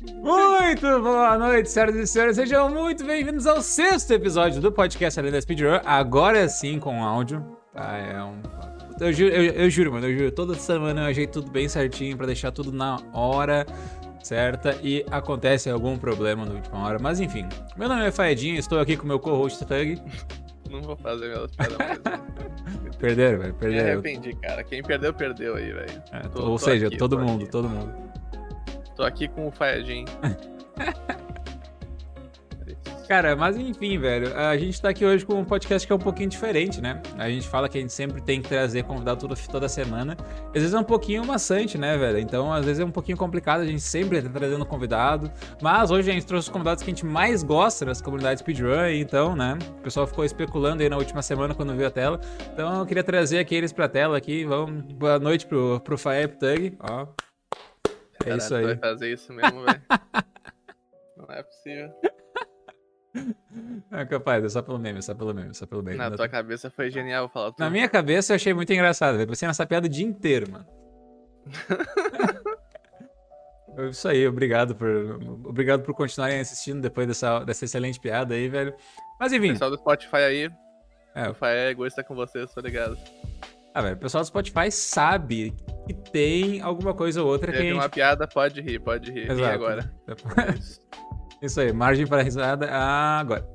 Muito boa noite, senhoras e senhores. Sejam muito bem-vindos ao sexto episódio do podcast Além da Speedrun. Agora sim com áudio. Tá, é um... Eu juro, eu, eu juro, mano, eu juro. Toda semana eu ajeito tudo bem certinho pra deixar tudo na hora certa e acontece algum problema na última hora. Mas enfim, meu nome é Faedinho, estou aqui com meu co-host Thug. Não vou fazer piadas né? Perderam, velho, Me perderam. arrependi, cara. Quem perdeu, perdeu aí, velho. É, ou seja, aqui, todo mundo, aqui. todo mundo. Tô aqui com o Faedin. Cara, mas enfim, velho, a gente tá aqui hoje com um podcast que é um pouquinho diferente, né? A gente fala que a gente sempre tem que trazer convidado toda, toda semana. Às vezes é um pouquinho maçante, né, velho? Então, às vezes é um pouquinho complicado, a gente sempre tá trazendo convidado. Mas hoje a gente trouxe os convidados que a gente mais gosta nas comunidades speedrun, então, né? O pessoal ficou especulando aí na última semana quando viu a tela. Então, eu queria trazer aqui eles pra tela aqui. Vamos, boa noite pro, pro Faé pro Tug, ó. É Caralho, isso tu aí. vai fazer isso mesmo, velho. Não é possível. É capaz, é só pelo meme, é só pelo meme, é só pelo meme. Na Não tua cabeça foi genial falar tudo. Na minha cabeça eu achei muito engraçado, velho. Pensei nessa piada o dia inteiro, mano. Isso aí, obrigado por, obrigado por continuarem assistindo depois dessa, dessa excelente piada aí, velho. Mas enfim, Pessoal do Spotify aí, É. o Faé é egoísta com vocês, tô ligado. ah, velho, o pessoal do Spotify sabe tem alguma coisa ou outra que a gente... uma piada, pode rir, pode rir. Ri Exato. agora. Isso. Aí, margem para risada agora.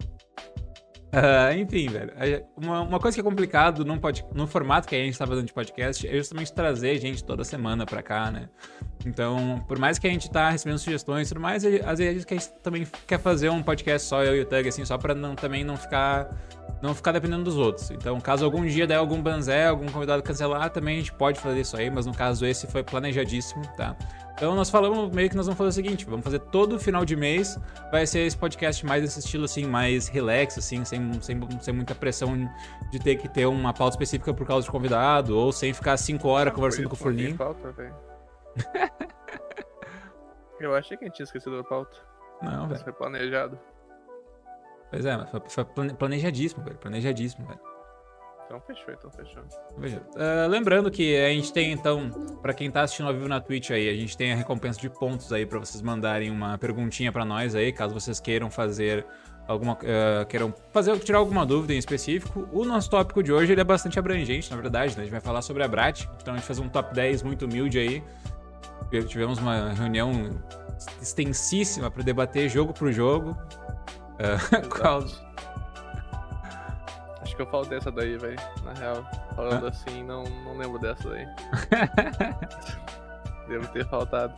Ah, enfim, velho. Uma, uma coisa que é complicado num pod, no formato que a gente tá fazendo de podcast é justamente trazer gente toda semana pra cá, né? Então, por mais que a gente tá recebendo sugestões e tudo mais, às vezes a gente também quer fazer um podcast só eu e o Tug, assim, só pra não, também não ficar não ficar dependendo dos outros. Então, caso algum dia der algum banzé, algum convidado cancelar, também a gente pode fazer isso aí, mas no caso esse foi planejadíssimo, tá? Então nós falamos meio que nós vamos fazer o seguinte, vamos fazer todo final de mês, vai ser esse podcast mais desse estilo assim, mais relax, assim, sem, sem, sem muita pressão de ter que ter uma pauta específica por causa de convidado, ou sem ficar cinco horas conversando com o tem pauta. Eu achei que a gente tinha esquecido a pauta. Não, velho. foi planejado. Pois é, mas foi, foi plane- planejadíssimo, velho. Planejadíssimo, velho. Então fechou, então fechou. Ah, lembrando que a gente tem, então, pra quem tá assistindo ao vivo na Twitch aí, a gente tem a recompensa de pontos aí pra vocês mandarem uma perguntinha pra nós aí, caso vocês queiram fazer alguma ah, queiram fazer tirar alguma dúvida em específico. O nosso tópico de hoje ele é bastante abrangente, na verdade, né? A gente vai falar sobre a Brat, então a gente faz um top 10 muito humilde aí. Tivemos uma reunião extensíssima pra debater jogo por jogo. Ah, qual Acho que eu faltei essa daí, velho. Na real, falando assim, não, não lembro dessa daí. Devo ter faltado.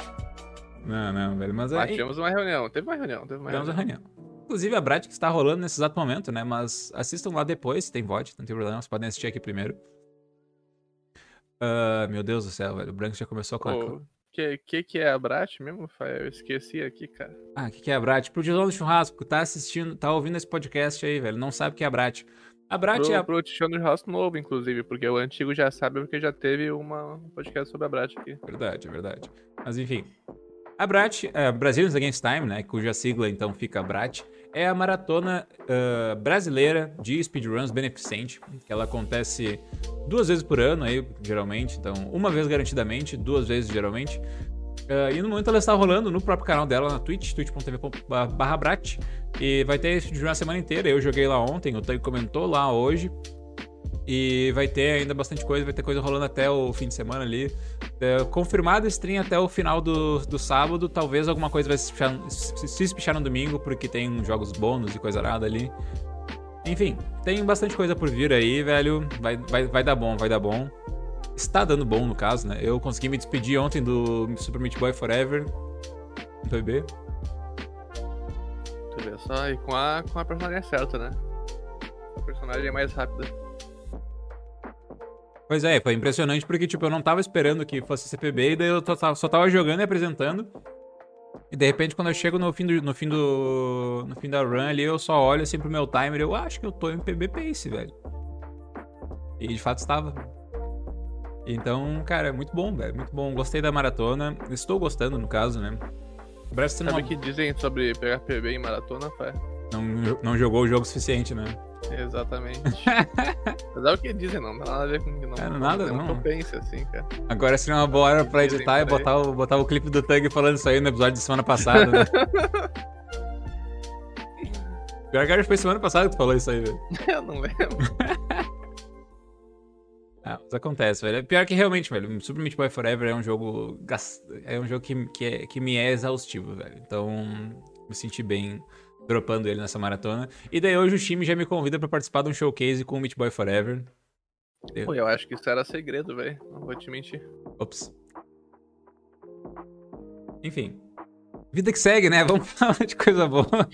Não, não, velho, mas Mas aí tivemos uma reunião. Teve uma reunião, teve uma Tivemos reunião. reunião. Inclusive a Brat que está rolando nesse exato momento, né? Mas assistam lá depois, tem VOD, não tem problema, vocês podem assistir aqui primeiro. Ah, meu Deus do céu, velho. O Branco já começou com a. O que, que que é a Brat mesmo, Fael? Eu esqueci aqui, cara. Ah, o que, que é a Brat? Pro Dilão do Churrasco, tá assistindo, tá ouvindo esse podcast aí, velho. Não sabe o que é a Brat. A Brat Pro, é a. pro Tichão do Churrasco novo, inclusive, porque o antigo já sabe, porque já teve uma, um podcast sobre a Brat aqui. Verdade, é verdade. Mas enfim. A Brat, é, Brazilians Against Time, né? Cuja sigla então fica Brat, é a maratona ah, brasileira de speedruns beneficente, que ela acontece duas vezes por ano aí, geralmente. Então, uma vez garantidamente, duas vezes geralmente. Ah, e no momento ela está rolando no próprio canal dela na Twitch, twitch.tv barra Brat. E vai ter speedrun a semana inteira. Eu joguei lá ontem, o Tug comentou lá hoje. E vai ter ainda bastante coisa, vai ter coisa rolando até o fim de semana ali. É, confirmado stream até o final do, do sábado. Talvez alguma coisa vai se espichar, se, se espichar no domingo, porque tem jogos bônus e coisa arada ali. Enfim, tem bastante coisa por vir aí, velho. Vai, vai, vai dar bom, vai dar bom. Está dando bom, no caso, né? Eu consegui me despedir ontem do Super Meat Boy Forever. No PB. Tu vê só, e com a, com a personagem certa, né? A personagem é mais rápida. Pois é, foi impressionante porque, tipo, eu não tava esperando que fosse CPB e daí eu só tava- jogando e apresentando. E de repente, quando eu chego no fim do, no fim do, no fim da run ali, eu só olho assim pro meu timer e eu acho que eu tô em PB Pace, velho. E de fato estava. Então, cara, é muito bom, velho, muito bom. Gostei da maratona. Estou gostando, no caso, né? Parece Sabe uma... o que dizem sobre pegar PB em maratona, Fé? Não, não jogou o jogo suficiente, né? Exatamente. Mas é o que dizem, não tem nada a ver com não. É, nada, não. não. Assim, cara. Agora seria uma boa hora pra editar e botar o, botar o clipe do Tug falando isso aí no episódio de semana passada, né? Pior que foi semana passada que tu falou isso aí, velho. Eu não lembro. Ah, mas acontece, velho. Pior que realmente, velho, Super Meat Boy Forever é um jogo. É um jogo que, que, é- que me é exaustivo, velho. Então, me senti bem dropando ele nessa maratona. E daí hoje o time já me convida pra participar de um showcase com o Meat Boy Forever. Pô, eu acho que isso era segredo, velho. Não vou te mentir. Ops. Enfim. Vida que segue, né? Vamos falar de coisa boa.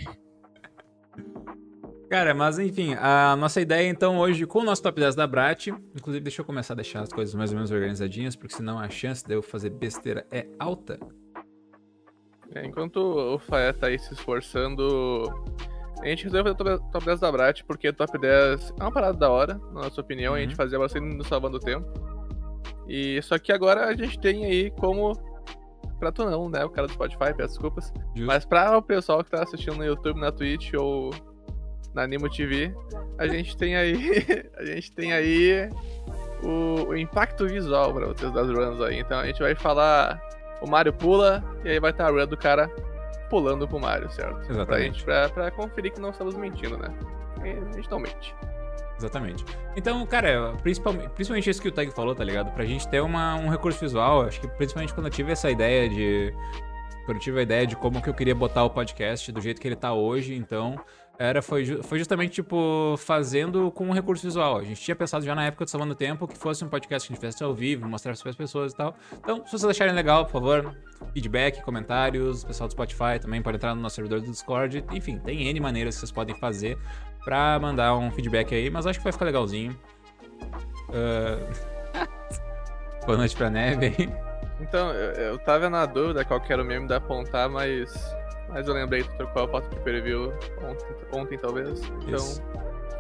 Cara, mas enfim, a nossa ideia então hoje com o nosso top 10 da Brat, inclusive deixa eu começar a deixar as coisas mais ou menos organizadinhas, porque senão a chance de eu fazer besteira é alta. É, enquanto o Faé tá aí se esforçando, a gente resolveu fazer o top- top 10 da Brat, porque top 10 é uma parada da hora, na nossa opinião, a gente Uhum. fazia bastante no Salvando o Tempo. E só que agora a gente tem aí como. Pra tu não, né? O cara do Spotify, peço desculpas. Justo? Mas pra o pessoal que tá assistindo no YouTube, na Twitch ou na Animo TV, a gente tem aí. a gente tem aí o, o impacto visual pra vocês das runs aí. Então a gente vai falar. O Mario pula e aí vai estar a run do cara pulando pro Mario, certo? Pra, Exatamente. gente, pra, pra conferir que não estamos mentindo, né? E a gente não mente. Exatamente. Então, cara, principalmente, principalmente isso que o Tag falou, tá ligado? Pra gente ter uma, um recurso visual, acho que principalmente quando eu tive essa ideia de. Quando eu tive a ideia de como que eu queria botar o podcast do jeito que ele tá hoje, então. Era, foi, foi justamente, tipo, fazendo com um recurso visual. A gente tinha pensado já na época do Salvando Tempo que fosse um podcast que a gente fizesse ao vivo, mostrasse para as pessoas e tal. Então, se vocês acharem legal, por favor, feedback, comentários, o pessoal do Spotify também pode entrar no nosso servidor do Discord. Enfim, tem N maneiras que vocês podem fazer pra mandar um feedback aí, mas acho que vai ficar legalzinho. Ah, Boa noite pra neve aí. Então, eu, eu tava na dúvida qual que era o meme da apontar, mas. Mas eu lembrei que trocou a foto de preview ontem, ontem talvez. Então. Isso.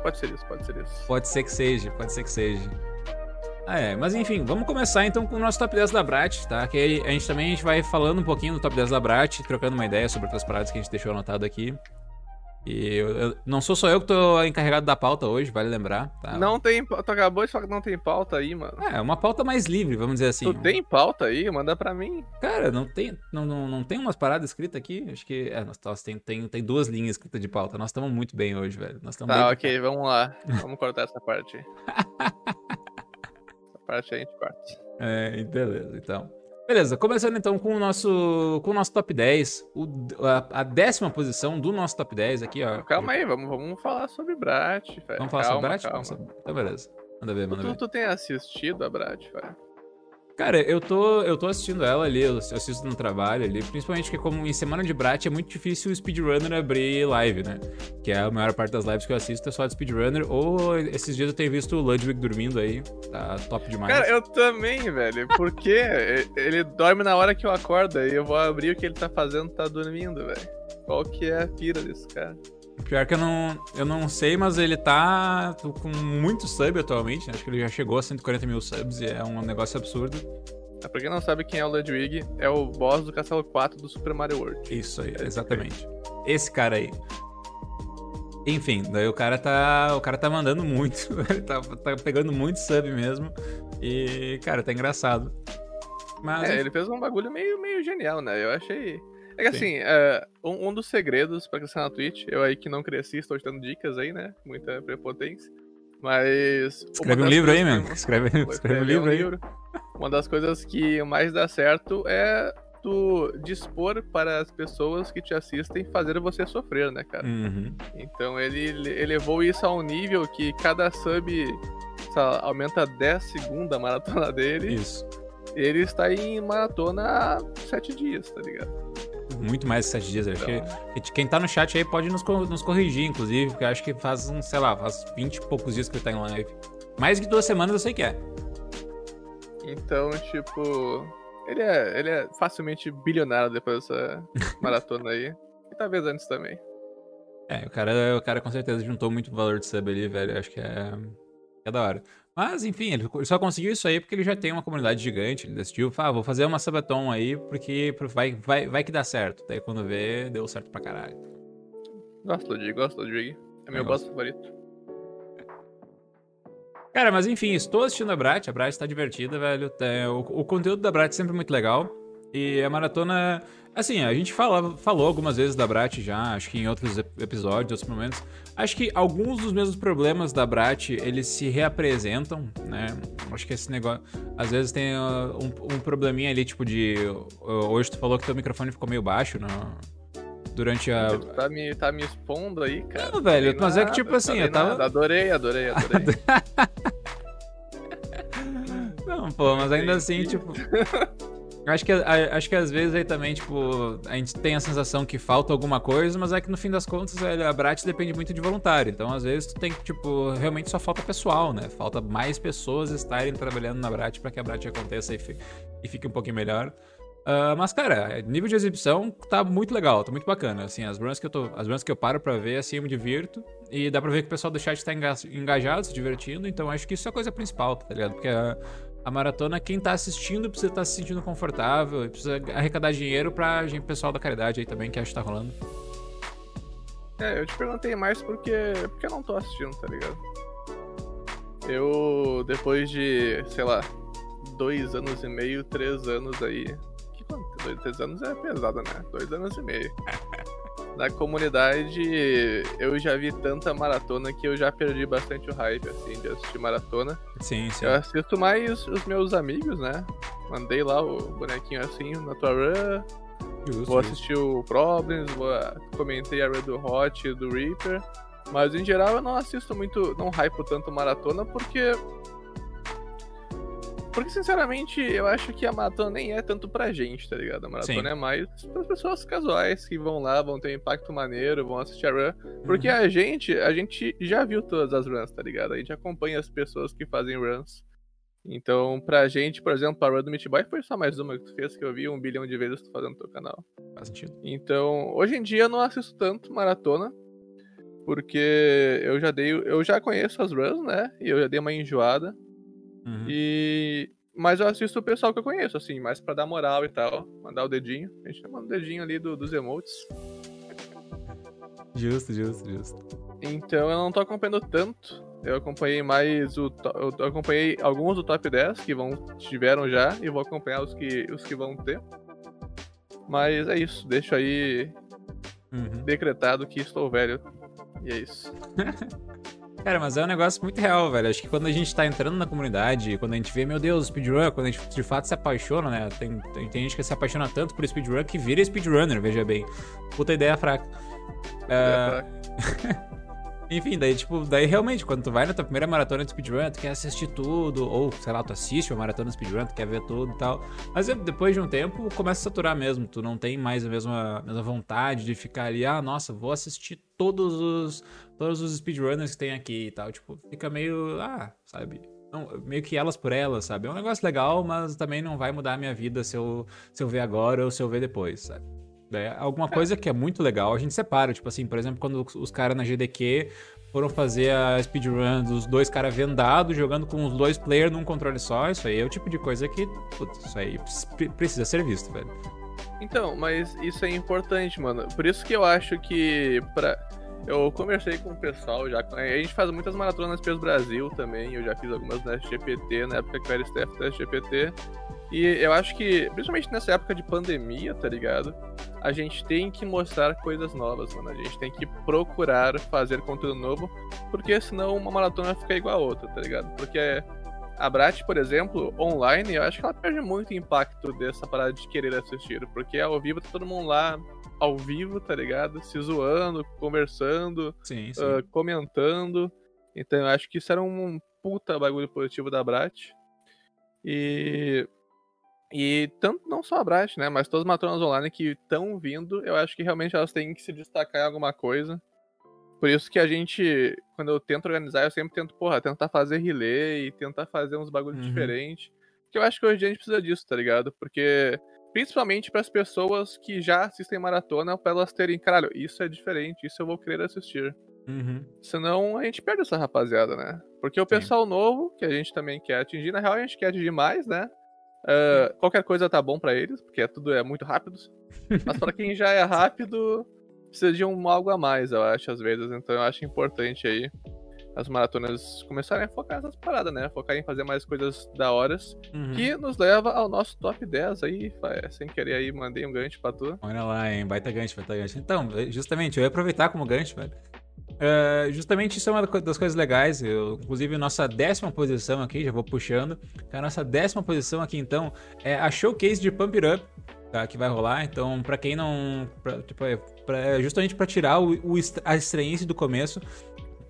Pode ser isso, pode ser isso. Pode ser que seja, pode ser que seja. Ah, é, mas enfim, vamos começar então com o nosso top 10 da Brat, tá? Que aí a gente também a gente vai falando um pouquinho do top 10 da Brat, trocando uma ideia sobre outras paradas que a gente deixou anotado aqui. E eu, eu- não sou só eu que tô encarregado da pauta hoje, vale lembrar, tá? Não tem. Tu acabou de falar que não tem pauta aí, mano. É, uma pauta mais livre, vamos dizer assim. Tu tem pauta aí? Manda pra mim. Cara, não tem, não, não, não tem umas paradas escritas aqui? Acho que. É, nós, nós tem, tem, tem duas linhas escritas de pauta. Nós estamos muito bem hoje, velho. Nós estamos Tá, bem. ok, vamos lá. Vamos cortar essa parte aí. essa parte aí a gente corta. É, beleza, então. Beleza, começando então com o nosso, com o nosso top 10. O, a, a décima posição do nosso top 10 aqui, ó. Calma aí, vamos, vamos falar sobre Brat, velho. Vamos falar calma, sobre Brat? Calma. Então, beleza. Manda ver, manda Tu, ver. tu tem assistido a Brat, velho? Cara, eu tô, eu tô assistindo ela ali, eu assisto no trabalho ali, principalmente porque como em semana de Brat é muito difícil o speedrunner abrir live, né? Que é a maior parte das lives que eu assisto é só de speedrunner, ou esses dias eu tenho visto o Ludwig dormindo aí, tá top demais. Cara, eu também, velho. Porque ele dorme na hora que eu acordo e eu vou abrir o que ele tá fazendo, tá dormindo, velho. Qual que é a pira desse cara? Pior que eu não, eu não sei, mas ele tá com muito sub atualmente, né? acho que ele já chegou a 140 mil subs e é um negócio absurdo. Ah, Pra quem não sabe quem é o Ludwig, é o boss do Castelo 4 do Super Mario World. Isso aí, exatamente. Esse cara aí. Enfim, daí o cara tá. O cara tá mandando muito. Ele tá, tá pegando muito sub mesmo. E, cara, tá engraçado. Mas. É, ele fez um bagulho meio, meio genial, né? Eu achei. É que Sim. assim, é, um, um dos segredos pra crescer na Twitch, eu aí que não cresci, estou te dando dicas aí, né? Muita prepotência. Mas. Escreve um das livro aí, mano. Escreve, escreve um livro aí. Uma das coisas que mais dá certo é tu dispor para as pessoas que te assistem fazer você sofrer, né, cara? Uhum. Então ele ele elevou isso a um nível que cada sub lá, aumenta 10 segundos a maratona dele. Isso. Ele está em maratona há 7 dias, tá ligado? Muito mais de 7 dias. Acho Então, que quem tá no chat aí pode nos, nos corrigir, inclusive, porque eu acho que faz, um, sei lá, faz 20 e poucos dias que ele tá em live. Mais que duas semanas eu sei que é. então, tipo. Ele é, ele é facilmente bilionário depois dessa maratona aí. E talvez antes também. É, o cara, o cara com certeza juntou muito valor de sub ali, velho. Acho que é, é da hora. Mas, enfim, ele só conseguiu isso aí porque ele já tem uma comunidade gigante. Ele decidiu, ah, vou fazer uma subatom aí porque vai, vai, vai que dá certo. Daí quando vê, deu certo pra caralho. Gosto do Ludwig, gosto do Ludwig. É meu boss favorito. Cara, mas enfim, estou assistindo a Brat, a Brat tá divertida, velho. É, o, o, conteúdo da Brat é sempre muito legal. E a maratona. Assim, a gente fala, falou algumas vezes da Brat já, acho que em outros episódios, outros momentos. Acho que alguns dos mesmos problemas da Brat, eles se reapresentam, né? Acho que esse negócio. Às vezes tem uh, um, um, probleminha ali, tipo de. Uh, hoje tu falou que teu microfone ficou meio baixo, não? durante a. Tu tá me, tá me expondo aí, cara. Não, velho, mas nada, é que tipo assim, eu tava. Nada. Adorei, adorei, adorei. não, pô, mas ainda assim, tipo. Acho que, acho que às vezes aí também, tipo, a gente tem a sensação que falta alguma coisa, mas é que no fim das contas a Brat depende muito de voluntário. Então, às vezes, tu tem que, tipo, realmente só falta pessoal, né? Falta mais pessoas estarem trabalhando na Brat para que a Brat aconteça e, e fique um pouquinho melhor. Uh, mas, cara, nível de exibição tá muito legal, tá muito bacana. Assim, as runs que eu, tô, as runs que eu paro pra ver, assim, eu me divirto. E dá pra ver que o pessoal do chat tá engajado, se divertindo. Então, acho que isso é a coisa principal, tá ligado? Porque a, a maratona, quem tá assistindo precisa estar tá se sentindo confortável, precisa arrecadar dinheiro pra gente, pessoal da caridade aí também, que acho que tá rolando. É, eu te perguntei mais porque, porque eu não tô assistindo, tá ligado? Eu, depois de, sei lá, dois anos e meio, três anos aí, Dois, três anos é pesado, né? Dois anos e meio. Na comunidade, eu já vi tanta maratona que eu já perdi bastante o hype, assim, de assistir maratona. Sim, sim. Eu assisto mais os meus amigos, né? Mandei lá o bonequinho assim na tua run. Justo, vou assistir justo. o Problems, vou, comentei a do Hot do Reaper. Mas em geral eu não assisto muito, não hypo tanto maratona porque porque, sinceramente, eu acho que a maratona nem é tanto pra gente, tá ligado? A maratona Sim. é mais pras pessoas casuais que vão lá, vão ter um impacto maneiro, vão assistir a run. Porque uhum. a gente, a gente já viu todas as runs, tá ligado? A gente acompanha as pessoas que fazem runs. Então, pra gente, por exemplo, a run do Meat Boy foi só mais uma que tu fez, que eu vi um bilhão de vezes tu fazendo no teu canal. Faz sentido. Então, hoje em dia eu não assisto tanto maratona, porque eu já dei, eu já conheço as runs, né? E eu já dei uma enjoada. Uhum. E. Mas eu assisto o pessoal que eu conheço, assim, mais pra dar moral e tal. Mandar o dedinho. A gente manda o dedinho ali do, dos emotes. Justo, justo, justo. Então eu não tô acompanhando tanto. Eu acompanhei mais o. Eu acompanhei alguns do top 10 que vão, tiveram já, e vou acompanhar os que, os que vão ter. Mas é isso, deixo aí uhum. decretado que estou velho. E é isso. Cara, mas é um negócio muito real, velho. Acho que quando a gente tá entrando na comunidade, quando a gente vê, meu Deus, speedrun, quando a gente de fato se apaixona, né? Tem, tem, tem gente que se apaixona tanto por speedrun que vira speedrunner, veja bem. Puta ideia fraca. Ideia uh... fraca. Enfim, daí, tipo, daí realmente, quando tu vai na tua primeira maratona de speedrun, tu quer assistir tudo, ou, sei lá, tu assiste uma maratona de speedrun, tu quer ver tudo e tal. Mas depois de um tempo, começa a saturar mesmo, tu não tem mais a mesma, a mesma vontade de ficar ali, ah, nossa, vou assistir todos os, todos os speedrunners que tem aqui e tal. Tipo, fica meio, ah, sabe, não, meio que elas por elas, sabe? É um negócio legal, mas também não vai mudar a minha vida se eu, se eu ver agora ou se eu ver depois, sabe? É, alguma coisa que é muito legal, a gente separa. Tipo assim, por exemplo, quando os caras na GDQ foram fazer a speedrun dos dois caras vendados, jogando com os dois players num controle só, isso aí é o tipo de coisa que, putz, isso aí precisa ser visto, velho. Então, mas isso é importante, mano. Por isso que eu acho que pra... Eu conversei com o pessoal já. A gente faz muitas maratonas pelo Brasil também. Eu já fiz algumas na SGPT, na época que eu era staff da SGPT. E eu acho que, principalmente nessa época de pandemia, tá ligado? A gente tem que mostrar coisas novas, mano. A gente tem que procurar fazer conteúdo novo, porque senão uma maratona fica igual a outra, tá ligado? Porque a Brat, por exemplo, online, eu acho que ela perde muito impacto dessa parada de querer assistir, porque ao vivo tá todo mundo lá, ao vivo, tá ligado? Se zoando, conversando, sim, sim. Uh, comentando. Então eu acho que isso era um puta bagulho positivo da Brat. E e tanto não só a Brat, né? Mas todas as matronas online que estão vindo, eu acho que realmente elas têm que se destacar em alguma coisa. Por isso que a gente, quando eu tento organizar, eu sempre tento, porra, tentar fazer relay tentar fazer uns bagulhos uhum. diferentes. Que eu acho que hoje em dia a gente precisa disso, tá ligado? Porque, principalmente para as pessoas que já assistem maratona, para elas terem, caralho, isso é diferente, isso eu vou querer assistir. Uhum. Senão a gente perde essa rapaziada, né? Porque o Sim. pessoal novo, que a gente também quer atingir, na real a gente quer atingir mais, né? Uh, qualquer coisa tá bom para eles, porque tudo é muito rápido. Mas para quem já é rápido, precisa de um algo a mais, eu acho, às vezes. Então eu acho importante aí as maratonas começarem a focar nessas paradas, né? Focar em fazer mais coisas da horas, Uhum. que nos leva ao nosso top 10 aí, fa- sem querer aí, mandei um gancho pra tu. Olha lá, hein? Baita gancho, baita gancho. Então, justamente, eu ia aproveitar como gancho, velho. É, justamente isso é uma das coisas legais. Eu, inclusive, nossa décima posição aqui, já vou puxando. A nossa décima posição aqui, então, é a showcase de Pump It Up, tá? Que vai rolar. Então, pra quem não. Pra, tipo, é pra- é justamente pra tirar o, o a estranhice do começo.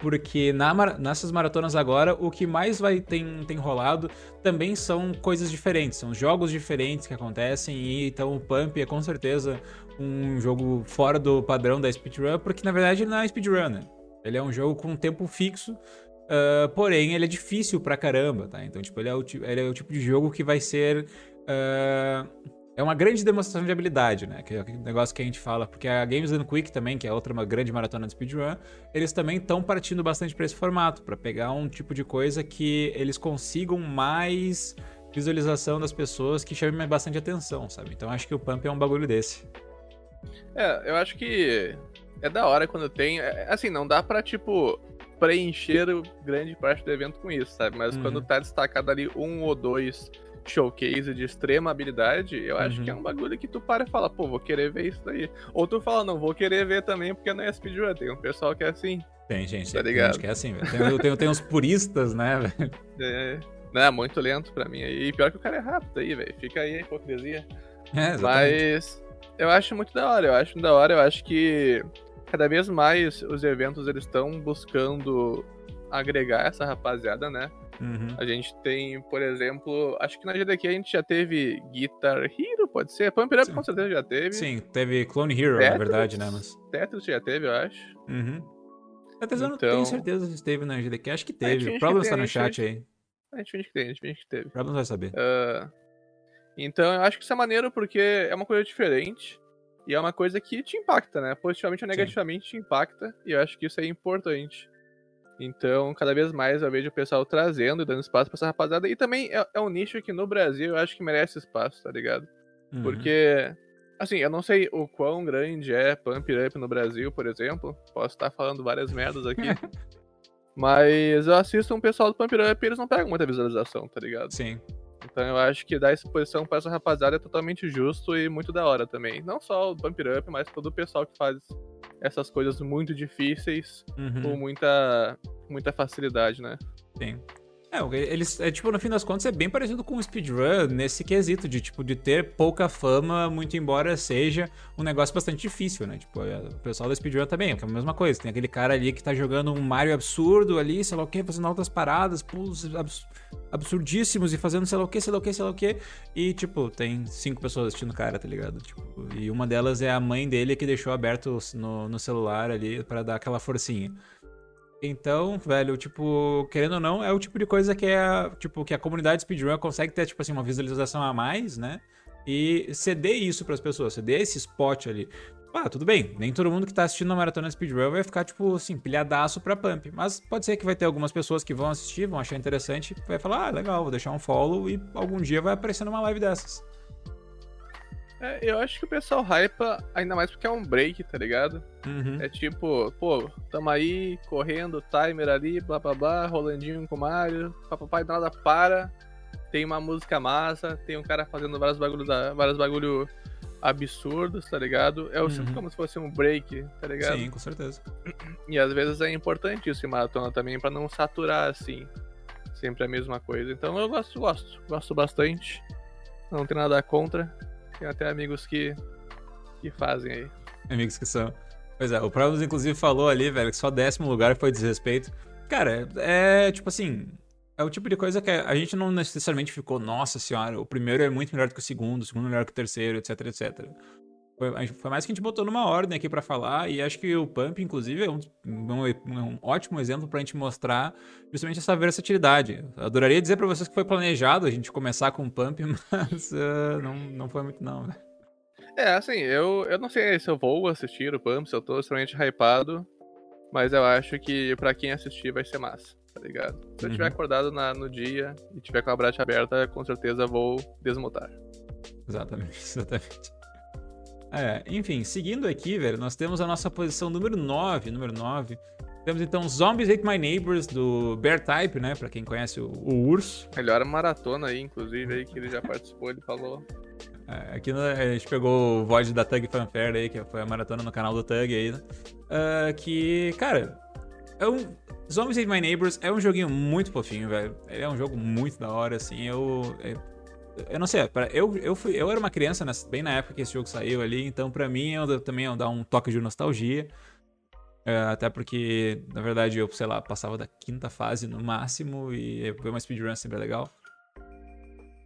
Porque na nessas maratonas agora, o que mais vai tem, tem rolado também são coisas diferentes, são jogos diferentes que acontecem. E então o Pump é com certeza um jogo fora do padrão da speedrun, porque na verdade ele não é speedrun, né? Ele é um jogo com tempo fixo, ah, porém ele é difícil pra caramba, tá? Então, tipo, ele é o, ele é o tipo de jogo que vai ser. ah, é uma grande demonstração de habilidade, né? Que é aquele negócio que a gente fala, porque a Games Done Quick também, que é outra uma grande maratona de speedrun, eles também estão partindo bastante pra esse formato, pra pegar um tipo de coisa que eles consigam mais visualização das pessoas que chame bastante atenção, sabe? Então acho que o Pump é um bagulho desse. É, eu acho que é da hora quando tem. é, Assim, não dá pra, tipo, preencher o- grande parte do evento com isso, sabe? Mas Uhum. quando tá destacado ali um ou dois showcase de extrema habilidade, eu acho Uhum. que é um bagulho que tu para e fala, pô, vou querer ver isso daí. Ou tu fala, não, vou querer ver também porque não é speedrun. Tem um pessoal que é assim. Tem gente, Tá tem ligado? gente que é assim, velho. Tem, tem, tem uns puristas, né, velho? É, não, é muito lento pra mim. E pior que o cara é rápido aí, velho. Fica aí a hipocrisia. É, exatamente. Mas eu acho muito da hora, eu acho da hora, eu acho que cada vez mais os eventos eles estão buscando agregar essa rapaziada, né? Uhum. A gente tem, por exemplo, acho que na GDQ a gente já teve Guitar Hero, pode ser? Pump It Up Sim. com certeza já teve. Sim, teve Clone Hero, na Tetris? verdade, né, mas... Tetris já teve, eu acho. Uhum. Tetris eu não Então- tenho certeza se teve na GDQ, acho que teve. O Problems tá no chat aí. A gente finge que tem, a gente finge que teve. O Problems vai saber. Ah, então eu acho que isso é maneiro porque é uma coisa diferente e é uma coisa que te impacta, né? Positivamente ou Sim. negativamente te impacta e eu acho que isso é importante. Então, cada vez mais eu vejo o pessoal trazendo e dando espaço pra essa rapaziada. E também é, é um nicho que no Brasil eu acho que merece espaço, tá ligado? Uhum. Porque, assim, eu não sei o quão grande é Pump Up no Brasil, por exemplo. Posso estar falando várias merdas aqui. mas eu assisto um pessoal do Pump Up e eles não pegam muita visualização, tá ligado? Sim. Então eu acho que dar exposição pra essa rapaziada é totalmente justo e muito da hora também. Não só o Bump It Up, mas todo o pessoal que faz essas coisas muito difíceis Uhum. com muita, muita facilidade, né? Sim. É, eles, é, tipo, no fim das contas, é bem parecido com o speedrun nesse quesito de, tipo, de ter pouca fama, muito embora seja um negócio bastante difícil, né? Tipo, é, o pessoal da speedrun também, que é a mesma coisa. Tem aquele cara ali que tá jogando um Mario absurdo ali, sei lá o que, fazendo altas paradas, pulos abs- absurdíssimos e fazendo sei lá o que, sei lá o que, sei lá o que. E, tipo, tem cinco pessoas assistindo o cara, tá ligado? Tipo, e uma delas é a mãe dele que deixou aberto no, no celular ali pra dar aquela forcinha. Então, velho, tipo, querendo ou não, é o tipo de coisa que é, tipo, que a comunidade speedrun consegue ter, tipo assim, uma visualização a mais, né? E ceder isso pras pessoas, ceder esse spot ali. Ah, tudo bem, nem todo mundo que tá assistindo a maratona speedrun vai ficar, tipo, assim, pilhadaço pra pump. Mas pode ser que vai ter algumas pessoas que vão assistir, vão achar interessante, vai falar, ah, legal, vou deixar um follow e algum dia vai aparecer numa live dessas. É, eu acho que o pessoal hypa ainda mais porque é um break, tá ligado? Uhum. É tipo, pô, tamo aí, correndo, timer ali, blá blá blá, rolandinho com o Mario, papai nada para, tem uma música massa, tem um cara fazendo vários bagulhos, vários bagulho absurdos, tá ligado? Eu sinto Uhum. como se fosse um break, tá ligado? Sim, com certeza. E às vezes é importante isso em maratona também, pra não saturar assim, sempre a mesma coisa. Então eu gosto, gosto, gosto bastante, não tem nada contra, tem até amigos que, que fazem aí. amigos que são. Pois é, o Problems inclusive falou ali, velho, que só décimo lugar foi desrespeito. Cara, é tipo assim. É o tipo de coisa que a gente não necessariamente ficou, nossa senhora, o primeiro é muito melhor do que o segundo, o segundo é melhor que o terceiro, etc, etc. Foi, a foi mais que a gente botou numa ordem aqui pra falar, e acho que o Pump, inclusive, é um, um- um ótimo exemplo pra gente mostrar justamente essa versatilidade. Eu adoraria dizer pra vocês que foi planejado a gente começar com o Pump, mas ah, não, não foi muito, não, velho. É, assim, eu, eu não sei se eu vou assistir o Pump, se eu tô extremamente hypado, mas eu acho que pra quem assistir vai ser massa, tá ligado? Se eu Uhum. tiver acordado na- no dia e tiver com a bracha aberta, com certeza vou desmutar. Exatamente, exatamente. É, enfim, seguindo aqui, velho, nós temos a nossa posição número 9, número 9. Temos então Zombies Hate My Neighbors do Bear Type, né? Pra quem conhece o, o urso. Melhor maratona aí, inclusive, aí que ele já participou, ele falou. É, aqui a gente pegou o VOD da Tug Fanfare aí, que foi a maratona no canal do Tug aí, né? Uh, que, cara, é um. Zombies Hate My Neighbors é um joguinho muito fofinho, velho. Ele é um jogo muito da hora, assim. Eu. Eu não sei, eu, eu, fui, eu era uma criança nessa, bem na época que esse jogo saiu ali, então pra mim eu, também eu dar um toque de nostalgia. É, até porque, na verdade, eu, sei lá, passava da quinta fase no máximo e ver uma speedrun sempre é legal.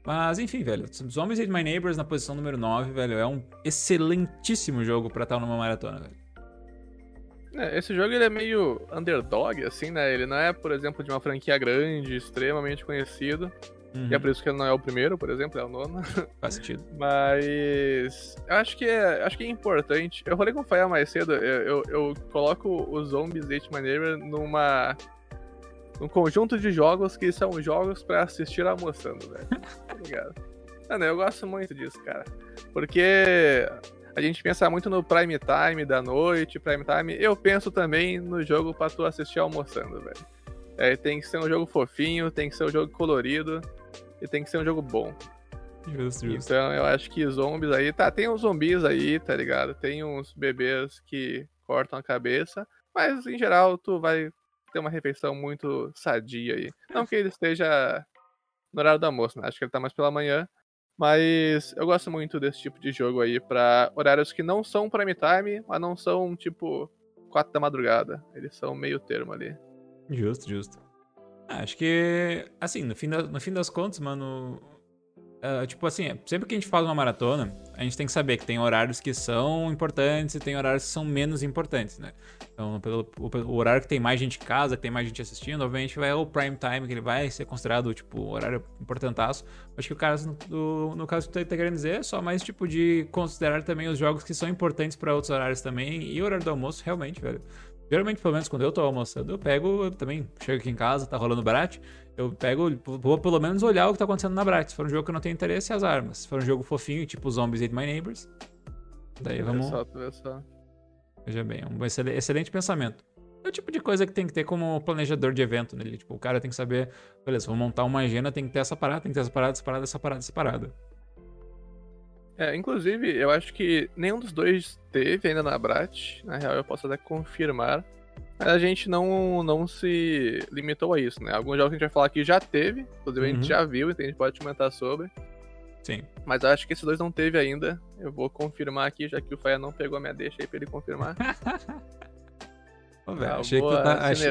Mas, enfim, velho. Zombies Ate My Neighbors na posição número 9, velho, é um excelentíssimo jogo pra estar numa maratona, velho. É, esse jogo ele é meio underdog, assim, né? Ele não é, por exemplo, de uma franquia grande, extremamente conhecido. Uhum. E é por isso que ele não é o primeiro, por exemplo, é o nono. Faz sentido. Mas acho que é, acho que é importante. Eu falei com o Faia mais cedo, eu, eu, eu coloco os Zombies Date Maneuver numa. num conjunto de jogos que são jogos para assistir almoçando, velho. tá ligado? Mano, eu gosto muito disso, cara. Porque a gente pensa muito no prime time da noite, prime time. Eu penso também no jogo pra tu assistir almoçando, velho. É, tem que ser um jogo fofinho, tem que ser um jogo colorido e tem que ser um jogo bom. Justo, justo. Então eu acho que zombies aí, tá, tem uns zumbis aí, tá ligado? Tem uns bebês que cortam a cabeça, mas em geral tu vai ter uma refeição muito sadia aí. Não que ele esteja no horário do almoço, né? Acho que ele tá mais pela manhã. Mas eu gosto muito desse tipo de jogo aí pra horários que não são prime time, mas não são tipo 4 da madrugada. Eles são meio termo ali. Justo, justo. Ah, acho que, assim, no fim, da, no fim das contas, mano. Uh, tipo assim, sempre que a gente faz uma maratona, a gente tem que saber que tem horários que são importantes e tem horários que são menos importantes, né? Então, pelo, o, o, horário que tem mais gente em casa, que tem mais gente assistindo, obviamente vai o prime time, que ele vai ser considerado, tipo, horário importantaço. Acho que o caso, no, no caso que tu tá querendo dizer, é só mais, tipo, de considerar também os jogos que são importantes para outros horários também. E o horário do almoço, realmente, velho. Geralmente, pelo menos quando eu tô almoçando, eu pego, eu também chego aqui em casa, tá rolando Brat, eu pego, vou pelo menos olhar o que tá acontecendo na Brat. Se for um jogo que eu não tenho interesse, as armas. Se for um jogo fofinho, tipo Zombies Ate My Neighbors, daí vamos... Só, só. Veja bem, é um excelente, excelente pensamento. É o tipo de coisa que tem que ter como planejador de evento, né? Tipo, o cara tem que saber, beleza, vou montar uma agenda, tem que ter essa parada, tem que ter essa parada, essa parada, essa parada, essa parada. É, inclusive, eu acho que nenhum dos dois teve ainda na Brat. Na real, eu posso até confirmar. Mas a gente não, não se limitou a isso, né? Alguns jogos que a gente vai falar aqui já teve, inclusive a gente uhum. já viu, então a gente pode comentar sobre. Sim. Mas eu acho que esses dois não teve ainda. Eu vou confirmar aqui, já que o Faia não pegou a minha deixa aí pra ele confirmar. Pô, velho, ah, achei que tu tá, achei,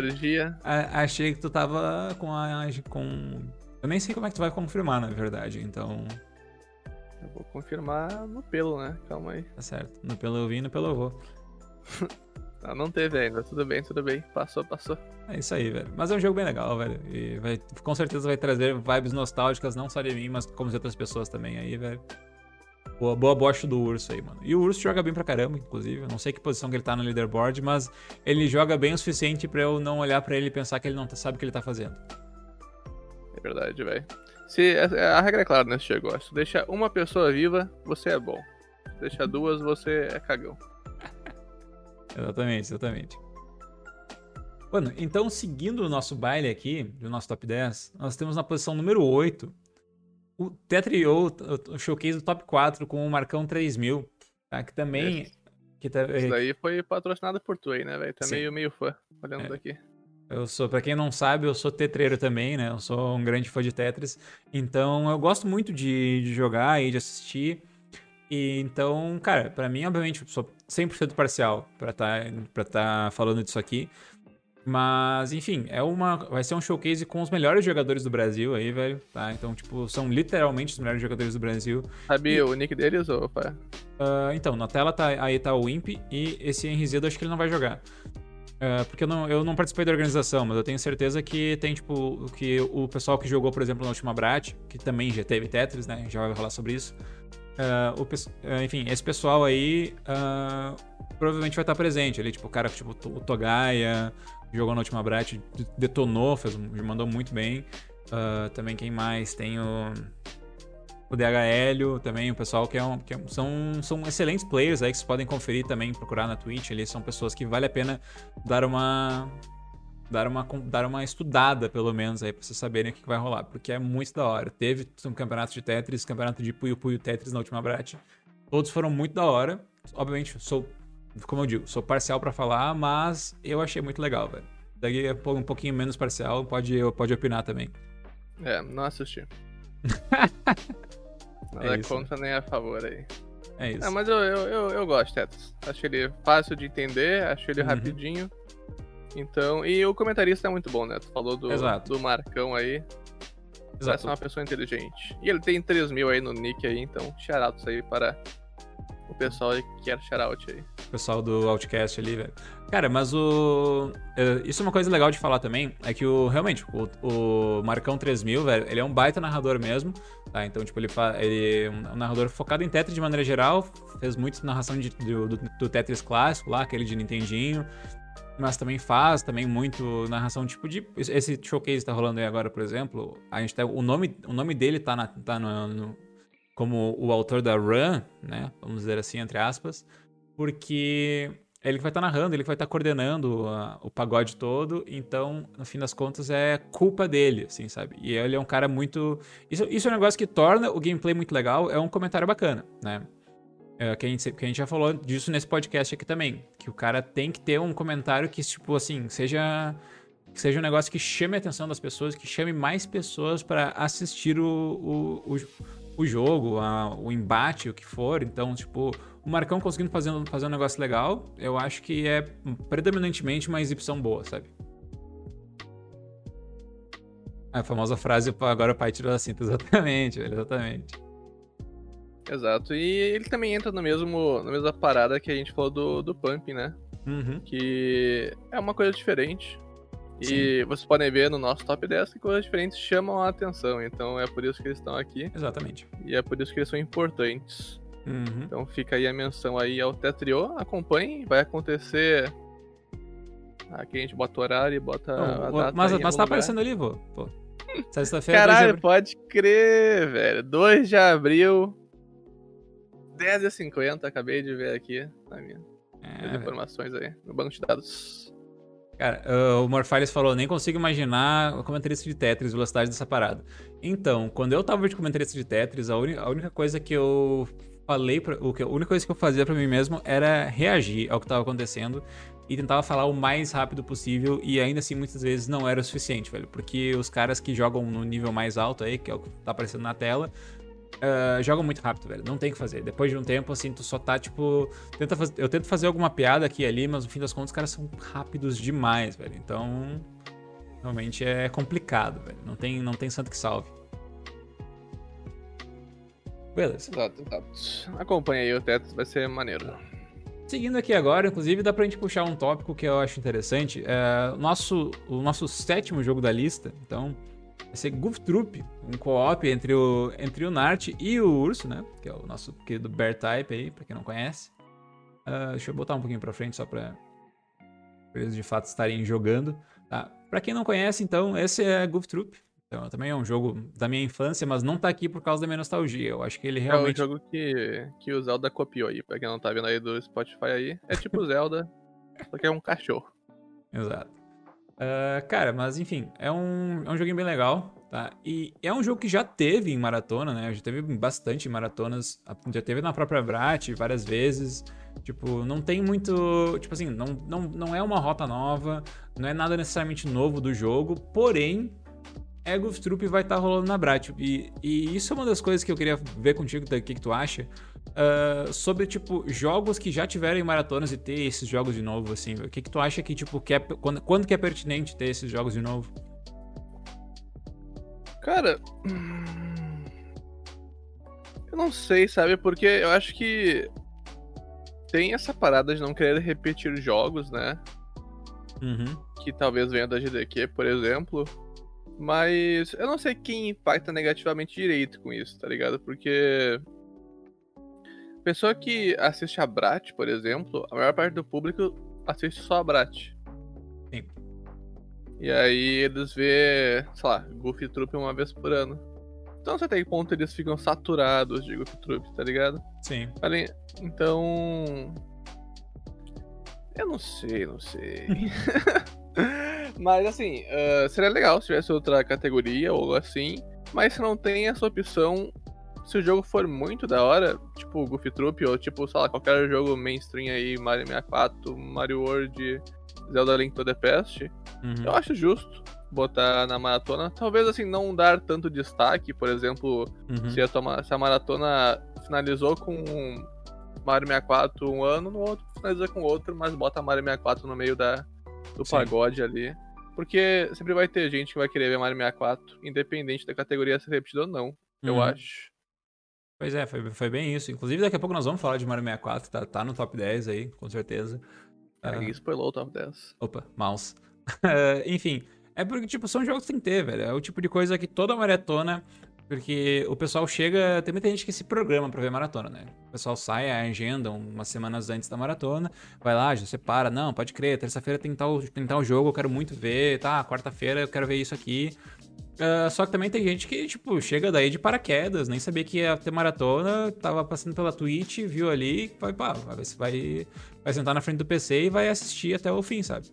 achei, que tu tava com a. com. Eu nem sei como é que tu vai confirmar, na verdade, então. Eu vou confirmar no pelo, né? Calma aí. Tá certo. No pelo eu vim, no pelo eu vou. não, não teve ainda. Tudo bem, tudo bem. Passou, passou. É isso aí, velho. Mas é um jogo bem legal, velho. E vai, com certeza vai trazer vibes nostálgicas, não só de mim, mas como de outras pessoas também aí, velho. Boa, boa bosta do urso aí, mano. E o urso joga bem pra caramba, inclusive. Eu não sei que posição que ele tá no leaderboard, mas ele joga bem o suficiente para eu não olhar para ele e pensar que ele não sabe o que ele tá fazendo. É verdade, velho. Se, a regra é clara nesse negócio. Deixa uma pessoa viva, você é bom. Deixa duas, você é cagão. exatamente, exatamente. Mano, então seguindo o nosso baile aqui, do nosso top 10, nós temos na posição número 8 o Tetrio, o showcase do top 4 com o Marcão 3000, tá? Que também. Esse, que tá, Isso daí foi patrocinado por tu aí, né, velho? Tá meio, meio fã, olhando é. daqui. Eu sou, para quem não sabe, eu sou tetreiro também, né? Eu sou um grande fã de Tetris. Então eu gosto muito de, de jogar e de assistir. E então, cara, para mim, obviamente, eu sou 100% parcial para estar tá, tá falando disso aqui. Mas, enfim, é uma, vai ser um showcase com os melhores jogadores do Brasil aí, velho, tá? Então, tipo, são literalmente os melhores jogadores do Brasil. Sabe e... o nick deles, ou uh, Então, na tela tá, aí tá o Imp e esse Henrizedo acho que ele não vai jogar. Uh, porque eu não, eu não participei da organização, mas eu tenho certeza que tem, tipo, que o pessoal que jogou, por exemplo, na última Brat, que também já teve Tetris, né? Já vai falar sobre isso. Uh, o, uh, enfim, esse pessoal aí provavelmente vai estar presente ali, tipo, o cara, tipo, o Togaia, jogou na última Brat, detonou, fez, mandou muito bem. também quem mais? Tem o. o DHL também, o pessoal que, é um, que é são, são excelentes players aí que vocês podem conferir também, procurar na Twitch. Eles são pessoas que vale a pena dar uma. Dar uma, dar uma estudada, pelo menos, aí, pra vocês saberem o que vai rolar. Porque é muito da hora. Teve um campeonato de Tetris, campeonato de Puyo Puyo Tetris na última Brat. Todos foram muito da hora. Obviamente, sou, como eu digo, sou parcial para falar, mas eu achei muito legal, velho. Daqui é um pouquinho menos parcial, pode, pode opinar também. É, não assisti. Nada é contra nem a favor aí. É isso. É, mas eu, eu, eu, eu gosto, Tetris. Acho ele fácil de entender, acho ele uhum. rapidinho. Então, e o comentarista é muito bom, né? Tu falou do, do Marcão aí. Exato. Parece uma pessoa inteligente. E ele tem 3 mil aí no nick aí, então shoutouts aí para o pessoal que quer shoutout aí. O pessoal do Outcast ali, velho. Cara, mas o. Isso é uma coisa legal de falar também, é que o. Realmente, o, o Marcão 3000, velho, ele é um baita narrador mesmo, tá? Então, tipo, ele, fa... ele é um narrador focado em Tetris de maneira geral, fez muito narração de, do, do, Tetris clássico lá, aquele de Nintendinho mas também faz também muito narração tipo de esse showcase tá rolando aí agora por exemplo a gente tá, o nome o nome dele tá, na, tá no, no, como o autor da run né vamos dizer assim entre aspas porque ele que vai estar tá narrando ele que vai estar tá coordenando a, o pagode todo então no fim das contas é culpa dele assim sabe e ele é um cara muito isso, isso é um negócio que torna o gameplay muito legal é um comentário bacana né é, que, a gente, que a gente já falou disso nesse podcast aqui também. Que o cara tem que ter um comentário que, tipo assim, seja. Que seja um negócio que chame a atenção das pessoas, que chame mais pessoas para assistir o, o, o, o jogo, a, o embate, o que for. Então, tipo, o Marcão conseguindo fazer, fazer um negócio legal, eu acho que é predominantemente uma exibição boa, sabe? A famosa frase, agora o pai tirou a cinta, exatamente, exatamente. Exato. E ele também entra no mesmo, na mesma parada que a gente falou do, do Pump, né? Uhum. Que é uma coisa diferente. Sim. E vocês podem ver no nosso top 10 que coisas diferentes chamam a atenção. Então é por isso que eles estão aqui. Exatamente. E é por isso que eles são importantes. Uhum. Então fica aí a menção aí ao Tetrio. Acompanhe, vai acontecer. Aqui a gente bota o horário e bota a data. Mas, mas tá lugar. aparecendo ali, vô. Pô. Sexta-feira. Caralho, pode crer, velho. 2 de abril, 10h50, acabei de ver aqui na minha, é, as informações aí, no banco de dados. Cara, uh, o Morphiles falou, nem consigo imaginar o comentarista de Tetris, velocidade dessa parada. Então, quando eu tava de comentarista de Tetris, a, a única coisa que eu falei, pra, o que, a única coisa que eu fazia para mim mesmo era reagir ao que tava acontecendo e tentava falar o mais rápido possível e ainda assim muitas vezes não era o suficiente, velho, porque os caras que jogam no nível mais alto aí, que é o que tá aparecendo na tela, uh, jogam muito rápido, velho. Não tem o que fazer. Depois de um tempo, assim, tu só tá, tipo. Tenta faz... Eu tento fazer alguma piada aqui e ali, mas no fim das contas, os caras são rápidos demais, velho. Então. Realmente é complicado, velho. Não tem, não tem santo que salve. Beleza. Exato, exato. Acompanha aí o teto, vai ser maneiro. Seguindo aqui agora, inclusive dá pra gente puxar um tópico que eu acho interessante. É, nosso, o nosso sétimo jogo da lista, então, vai ser Goof Troop, um co-op entre o, entre o Nart e o Urso, né? Que é o nosso querido Bear Type aí, pra quem não conhece. Uh, deixa eu botar um pouquinho pra frente só pra, pra eles de fato estarem jogando. Tá? Pra quem não conhece, então, esse é Goof Troop. Então, também é um jogo da minha infância, mas não tá aqui por causa da minha nostalgia. Eu acho que ele realmente. É um jogo que, que o Zelda copiou aí, pra quem não tá vendo aí do Spotify aí. É tipo Zelda, só que é um cachorro. Exato. Uh, cara, mas enfim, é um, é um joguinho bem legal, tá? E é um jogo que já teve em maratona, né? Já teve bastante maratonas, já teve na própria Brat várias vezes. Tipo, não tem muito. Tipo assim, não, não, não é uma rota nova, não é nada necessariamente novo do jogo, porém, Ego Troop vai estar tá rolando na Brat. E, e isso é uma das coisas que eu queria ver contigo, o que, que tu acha uh, sobre, tipo, jogos que já tiveram em maratonas e ter esses jogos de novo, assim. O que, que tu acha que, tipo, que é, quando, quando que é pertinente ter esses jogos de novo? Cara. Eu não sei, sabe? Porque eu acho que tem essa parada de não querer repetir jogos, né? Uhum. Que talvez venha da GDQ, por exemplo. Mas eu não sei quem impacta negativamente direito com isso, tá ligado? Porque Pessoa que assiste a Brat, por exemplo, a maior parte do público assiste só a Brat. Sim. E aí eles vê, sei lá, Goofy Troop uma vez por ano. Então não sei até que ponto eles ficam saturados de Goof Troop, tá ligado? Sim. Além... Então. Eu não sei, não sei. mas assim, uh, seria legal se tivesse outra categoria ou algo assim. Mas se não tem essa opção, se o jogo for muito da hora, tipo Goofy Troop, ou tipo, sei lá, qualquer jogo mainstream aí, Mario 64, Mario World, Zelda Link to the Past, Uhum. eu acho justo botar na maratona. Talvez assim, não dar tanto destaque, por exemplo, Uhum. se, a tua, se a maratona finalizou com Mario 64 um ano, no outro finaliza com outro, mas bota Mario 64 no meio da, do Sim. pagode ali. Porque sempre vai ter gente que vai querer ver Mario 64, independente da categoria ser repetida ou não, eu Uhum. acho. Pois é, foi, foi bem isso. Inclusive, daqui a pouco nós vamos falar de Mario 64, tá, tá no top 10 aí, com certeza. Ah, Aí spoilou o top 10. Opa, mouse. Enfim, é porque, tipo, são jogos que tem que ter, velho. É o tipo de coisa que toda maratona. Porque o pessoal chega. Tem muita gente que se programa pra ver maratona, né? O pessoal sai, agenda umas semanas antes da maratona, vai lá, já separa. Não, pode crer, terça-feira tem tal, tem tal jogo, eu quero muito ver. Tá, quarta-feira eu quero ver isso aqui. Ah, só que também tem gente que, tipo, chega daí de paraquedas, nem sabia que ia ter maratona, tava passando pela Twitch, viu ali, vai, pá, vai vai, sentar na frente do PC e vai assistir até o fim, sabe?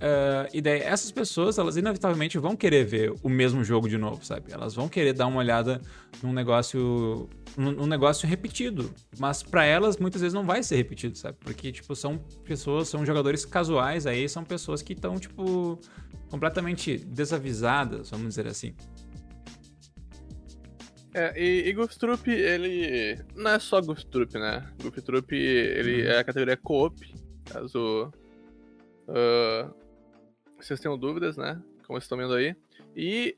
Ah, e daí, essas pessoas, elas inevitavelmente vão querer ver o mesmo jogo de novo, sabe? Elas vão querer dar uma olhada num negócio. num, negócio repetido. Mas pra elas, muitas vezes não vai ser repetido, sabe? Porque, tipo, são pessoas, são jogadores casuais aí, são pessoas que estão, tipo, completamente desavisadas, vamos dizer assim. É, e, e Troop, ele. Não é só Troop, né? Troop, ele Uhum. é a categoria co-op, caso. ah, vocês tenham dúvidas, né? Como vocês estão vendo aí. E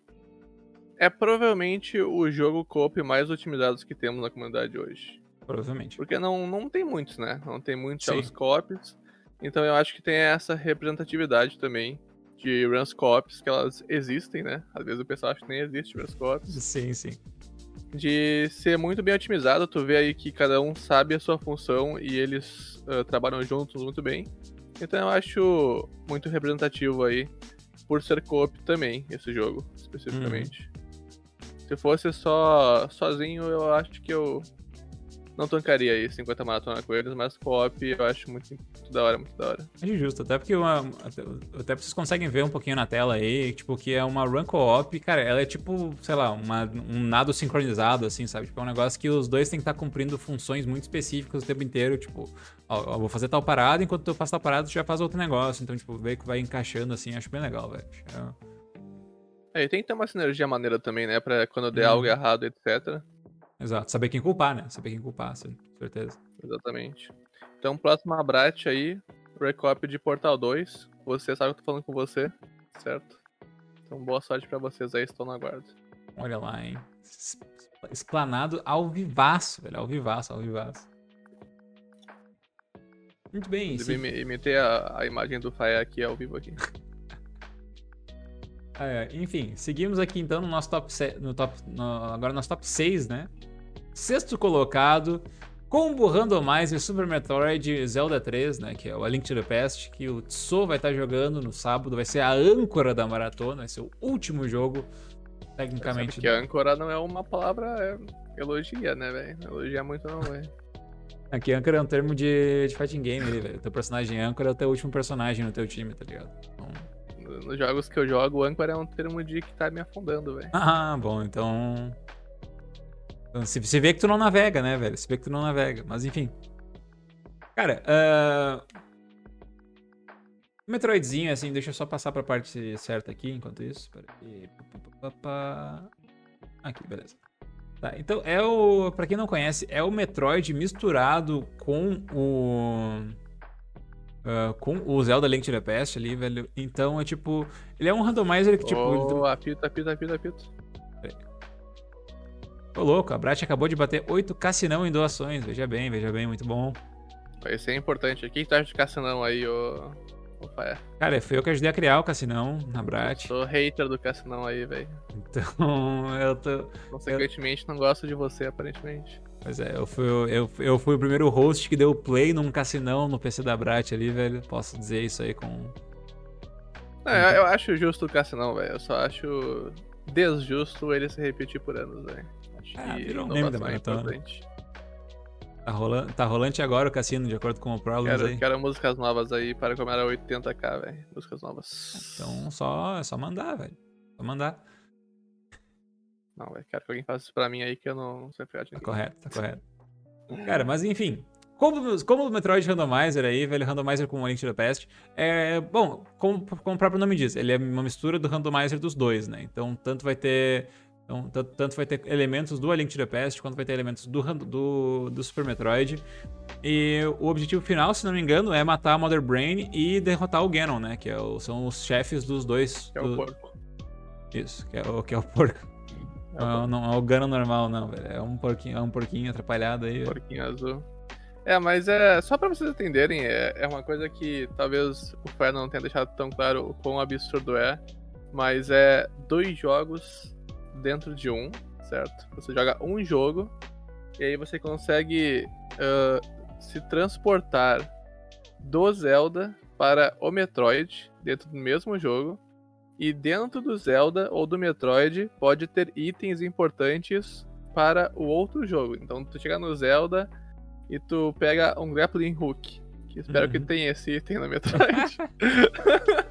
é provavelmente o jogo co-op mais otimizado que temos na comunidade hoje. Provavelmente. Porque não, não tem muitos, né? Não tem muitos jogos co-ops. Então eu acho que tem essa representatividade também de runs co-ops, que elas existem, né? Às vezes o pessoal acha que nem existe runs co-ops Sim, sim. de ser muito bem otimizado. Tu vê aí que cada um sabe a sua função e eles ah, trabalham juntos muito bem. Então eu acho muito representativo aí, por ser co-op também, esse jogo, especificamente. Se fosse só sozinho, eu acho que eu não tancaria aí 50 maratona com eles, mas co-op eu acho muito, muito da hora, muito da hora. Acho justo, até porque uma, até, até vocês conseguem ver um pouquinho na tela aí, tipo, que é uma run co-op, cara, ela é tipo, sei lá, uma, um nado sincronizado, assim, sabe? Tipo, é um negócio que os dois têm que estar cumprindo funções muito específicas o tempo inteiro, tipo, ó, ó, vou fazer tal parada, enquanto tu faz tal parada, tu já faz outro negócio, então, tipo, ver que vai encaixando, assim, acho bem legal, velho. É, É, e tem que ter uma sinergia maneira também, né? Pra quando der Uhum. algo errado, etc. exato, saber quem culpar, né? Saber quem culpar, sim, com certeza. Exatamente. Então, próximo abrate aí, Recop de Portal 2. Você sabe que eu tô falando com você, certo? Então, boa sorte pra vocês aí, estou no aguardo. Olha lá, hein? Explanado ao vivaço, velho, ao vivaço, ao vivaço. Muito bem, Inclusive, sim. imi- imitei a, a imagem do Faia aqui ao vivo aqui. É, enfim, seguimos aqui então no nosso top, se- no top no- agora no nosso top 6, né? Sexto colocado, Combo Randomizer Super Metroid Zelda 3, né? Que é o A Link to the Past, que o Tso vai estar jogando no sábado, vai ser a âncora da maratona, vai ser o último jogo, tecnicamente. Porque âncora não é uma palavra é, elogia, né, velho? Elogia muito não, velho. Aqui, âncora é um termo de, de fighting game, velho. Teu personagem âncora é o teu último personagem no teu time, tá ligado? Então... No- Nos jogos que eu jogo, âncora é um termo de que tá me afundando, velho. Ah, bom, então. Se, se vê que tu não navega, né, velho? Se vê que tu não navega. Mas enfim. Cara, ah, Metroidzinho, assim, deixa eu só passar pra parte certa aqui enquanto isso. Peraí. Aqui, beleza. Tá, então é o. Pra quem não conhece, é o Metroid misturado com o. ah, com o Zelda Link to the Past ali, velho. Então é tipo. Ele é um randomizer que, tipo. ele- oh, apito, apito, apito, apito. Ô, louco, a Brat acabou de bater 8 cassinão em doações. Veja bem, veja bem, muito bom. Isso é importante. O que tu acha de Cassinão aí, ô... Faia? Cara, foi eu que ajudei a criar o cassinão na Brat. Sou hater do Cassinão aí, velho. Então, eu tô. Consequentemente, não gosto de você, aparentemente. Pois é, eu fui, o- eu, eu fui o primeiro host que deu play num cassinão no PC da Brat ali, velho. Posso dizer isso aí com. Não, eu, eu acho justo o Cassinão, velho. Eu só acho desjusto ele se repetir por anos, velho. Ah, virou um meme da inovação é maratona. importante. Tá rolando, tá rolante agora o cassino, de acordo com o Problems Quero, aí. quero músicas novas aí para comemorar 80k, velho. Músicas novas. Então só, é só mandar, velho. Só mandar. Não, velho. Quero que alguém faça isso pra mim aí que eu não, não sei pegar de Tá correto, tá correto. Cara, mas enfim. Como, como o Metroid Randomizer aí, velho, Randomizer com o Link to the Past, é, bom, como, como o próprio nome diz, ele é uma mistura do Randomizer dos dois, né? Então, tanto vai ter, então, tanto, vai ter elementos do A Link to the Past, quanto vai ter elementos do, do, do Super Metroid. E o objetivo final, se não me engano, é matar a Mother Brain e derrotar o Ganon, né? Que é o- são os chefes dos dois. Que é do- o porco. Isso, que é o, que é o porco. É o Não, não é o Ganon normal, não, velho. É um porquinho, é um porquinho atrapalhado aí. velho. Porquinho azul. É, mas é só pra vocês entenderem, é, é uma coisa que talvez o Fer não tenha deixado tão claro o quão absurdo é, mas é dois jogos dentro de um, certo? Você joga um jogo e aí você consegue ah, se transportar do Zelda para o Metroid dentro do mesmo jogo. E dentro do Zelda ou do Metroid pode ter itens importantes para o outro jogo. Então tu chega no Zelda e tu pega um grappling hook. Que espero que Uhum. tenha esse item no Metroid.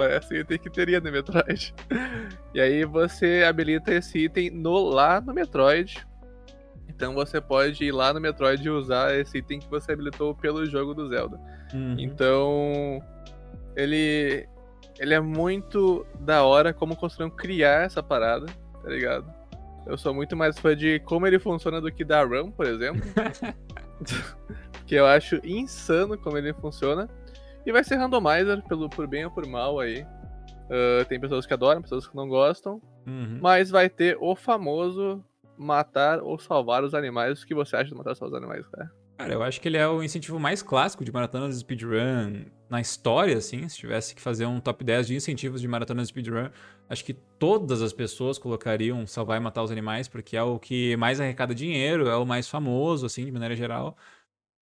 Parece item que teria no Metroid. E aí você habilita esse item no, lá no Metroid. Então você pode ir lá no Metroid e usar esse item que você habilitou pelo jogo do Zelda. Uhum. Então, ele ele é muito da hora como conseguiram criar essa parada, tá ligado? Eu sou muito mais fã de como ele funciona do que da RAM, por exemplo. que eu acho insano como ele funciona. E vai ser randomizer, pelo, por bem ou por mal aí. Ah, tem pessoas que adoram, pessoas que não gostam. Uhum. Mas vai ter o famoso matar ou salvar os animais. O que você acha de matar ou salvar os animais, cara? Cara, eu acho que ele é o incentivo mais clássico de maratonas de speedrun na história, assim. Se tivesse que fazer um top 10 de incentivos de maratonas de speedrun, acho que todas as pessoas colocariam salvar e matar os animais, porque é o que mais arrecada dinheiro, é o mais famoso, assim, de maneira geral.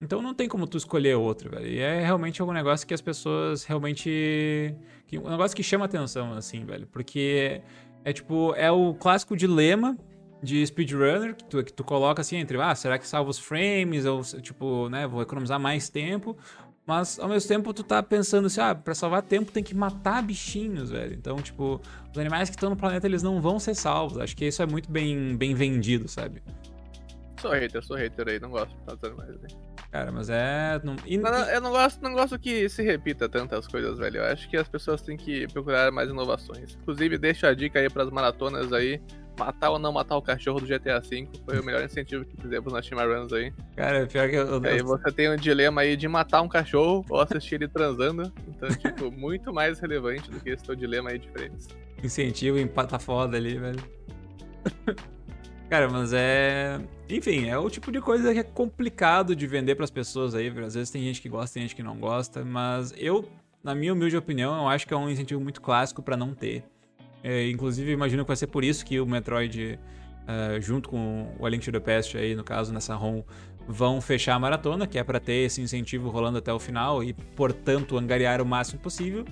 Então não tem como tu escolher outro, velho. E é realmente algum negócio que as pessoas realmente. que- um negócio que chama atenção, assim, velho. Porque é tipo, é o clássico dilema de speedrunner que tu, que tu coloca assim entre, ah, será que salva os frames? Ou, tipo, né, vou economizar mais tempo. Mas ao mesmo tempo tu tá pensando assim, ah, pra salvar tempo tem que matar bichinhos, velho. Então, tipo, os animais que estão no planeta eles não vão ser salvos. Acho que isso é muito bem, bem vendido, sabe? Sou hater, sou hater aí, não gosto de matar animais. Né? Cara, mas é. Não, e- Não, não, eu não gosto, não gosto que se repita tantas coisas, velho. Eu acho que as pessoas têm que procurar mais inovações. Inclusive, deixa a dica aí pras maratonas aí. Matar ou não matar o cachorro do GTA V foi o melhor incentivo que fizemos nas Team Runs aí. Cara, pior que eu. Aí você tem um dilema aí de matar um cachorro ou assistir ele transando. Então, tipo, muito mais relevante do que esse teu dilema aí de frentes. incentivo empata foda ali, velho. Cara, mas é. Enfim, é o tipo de coisa que é complicado de vender pras pessoas aí. Às vezes tem gente que gosta, tem gente que não gosta, mas eu, na minha humilde opinião, eu acho que é um incentivo muito clássico pra não ter. É, inclusive, imagino que vai ser por isso que o Metroid, eh, junto com o A Link to the Past aí, no caso, nessa ROM, vão fechar a maratona, que é pra ter esse incentivo rolando até o final e, portanto, angariar o máximo possível.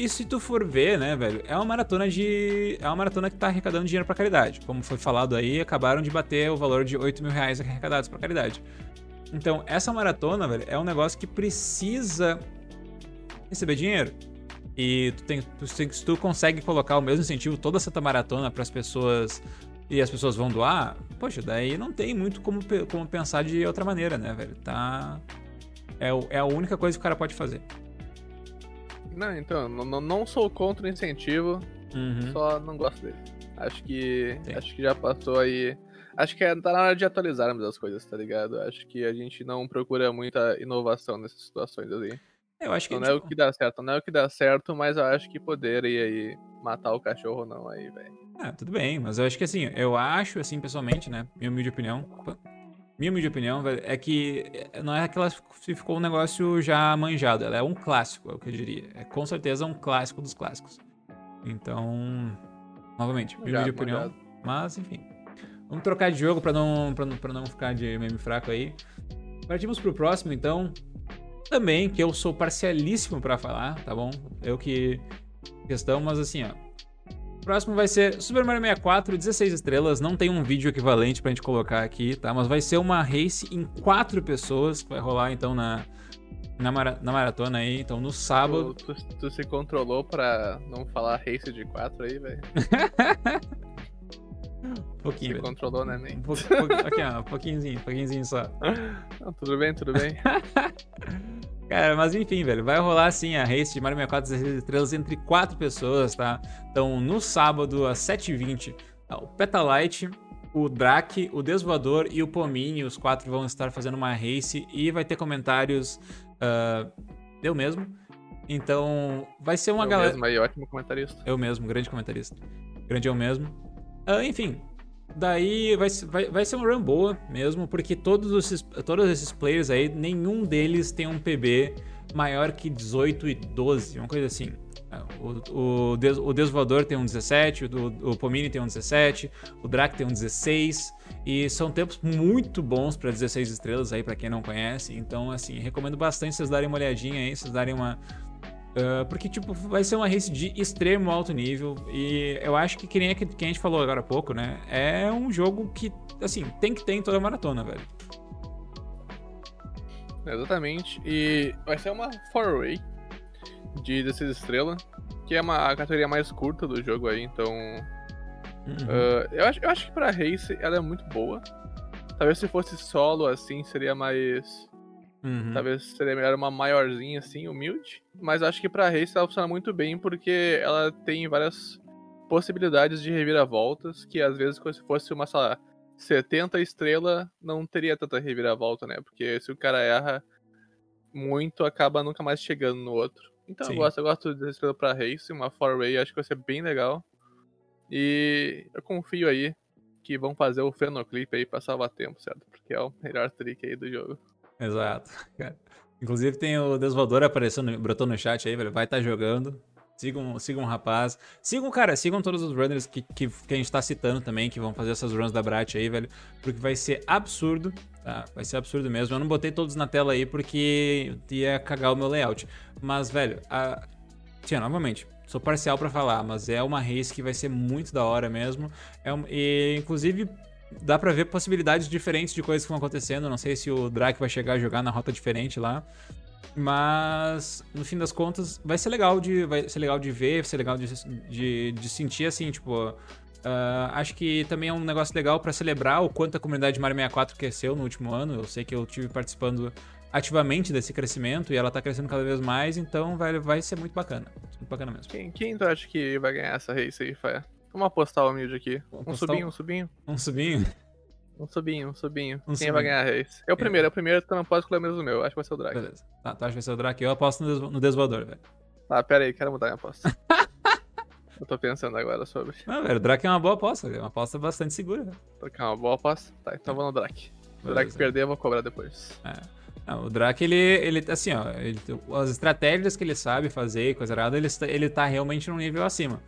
E se tu for ver, né, velho, é uma maratona de. É uma maratona que tá arrecadando dinheiro pra caridade. Como foi falado aí, acabaram de bater o valor de 8 mil reais arrecadados pra caridade. Então, essa maratona, velho, é um negócio que precisa receber dinheiro. E tu tem, tu, se tu consegue colocar o mesmo incentivo toda essa maratona pras pessoas e as pessoas vão doar, poxa, daí não tem muito como, como pensar de outra maneira, né, velho? Tá. É, é a única coisa que o cara pode fazer. Não, então, não, não- sou contra o incentivo, Uhum. só não gosto dele. Acho que. Sim. Acho que já passou aí. Acho que é- tá na hora de atualizarmos as coisas, tá ligado? Acho que a gente não procura muita inovação nessas situações aí. Eu acho que. Não é o que dá certo, não é o que dá certo, mas eu acho que poderia aí matar o cachorro não aí, velho. Ah, tudo bem, mas eu acho que assim, eu acho, assim, pessoalmente, né? Minha humilde opinião. opa, Minha humilde opinião, velho, é que eh, não é que ela se ficou um negócio já manjado. Ela é um clássico, é o que eu diria. É com certeza um clássico dos clássicos. Então, novamente, minha humilde opinião. manjado. Mas, enfim. Vamos trocar de jogo pra não, pra, não- pra não ficar de meme fraco aí. Partimos pro próximo, então. Também, que eu sou parcialíssimo pra falar, tá bom? Eu que. Questão, mas assim, ó. Próximo vai ser Super Mario 64, 16 estrelas. Não tem um vídeo equivalente pra gente colocar aqui, tá? Mas vai ser uma race em quatro pessoas, que vai rolar então na, na, mara na maratona aí, então no sábado. Tu, tu, tu, se controlou pra não falar race de quatro aí, velho? um pouquinho, Se controlou, né, man? Um ó, um pouquinhozinho, um pouquinhozinho só. Não, tudo bem, tudo bem. Cara, mas enfim, velho, vai rolar assim a race de Mario 64 16 estrelas entre quatro pessoas, tá? Então, no sábado, às 7h20, tá, o Petalite, o Drake, o Desvoador e o Pomini, os quatro vão estar fazendo uma race e vai ter comentários. Uh, eu mesmo. Então, vai ser uma eu galera. Mesmo aí, ótimo comentarista. Eu mesmo, grande comentarista. Grande eu mesmo. Uh, enfim, daí vai, vai, vai ser uma run boa mesmo, porque todos esses, todos esses players aí, nenhum deles tem um PB maior que 18 e 12, uma coisa assim. O, o, Des, o Desvoador tem um 17, o, o Pomini tem um 17, o Drake tem um 16, e são tempos muito bons para 16 estrelas aí, para quem não conhece. Então, assim, recomendo bastante vocês darem uma olhadinha aí, vocês darem uma, Uh, porque, tipo, vai ser uma race de extremo alto nível. E eu acho que, que nem a que, que a gente falou agora há pouco, né? É um jogo que, assim, tem que ter em toda a maratona, velho. Exatamente. E vai ser uma 4-way de 16 estrelas, que é uma categoria mais curta do jogo aí, então. Uhum. Uh, eu, acho, eu acho que pra race ela é muito boa. Talvez se fosse solo assim seria mais Uhum. Talvez seria melhor uma maiorzinha assim, humilde. Mas acho que pra race ela funciona muito bem porque ela tem várias possibilidades de reviravoltas que às vezes se fosse uma, sei lá, 70 estrela não teria tanta reviravolta, né? Porque se o cara erra muito, acaba nunca mais chegando no outro. Então Sim. eu gosto, eu gosto de estrela pra race, uma 4-way, acho que vai ser bem legal. E eu confio aí que vão fazer o Fenoclip aí pra salvar tempo, certo? Porque é o melhor trick aí do jogo. Exato. Inclusive tem o Desvoador aparecendo, brotou no chat aí, velho. Vai estar tá jogando. Sigam, sigam o rapaz. Sigam, cara, sigam todos os runners que, que, que, a gente tá citando também, que vão fazer essas runs da Brat aí, velho. Porque vai ser absurdo, tá? Vai ser absurdo mesmo. Eu não botei todos na tela aí porque ia cagar o meu layout. Mas, velho, a... Tia, novamente, sou parcial para falar, mas é uma race que vai ser muito da hora mesmo. É um... E, inclusive, dá pra ver possibilidades diferentes de coisas que vão acontecendo. Não sei se o Drake vai chegar a jogar na rota diferente lá. Mas, no fim das contas, vai ser legal de, vai ser legal de ver, vai ser legal de, de, de sentir, assim, tipo... Uh, acho que também é um negócio legal para celebrar o quanto a comunidade de Mario 64 cresceu no último ano. Eu sei que eu tive participando ativamente desse crescimento e ela tá crescendo cada vez mais, então vai, vai ser muito bacana. Muito bacana mesmo. Quem, quem tu acha que vai ganhar essa race aí, Fé? Vamos apostar o humilde aqui. um subinho, um subinho. Um subinho? Um subinho, um subinho. Um Quem subinho. vai ganhar a race? É o primeiro, é o primeiro, tu não pode escolher menos o meu. Acho que vai ser o Drake. Beleza. Tá, tu acha que vai ser o Drake? Eu aposto no, no velho. Ah, pera aí, quero mudar minha aposta. Eu tô pensando agora sobre. Não, velho, o Drake é uma boa aposta, é uma aposta bastante segura. Velho. É uma boa aposta? Tá, então vou no Drake. Se o Drake perder, eu vou cobrar depois. É. Não, o Drake, ele, ele assim, ó, ele, as estratégias que ele sabe fazer e coisa errada, ele, ele tá realmente num nível acima.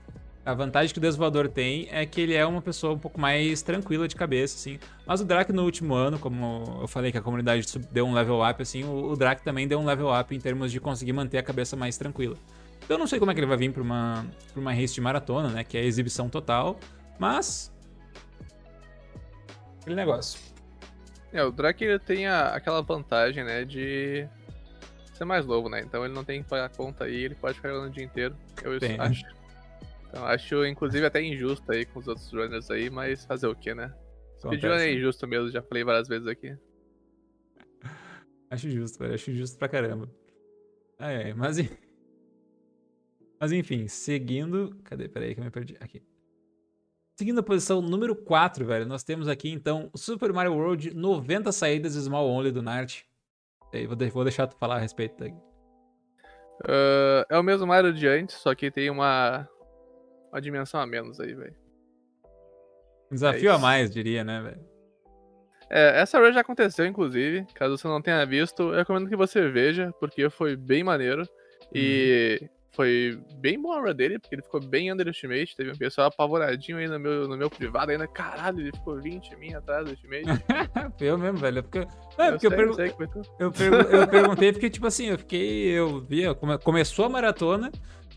A vantagem que o Desvoador tem é que ele é uma pessoa um pouco mais tranquila de cabeça, assim. Mas o Drake no último ano, como eu falei que a comunidade deu um level up, assim, o, Drake também deu um level up em termos de conseguir manter a cabeça mais tranquila. Então eu não sei como é que ele vai vir pra uma, pra uma race de maratona, né? Que é exibição total, mas... Aquele negócio. É, o Drake ele tem a, aquela vantagem, né, de ser mais novo, né? Então ele não tem que pagar conta aí, ele pode ficar jogando o dia inteiro. Eu tem, acho. Né? Então, acho, inclusive, até injusto aí com os outros runners aí, mas fazer o que, né? Speedrun é injusto mesmo, já falei várias vezes aqui. Acho justo, velho. Acho justo pra caramba. Ah, é, mas... Mas enfim, seguindo... Cadê? Peraí que eu me perdi. Aqui. Seguindo a posição número 4, velho, nós temos aqui, então, Super Mario World 90 saídas Small Only do Nart. Aí, vou, de vou deixar tu falar a respeito daqui. Uh, é o mesmo Mario de antes, só que tem uma uma dimensão a menos aí, velho. Um desafio é a mais, diria, né, velho? É, essa run já aconteceu, inclusive. Caso você não tenha visto, eu recomendo que você veja, porque foi bem maneiro. E uhum. foi bem bom a run dele, porque ele ficou bem underestimate. Teve um pessoal apavoradinho aí no meu, no meu privado, ainda, caralho, ele ficou 20 mim atrás do estimate. foi eu mesmo, velho. Porque, é, eu, porque sei, eu, pergu... eu, pergu... eu perguntei porque, tipo assim, eu fiquei. Eu via, come... começou a maratona.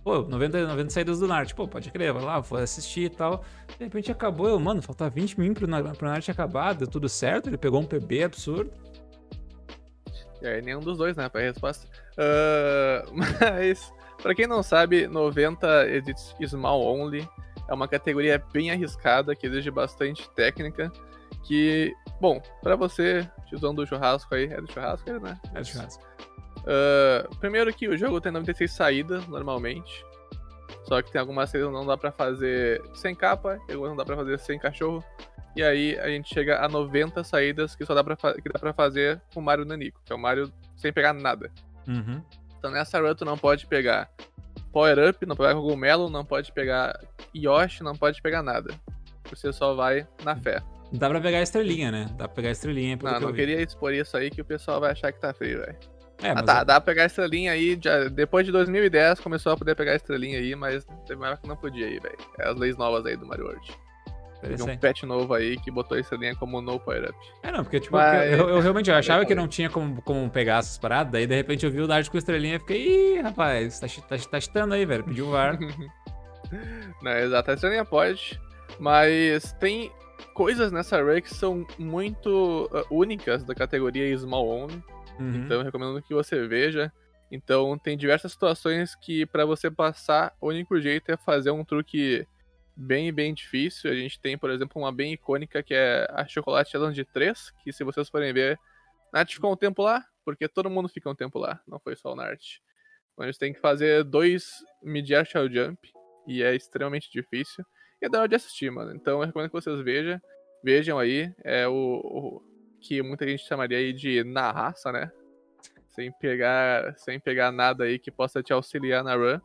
Pô, 90, 90 saídas do Nart. Pô, pode crer, vai lá, vou assistir e tal. De repente acabou, eu, mano, falta 20 minutos pro, pro Nart acabar, deu tudo certo, ele pegou um PB absurdo. E aí, nenhum dos dois, né, pra resposta. Uh, mas, pra quem não sabe, 90 Edits Small Only é uma categoria bem arriscada, que exige bastante técnica, que, bom, pra você, tiozão do churrasco aí, é do churrasco, né? É do churrasco. Uh, primeiro que o jogo tem 96 saídas, normalmente. Só que tem algumas saídas que não dá pra fazer sem capa, e algumas não dá pra fazer sem cachorro. E aí a gente chega a 90 saídas que só dá pra, que dá pra fazer com o Mario Nanico, que é o Mario sem pegar nada. Uhum. Então nessa run tu não pode pegar Power Up, não pode pegar Cogumelo, não pode pegar Yoshi, não pode pegar nada. Você só vai na fé. Dá pra pegar a estrelinha, né? Dá pra pegar a estrelinha. Não, que não vi. queria expor isso aí que o pessoal vai achar que tá frio, velho. É, Ah, mas tá, dá pra pegar a estrelinha aí. Já, depois de 2010 começou a poder pegar a estrelinha aí, mas teve uma que não podia aí, velho. É as leis novas aí do Mario World. Teve um patch novo aí que botou a estrelinha como no power up. É, não, porque, tipo, Mas- eu, eu realmente eu achava que não tinha como, como pegar essas paradas, daí de repente eu vi o Dart com estrelinha e fiquei, ih, rapaz, tá, tá, tá chitando aí, velho, pediu o VAR. Não, exato, a estrelinha pode, mas tem coisas nessa array que são muito uh, únicas da categoria Small Only. Uhum. Então recomendo que você veja. Então tem diversas situações que pra você passar, o único jeito é fazer um truque bem, bem difícil. A gente tem, por exemplo, uma bem icônica que é a Chocolate Challenge 3, que se vocês forem ver, Nart ficou um tempo lá, porque todo mundo fica um tempo lá, não foi só o Nart. Então gente tem que fazer dois mid-air shell jump, e é extremamente difícil. E é da hora de assistir, mano. Então eu recomendo que vocês vejam. Vejam aí, é o, o que muita gente chamaria aí de na raça, né? Sem pegar, sem pegar nada aí que possa te auxiliar na run.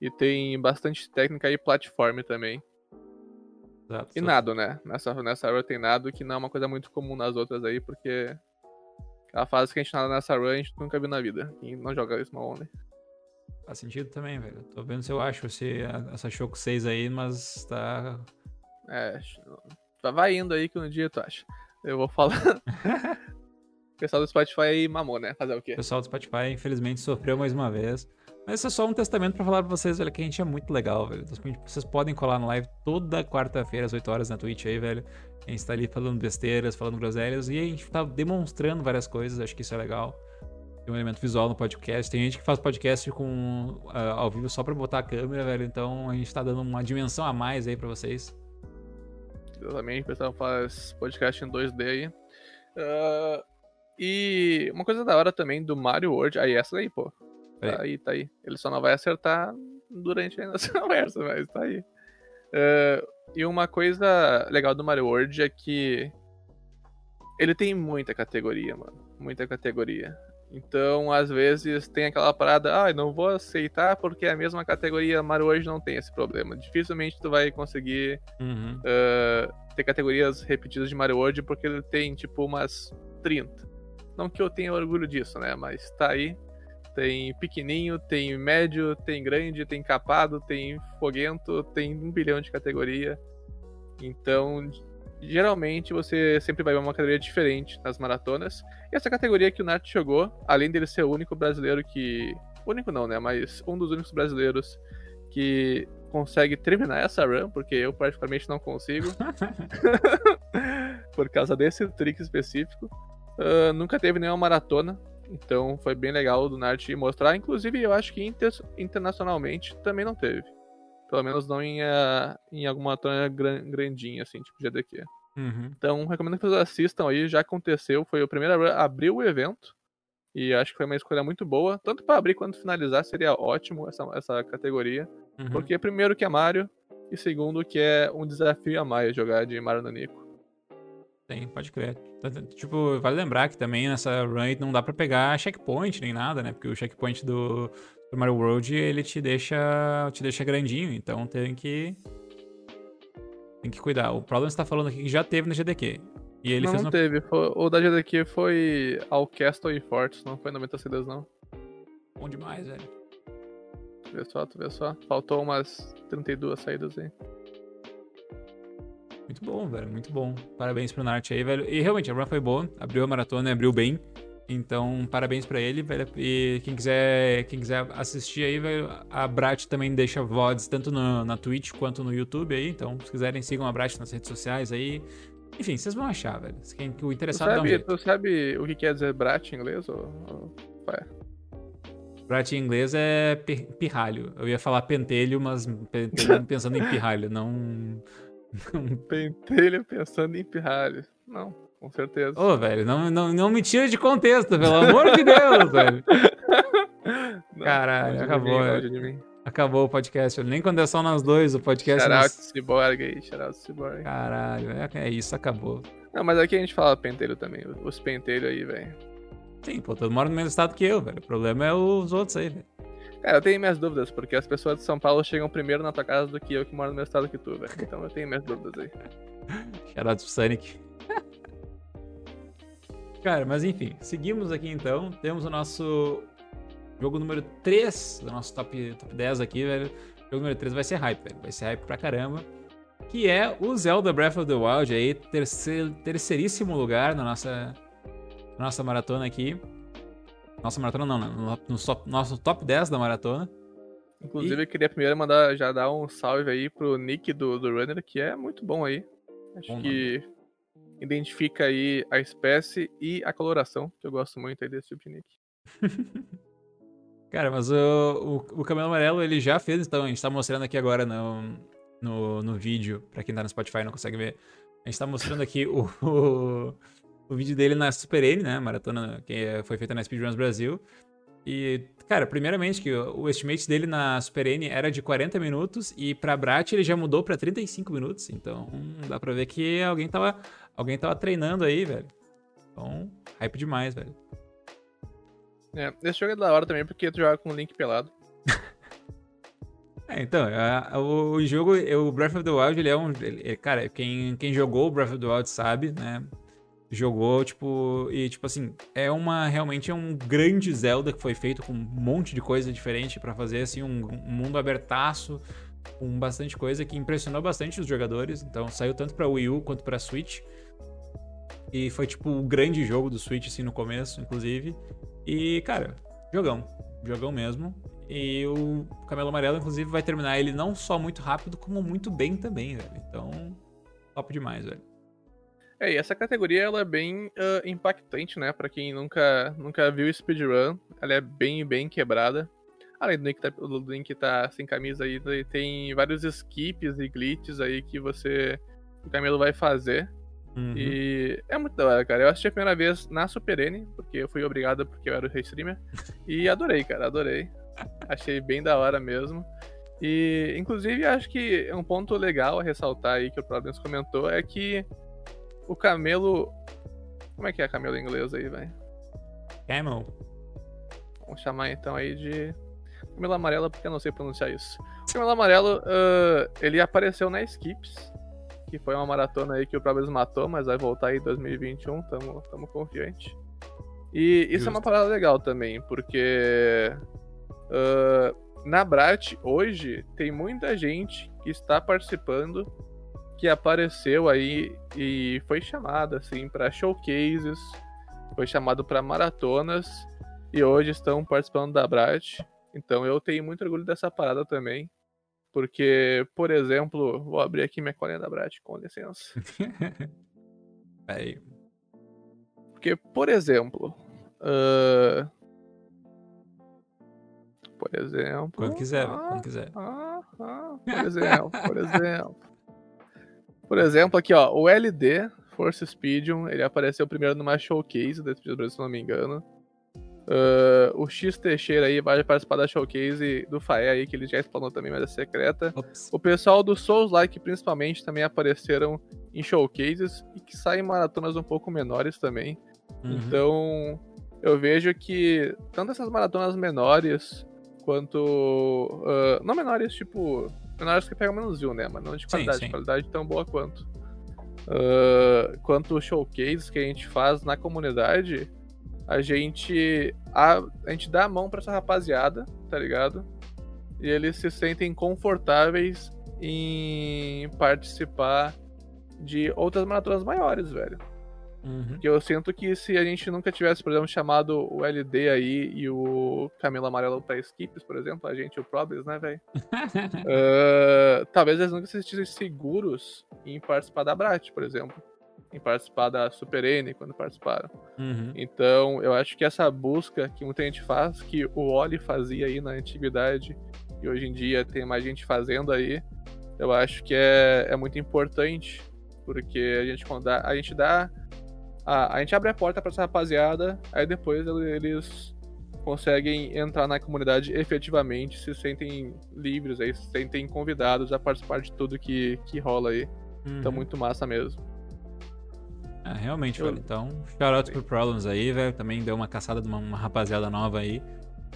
E tem bastante técnica e platform também. Exato. E nado, né? Nessa, nessa run tem nado, que não é uma coisa muito comum nas outras aí, porque a fase que a gente nada nessa run a gente nunca viu na vida. E não joga Small Only. Faz sentido também, velho. Tô vendo se eu acho esse, essa Choco 6 aí, mas tá. É, vai indo aí que um dia tu acha. Eu vou falar. o pessoal do Spotify mamou, né? Fazer o quê? O pessoal do Spotify, infelizmente, sofreu mais uma vez. Mas isso é só um testamento pra falar pra vocês, velho, que a gente é muito legal, velho. Então, Vocês podem colar na live toda quarta-feira, às 8 horas, na Twitch aí, velho. A gente tá ali falando besteiras, falando groselhas, e a gente tá demonstrando várias coisas, acho que isso é legal. Tem um elemento visual no podcast. Tem gente que faz podcast com ah, ao vivo só pra botar a câmera, velho. Então a gente tá dando uma dimensão a mais aí pra vocês. Exatamente, o pessoal faz podcast em 2D aí. Ah, e uma coisa da hora também do Mario World. Aí, essa daí, pô. Tá aí, tá aí. Ele só não vai acertar durante a nossa conversa, mas tá aí. Ah, e uma coisa legal do Mario World é que ele tem muita categoria, mano. Muita categoria. Então, às vezes, tem aquela parada, ah, não vou aceitar porque a mesma categoria Mario World não tem esse problema. Dificilmente tu vai conseguir Uhum. ah, ter categorias repetidas de Mario World porque ele tem tipo umas 30. Não que eu tenha orgulho disso, né? Mas tá aí. Tem pequenininho, tem médio, tem grande, tem capado, tem foguento, tem um bilhão de categoria. Então, geralmente você sempre vai ver uma categoria diferente nas maratonas. E essa categoria que o Nath jogou, além dele ser o único brasileiro que. Único não, né? Mas um dos únicos brasileiros que consegue terminar essa run, porque eu particularmente não consigo. por causa desse trick específico. Ah, nunca teve nenhuma maratona, então foi bem legal do Nart mostrar. Inclusive, eu acho que inter- internacionalmente também não teve. Pelo menos não em, ah, em alguma gran- grandinha, assim, tipo GDQ. Uhum. Então, recomendo que vocês assistam aí, já aconteceu. Foi o primeiro a abrir o evento. E acho que foi uma escolha muito boa. Tanto para abrir quanto finalizar seria ótimo essa, essa categoria. Uhum. Porque primeiro que é Mario, e segundo que é um desafio a mais jogar de Mario Nanico. Tem, pode crer. Tipo, vale lembrar que também nessa run não dá pra pegar checkpoint nem nada, né? Porque o checkpoint do, do Mario World, ele te deixa, te deixa grandinho, então tem que tem que cuidar. O problema que você tá falando aqui que já teve no GDQ. E ele não, fez não no... teve. Foi- o da GDQ foi ao Castle e Fortes, não foi 90 CDs não. bom demais, velho. Tu vê só, tu vê só. Faltou umas 32 saídas aí. Muito bom, velho, muito bom. Parabéns pro Nart aí, velho. E realmente, a run foi boa, abriu a maratona, abriu bem. Então, parabéns pra ele, velho. E quem quiser, quem quiser assistir aí, velho, a Brat também deixa VODs tanto no, na Twitch quanto no YouTube aí. Então, se quiserem, sigam a Brat nas redes sociais aí. Enfim, vocês vão achar, velho. Quem, o interessado tu dá um sabe, jeito. tu sabe o que quer dizer brat em inglês? Ou, ou... Ué, Brat em inglês é pi- pirralho. Eu ia falar pentelho, mas pentelho pensando em pirralho, não. não- pentelho pensando em pirralho. Não, com certeza. Ô, velho, não, não, não me tira de contexto, pelo amor de Deus, velho. Não, Caralho, acabou, mim. Acabou o podcast. Nem quando é só nós dois, o podcast. Shout out nós- Cyborg aí, shout out Cyborg. Caralho, é, é isso, acabou. Não, mas aqui a gente fala pentelho também. Os pentelhos aí, velho. Sim, pô, todo mora no mesmo estado que eu, velho. O problema é os outros aí, velho. Cara, eu tenho minhas dúvidas, porque as pessoas de São Paulo chegam primeiro na tua casa do que eu que moro no mesmo estado que tu, velho. Então eu tenho minhas dúvidas aí. Shoutouts pro Sonic. Cara, mas enfim, seguimos aqui então. Temos o nosso jogo número 3 do nosso top, top 10 aqui, velho. O jogo número 3 vai ser hype, velho. Vai ser hype pra caramba. Que é o Zelda Breath of the Wild aí, terceir, terceiríssimo lugar na nossa, na nossa maratona aqui. Nossa maratona não, né? no, no top- nosso top 10 da maratona. Inclusive, eu queria primeiro mandar já dar um salve aí pro Nick do, do Runner, que é muito bom aí. Acho Bom que identifica aí a espécie e a coloração, que eu gosto muito aí desse tipo de Nick. Cara, mas o, o, o Camelo Amarelo ele já fez, então a gente tá mostrando aqui agora no, no, no vídeo, pra quem tá no Spotify e não consegue ver. A gente tá mostrando aqui o, o, o vídeo dele na Super N, né? Maratona que foi feita na Speedruns Brasil. E, cara, primeiramente que o o estimate dele na Super N era de 40 minutos e pra Brat ele já mudou pra 35 minutos. Então dá pra ver que alguém tava, alguém tava treinando aí, velho. Então, hype demais, velho. É, esse jogo é da hora também porque tu joga com o Link pelado. É, então, a- a- o, jogo, o Breath of the Wild, ele é um. ele- ele- cara, quem, quem jogou o Breath of the Wild sabe, né? Jogou, tipo, e tipo assim, é uma. Realmente é um grande Zelda que foi feito com um monte de coisa diferente pra fazer, assim, um, um mundo abertaço, com bastante coisa que impressionou bastante os jogadores. Então, saiu tanto pra Wii U quanto pra Switch. E foi, tipo, o grande jogo do Switch, assim, no começo, inclusive. E, cara, jogão. Jogão mesmo. E o Camelo Amarelo, inclusive, vai terminar ele não só muito rápido, como muito bem também, velho. Então, top demais, velho. É, e essa categoria ela é bem ah, impactante, né? Pra quem nunca, nunca viu speedrun, ela é bem, bem quebrada. Além do Link tá, do Link tá sem camisa aí, tem vários skips e glitches aí que você. O Camelo vai fazer. Uhum. E é muito da hora, cara. Eu assisti a primeira vez na Super N, porque eu fui obrigado porque eu era o restreamer. E adorei, cara, adorei. Achei bem da hora mesmo. E, inclusive, acho que um ponto legal a ressaltar aí que o Providence comentou é que o camelo. Como é que é camelo em inglês aí, velho? Camel. Vamos chamar então aí de. Camelo amarelo, porque eu não sei pronunciar isso. O camelo amarelo, ah, ele apareceu na Skips, que foi uma maratona aí que o Providence matou, mas vai voltar aí em 2021, tamo, tamo confiante. E isso é uma Justo. parada legal também, porque ah, na Brat, hoje, tem muita gente que está participando, que apareceu aí e foi chamado, assim, para showcases, foi chamado para maratonas, e hoje estão participando da Brat. Então eu tenho muito orgulho dessa parada também. Porque, por exemplo, vou abrir aqui minha colinha da Brat, com licença. Aí. Porque, por exemplo. ah, Por exemplo. Quando quiser, ah, Quando quiser. ah, ah, por exemplo, por exemplo. Por exemplo, aqui, ó, o LD, Force Speedium, ele apareceu primeiro numa showcase da Speed Brasil, se não me engano. Ah, o X Teixeira aí vai participar da showcase do Faé aí, que ele já explanou também, mas é secreta. Ops. O pessoal do Souls Like, principalmente, também apareceram em showcases e que saem maratonas um pouco menores também. Uhum. Então, eu vejo que tanto essas maratonas menores quanto. ah, não menores, tipo. Menores que pegam menos view, né? Mas não de Sim, qualidade, sim. qualidade tão boa quanto. Ah, quanto showcases que a gente faz na comunidade, a gente. A, a gente dá a mão pra essa rapaziada, tá ligado? E eles se sentem confortáveis em participar de outras maratonas maiores, velho. Uhum. Porque eu sinto que se a gente nunca tivesse, por exemplo, chamado o LD aí e o Camilo Amarelo pra skips, por exemplo, a gente e o Probes, né, velho? uh, talvez eles nunca se sentissem seguros em participar da Brat, por exemplo. Em participar da Super N quando participaram. Uhum. Então, eu acho que essa busca que muita gente faz, que o Oli fazia aí na antiguidade, e hoje em dia tem mais gente fazendo aí, eu acho que é, é muito importante, porque a gente, quando dá, a gente dá. A, a gente abre a porta para essa rapaziada, aí depois eles conseguem entrar na comunidade efetivamente, se sentem livres aí, se sentem convidados a participar de tudo que, que rola aí. Uhum. Então, muito massa mesmo. É, realmente, Eu- velho. Então, shoutouts pro Problems aí, velho. Também deu uma caçada de uma, uma rapaziada nova aí.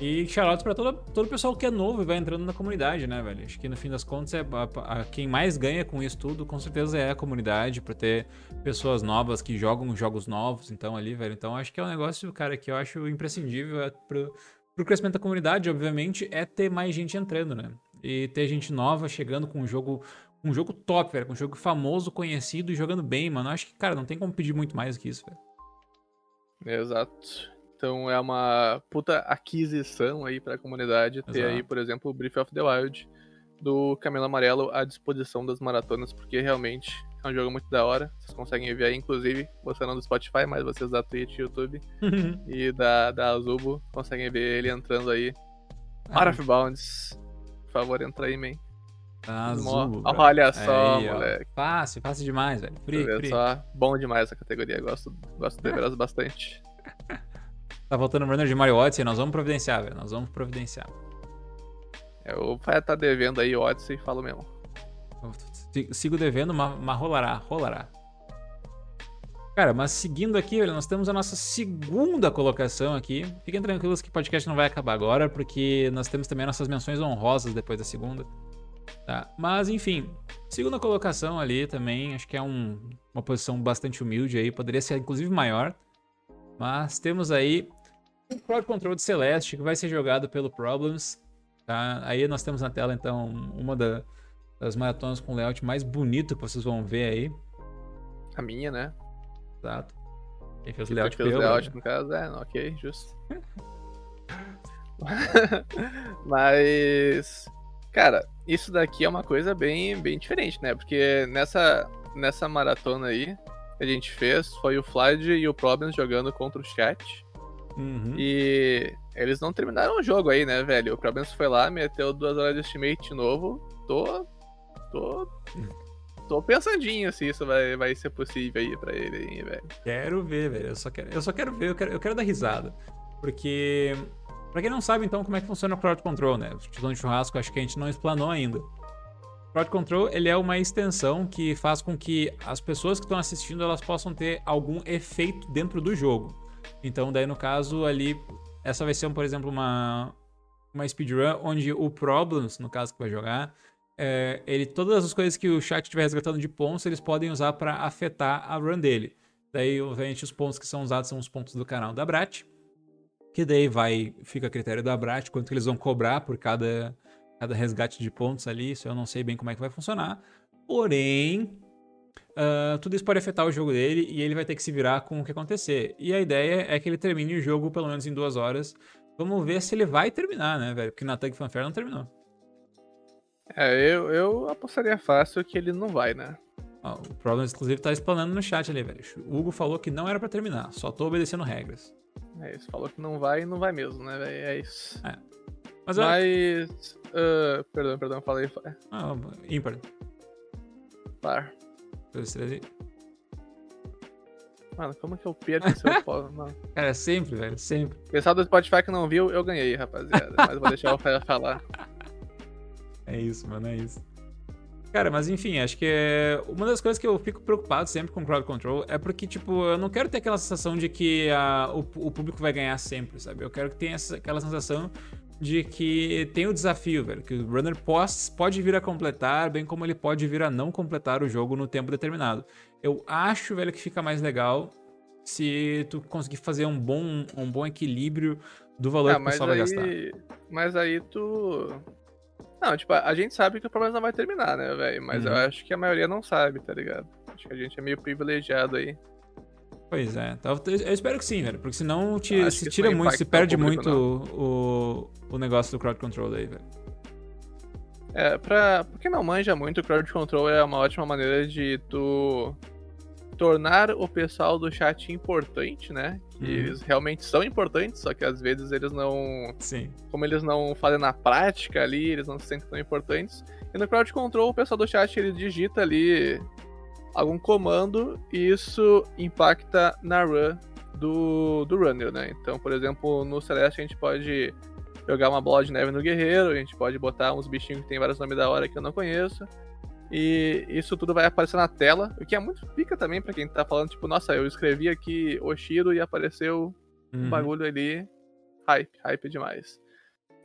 E shoutouts pra todo, todo o pessoal que é novo e vai entrando na comunidade, né, velho? Acho que no fim das contas, é a- a- quem mais ganha com isso tudo, com certeza é a comunidade, por ter pessoas novas que jogam jogos novos, então, ali, velho. Então, acho que é um negócio, cara, que eu acho imprescindível é pro, pro crescimento da comunidade, obviamente, é ter mais gente entrando, né? E ter gente nova chegando com um jogo um jogo top, velho, um jogo famoso, conhecido e jogando bem, mano. Acho que, cara, não tem como pedir muito mais do que isso, velho. Exato. Então é uma puta aquisição aí pra comunidade ter Exato. aí, por exemplo, o Brief of the Wild do Camelo Amarelo à disposição das maratonas, porque realmente é um jogo muito da hora. Vocês conseguem ver aí, inclusive, você não do Spotify, mas vocês da Twitch, YouTube e da, da Azubo conseguem ver ele entrando aí. Out of Bounds. Por favor, entra aí, man. Azul. Olha só, Aí, ó. moleque. Fácil, fácil demais, velho. Free, Vê free. só, bom demais essa categoria. Gosto, gosto de veras bastante. Tá faltando o runner de Mario Odyssey, nós vamos providenciar, velho. Nós vamos providenciar. Eu vai estar devendo aí Odyssey e falo mesmo. Eu Sigo devendo, mas, mas rolará, rolará. Cara, mas seguindo aqui, velho, nós temos a nossa segunda colocação aqui. Fiquem tranquilos que o podcast não vai acabar agora, porque nós temos também nossas menções honrosas depois da segunda. Tá? Mas, enfim, segunda colocação ali também, acho que é um- uma posição bastante humilde aí, poderia ser inclusive maior. Mas temos aí o Crowd Control de Celeste, que vai ser jogado pelo Problems. Tá? Aí nós temos na tela, então, uma da- das maratonas com layout mais bonito que vocês vão ver aí. A minha, né? Exato. Quem fez o layout fez eu, layout, né? no caso, é, ok, justo. Mas, cara, isso daqui é uma coisa bem, bem diferente, né? Porque nessa, nessa maratona aí que a gente fez, foi o Floyd e o Problems jogando contra o chat. Uhum. E eles não terminaram o jogo aí, né, velho? O Problems foi lá, meteu duas horas de estimate de novo. Tô. Tô. Tô pensandinho se isso vai, vai ser possível aí pra ele, hein, velho. Quero ver, velho. Eu só quero, eu só quero ver, eu quero, eu quero dar risada. Porque, pra quem não sabe, então, como é que funciona o Crowd Control, né? O título de churrasco, acho que a gente não explanou ainda. Crowd Control, ele é uma extensão que faz com que as pessoas que estão assistindo, elas possam ter algum efeito dentro do jogo. Então, daí, no caso, ali, essa vai ser, por exemplo, uma, uma speedrun onde o Problems, no caso que vai jogar, é, ele, todas as coisas que o chat estiver resgatando de pontos, eles podem usar para afetar a run dele. Daí, obviamente, os pontos que são usados são os pontos do canal da Brat. Que daí vai, fica a critério da Brat, quanto que eles vão cobrar por cada, cada resgate de pontos ali. Isso eu não sei bem como é que vai funcionar. Porém, ah, tudo isso pode afetar o jogo dele e ele vai ter que se virar com o que acontecer. E a ideia é que ele termine o jogo pelo menos em duas horas. Vamos ver se ele vai terminar, né, velho? Porque na Tag Fanfare não terminou. É, eu, eu apostaria fácil que ele não vai, né? Ó, o Problems, inclusive, tá explanando no chat ali, velho. O Hugo falou que não era pra terminar, só tô obedecendo regras. É isso, falou que não vai e não vai mesmo, né, velho? É isso. Mas, eu... Mas. ah, perdão, perdão, falei. Ah, ímpar. Par. Dois, três e- Mano, como que eu perco se eu posso. Mano. Cara, sempre, velho, sempre. Pessoal do Spotify que não viu, eu ganhei, rapaziada. Mas vou deixar o Rafael falar. É isso, mano, é isso. Cara, mas enfim, acho que é... uma das coisas que eu fico preocupado sempre com crowd control é porque, tipo, eu não quero ter aquela sensação de que a, o, o público vai ganhar sempre, sabe? Eu quero que tenha essa, aquela sensação de que tem o desafio, velho. Que o runner posts pode vir a completar, bem como ele pode vir a não completar o jogo no tempo determinado. Eu acho, velho, que fica mais legal se tu conseguir fazer um bom, um bom equilíbrio do valor Ah, que o pessoal vai gastar. aí. Mas aí tu. Não, tipo, a gente sabe que o problema não vai terminar, né, velho? Mas eu Uhum. acho que a maioria não sabe, tá ligado? Acho que a gente é meio privilegiado aí. Pois é. Então, eu espero que sim, velho. Porque senão te, se tira muito, se perde público, muito o, o negócio do crowd control aí, velho. É, pra, pra quem não manja muito, o crowd control é uma ótima maneira de tu tornar o pessoal do chat importante, né? Que Uhum. eles realmente são importantes, só que às vezes eles não. Sim. Como eles não fazem na prática ali, eles não se sentem tão importantes. E no crowd control, o pessoal do chat ele digita ali algum comando e isso impacta na run do, do runner, né? Então, por exemplo, no Celeste a gente pode jogar uma bola de neve no guerreiro, a gente pode botar uns bichinhos que tem vários nomes da hora que eu não conheço. E isso tudo vai aparecer na tela, o que é muito pica também pra quem tá falando, tipo, nossa, eu escrevi aqui Oshiro e apareceu um Uhum. bagulho ali, hype, hype demais.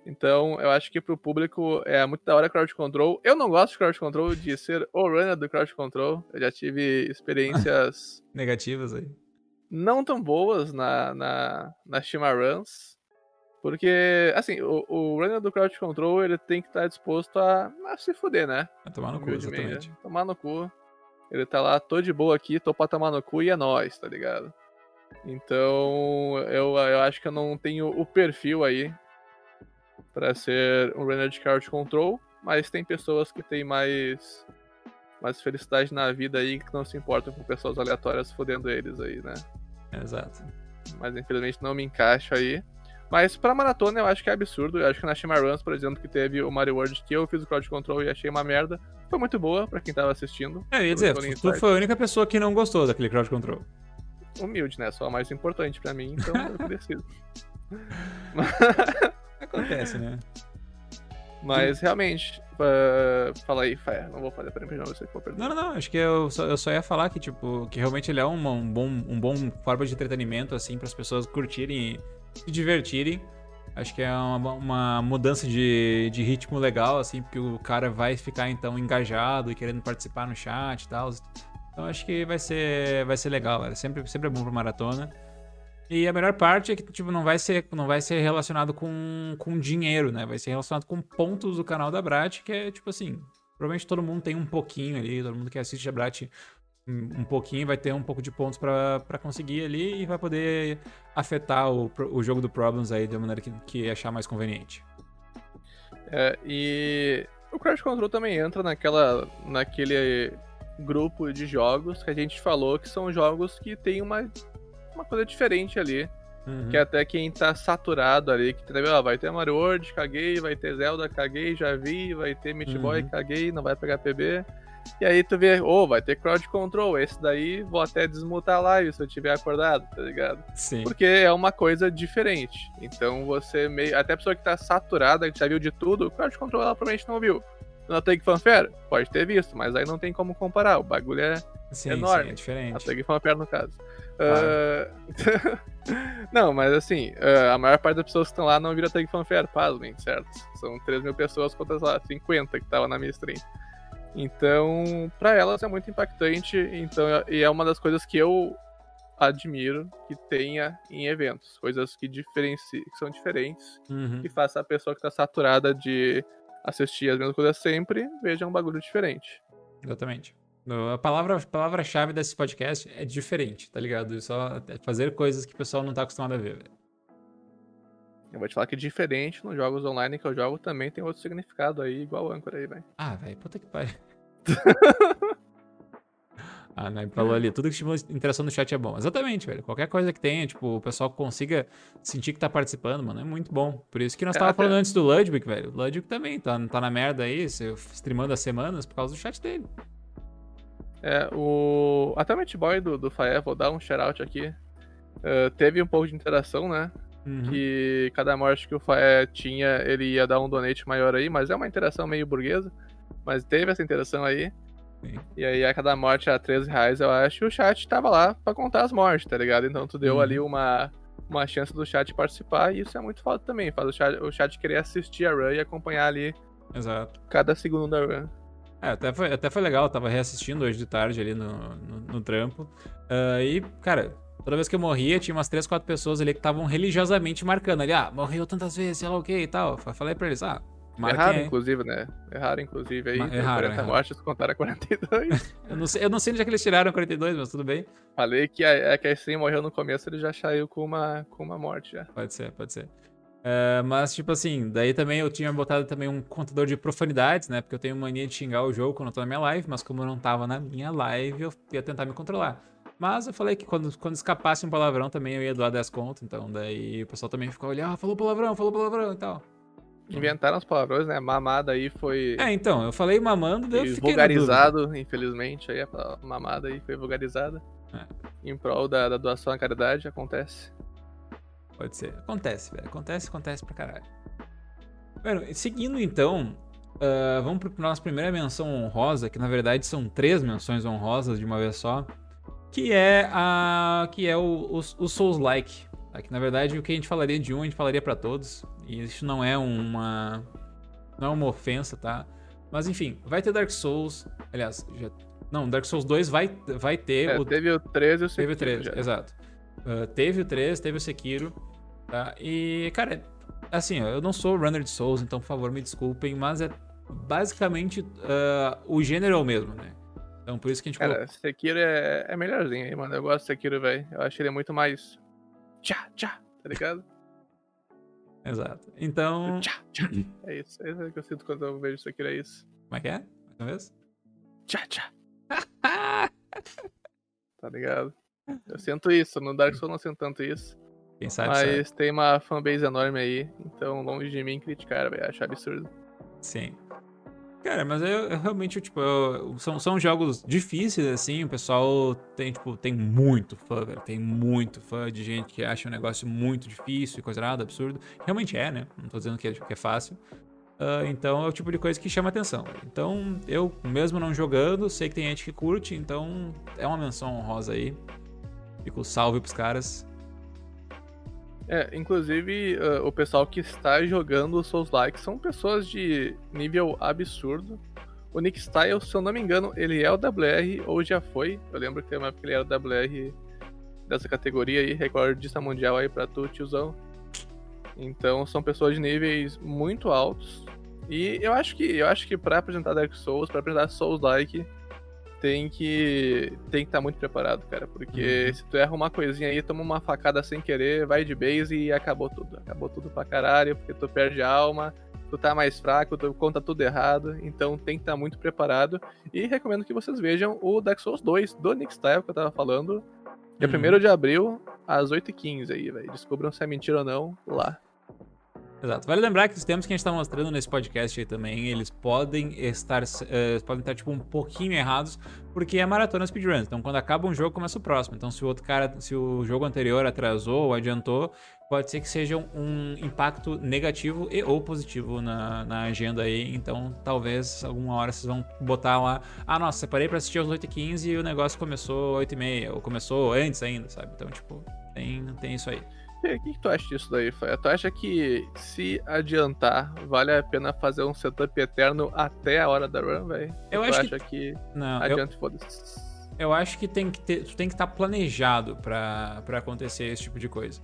Então, eu acho que pro público é muito da hora crowd control. Eu não gosto de crowd control, de ser o runner do crowd control. Eu já tive experiências Negativas aí. não tão boas na, na, na Shima Runs. Porque, assim, o, o runner do crowd control, ele tem que estar disposto a, a se fuder, né? Vai tomar no cu, Humildemente, exatamente. né? Tomar no cu. Ele tá lá, tô de boa aqui, tô pra tomar no cu e é nóis, tá ligado? Então, eu, eu acho que eu não tenho o perfil aí pra ser um runner de crowd control, mas tem pessoas que têm mais, mais felicidade na vida aí que não se importam com pessoas aleatórias fodendo eles aí, né? Exato. Mas infelizmente não me encaixo aí. Mas pra maratona eu acho que é absurdo. Eu acho que na Shima Runs, por exemplo, que teve o Mario World que eu fiz o crowd control e achei uma merda, foi muito boa pra quem tava assistindo. É, eu ia dizer, tu foi a única pessoa que não gostou daquele crowd control. Humilde, né? Só a mais importante pra mim, então eu decido. Acontece, né? Mas realmente, uh, fala aí, Fé. Não vou fazer pra mim, não, você que vou perder. Não, não, não. Acho que eu só, eu só ia falar que, tipo, que realmente ele é uma, um, bom, um bom forma de entretenimento, assim, para as pessoas curtirem se divertirem. Acho que é uma, uma mudança de, de ritmo legal, assim, porque o cara vai ficar, então, engajado e querendo participar no chat e tal. Então acho que vai ser, vai ser legal, velho. Sempre, sempre é bom pra maratona. E a melhor parte é que, tipo, não vai ser, não vai ser relacionado com, com dinheiro, né? Vai ser relacionado com pontos do canal da Brat, que é, tipo assim, provavelmente todo mundo tem um pouquinho ali, todo mundo que assiste a Brat um pouquinho vai ter um pouco de pontos pra conseguir ali e vai poder afetar o, o jogo do Problems aí da maneira que, que achar mais conveniente. É, e o Crash Control também entra naquela, naquele grupo de jogos que a gente falou que são jogos que tem uma, uma coisa diferente ali. Uhum. Que até quem tá saturado ali, que entendeu? Ah, vai ter Mario World, caguei, vai ter Zelda, caguei, já vi, vai ter Meat Boy, Uhum. caguei, não vai pegar PB. E aí tu vê, ô, vai ter Crowd Control, esse daí vou até desmutar a live se eu tiver acordado, tá ligado? Sim. Porque é uma coisa diferente. Então você meio. Até a pessoa que tá saturada, que já viu de tudo, Crowd Control ela provavelmente não viu. No Take Fanfare? Pode ter visto, mas aí não tem como comparar. O bagulho é Sim, enorme. sim, é a diferente. Take Fanfare no caso. Ah, não, mas assim, ah, a maior parte das pessoas que estão lá não viram Take Fanfare, pasmem, certo? São 3 mil pessoas contra, sei lá, 50 que estavam na minha stream. Então, pra elas é muito impactante, então, e é uma das coisas que eu admiro que tenha em eventos. Coisas que, diferenci... que são diferentes, Uhum. que faça a pessoa que tá saturada de assistir as mesmas coisas sempre, veja um bagulho diferente. Exatamente. A palavra- a palavra-chave desse podcast é diferente, tá ligado? Só é fazer coisas que o pessoal não tá acostumado a ver. Eu vou te falar que diferente nos jogos online que eu jogo também tem outro significado aí, igual o Anchor aí, velho. Ah, velho, puta que pariu. ah, né? Falou ali, tudo que estimula interação no chat é bom. Exatamente, velho. Qualquer coisa que tenha, tipo, o pessoal consiga sentir que tá participando, mano, é muito bom. Por isso que nós tava falando antes do Ludwig, velho. O Ludwig também tá, tá na merda aí, se- streamando as semanas por causa do chat dele. É, o. Até o Meat Boy do, do Faé, vou dar um shout aqui. eh, teve um pouco de interação, né? Uhum. Que cada morte que o Faé tinha, ele ia dar um donate maior aí, mas é uma interação meio burguesa. Mas teve essa interação aí. Sim. E aí a cada morte era 13 reais, eu acho, e o chat tava lá pra contar as mortes, tá ligado? Então tu deu Uhum. ali uma, uma chance do chat participar, e isso é muito foda também. Faz o chat, o chat querer assistir a run e acompanhar ali Exato. cada segundo da run. É, até foi, até foi legal, eu tava reassistindo hoje de tarde ali no, no, no trampo. Ah, e, cara, toda vez que eu morria, tinha umas 3, 4 pessoas ali que estavam religiosamente marcando ali, ah, morreu tantas vezes, sei lá o que e tal. Eu Falei pra eles, ah, Marquem Erraram, aí. inclusive, né? Erraram, inclusive, aí. Ma- erraram, 40 erraram. mortes, contaram 42. Eu não, sei, eu não sei onde é que eles tiraram 42, mas tudo bem. Falei que a, é a stream morreu no começo, ele já saiu com uma, com uma morte já. Pode ser, pode ser. É, mas, tipo assim, daí também eu tinha botado também um contador de profanidades, né? Porque eu tenho mania de xingar o jogo quando eu tô na minha live, mas como eu não tava na minha live, eu ia tentar me controlar. Mas eu falei que quando, quando escapasse um palavrão também eu ia doar 10 conto, então daí o pessoal também ficou olhando, ah, falou palavrão, falou palavrão e tal. Inventaram os palavrões, né? Mamada aí foi É, então, eu falei mamando, daí eu e fiquei vulgarizado, infelizmente. Aí a mamada aí foi vulgarizada. É. Em prol da, da doação à caridade, acontece. Pode ser. Acontece, velho. Acontece, acontece pra caralho. Bueno, seguindo então, ah, vamos pra nossa primeira menção honrosa, que na verdade são três menções honrosas de uma vez só, que é a que é o, o, o Souls-like. tá? Que na verdade o que a gente falaria de um, a gente falaria pra todos. E isso não é uma não é uma ofensa, tá? Mas enfim, vai ter Dark Souls, aliás, já não, Dark Souls 2 vai vai ter É, o teve o 13 e o Teve o Sekiro 3, já. exato. Ah, teve o 3, teve o Sekiro, tá? E, cara, assim, eu não sou runner de Souls, então, por favor, me desculpem, mas é basicamente ah, o gênero é o mesmo, né? Então, por isso que a gente colocou... Cara, Sekiro é, é melhorzinho aí, mano. Eu gosto do Sekiro, velho. Eu acho ele muito mais. Tchá, tchá, tá ligado? Exato. Então, Tchá, tchá. É isso. É isso que eu sinto quando eu vejo Sekiro, é isso. como é que é? Mais uma vez? Tchá, tchá. Tá ligado? Eu sinto isso. No Dark Souls não sinto tanto isso. Quem sabe, sabe. Mas tem uma fanbase enorme aí. Então, longe de mim criticar, velho. Acho absurdo. Sim. Cara, mas eu, eu realmente, tipo, eu- são, são jogos difíceis, assim, o pessoal tem, tipo, tem muito fã, velho, tem muito fã de gente que acha um negócio muito difícil e coisa nada, absurdo. Realmente é, né? Não tô dizendo que é, que é fácil. Ah, então é o tipo de coisa que chama atenção. Então, eu, mesmo não jogando, sei que tem gente que curte, então é uma menção honrosa aí. Fico salve pros caras. É, inclusive, ah, o pessoal que está jogando os Souls Like são pessoas de nível absurdo. O Nick Style, se eu não me engano, ele é o WR ou já foi. Eu lembro que tem uma época que ele era o WR dessa categoria aí, recordista mundial aí pra tu, tiozão. Então são pessoas de níveis muito altos. E eu acho que eu acho que para apresentar Dark Souls, para apresentar Souls Like, tem que tem que estar muito preparado, cara, porque Uhum. se tu erra uma coisinha aí, toma uma facada sem querer, vai de base e acabou tudo. Acabou tudo pra caralho, porque tu perde a alma, tu tá mais fraco, tu conta tudo errado, então tem que estar muito preparado. E recomendo que vocês vejam o Dark Souls 2 do Nick Style que eu tava falando. Dia Uhum. 1 de abril, às 8h15 aí, velho. Descubram se é mentira ou não lá. Exato. Vale lembrar que os temas que a gente tá mostrando nesse podcast aí também, eles podem estar, eh, podem estar, tipo, um pouquinho errados, porque é maratona speedrun. Então, quando acaba um jogo, começa o próximo. Então, se o outro cara, se o jogo anterior atrasou ou adiantou, pode ser que seja um impacto negativo e ou positivo na, na agenda aí. Então, talvez, alguma hora vocês vão botar lá, ah, nossa, separei pra assistir às 8h15 e o negócio começou às 8h30, ou começou antes ainda, sabe? Então, tipo, tem, tem isso aí. O que, que tu acha disso daí, Faia? Tu acha que se adiantar, vale a pena fazer um setup eterno até a hora da run, velho? Eu tu acho que- acha que, Não, eu, adianta e foda-se? Eu acho que tem que ter, tu tem que estar planejado pra, pra acontecer esse tipo de coisa.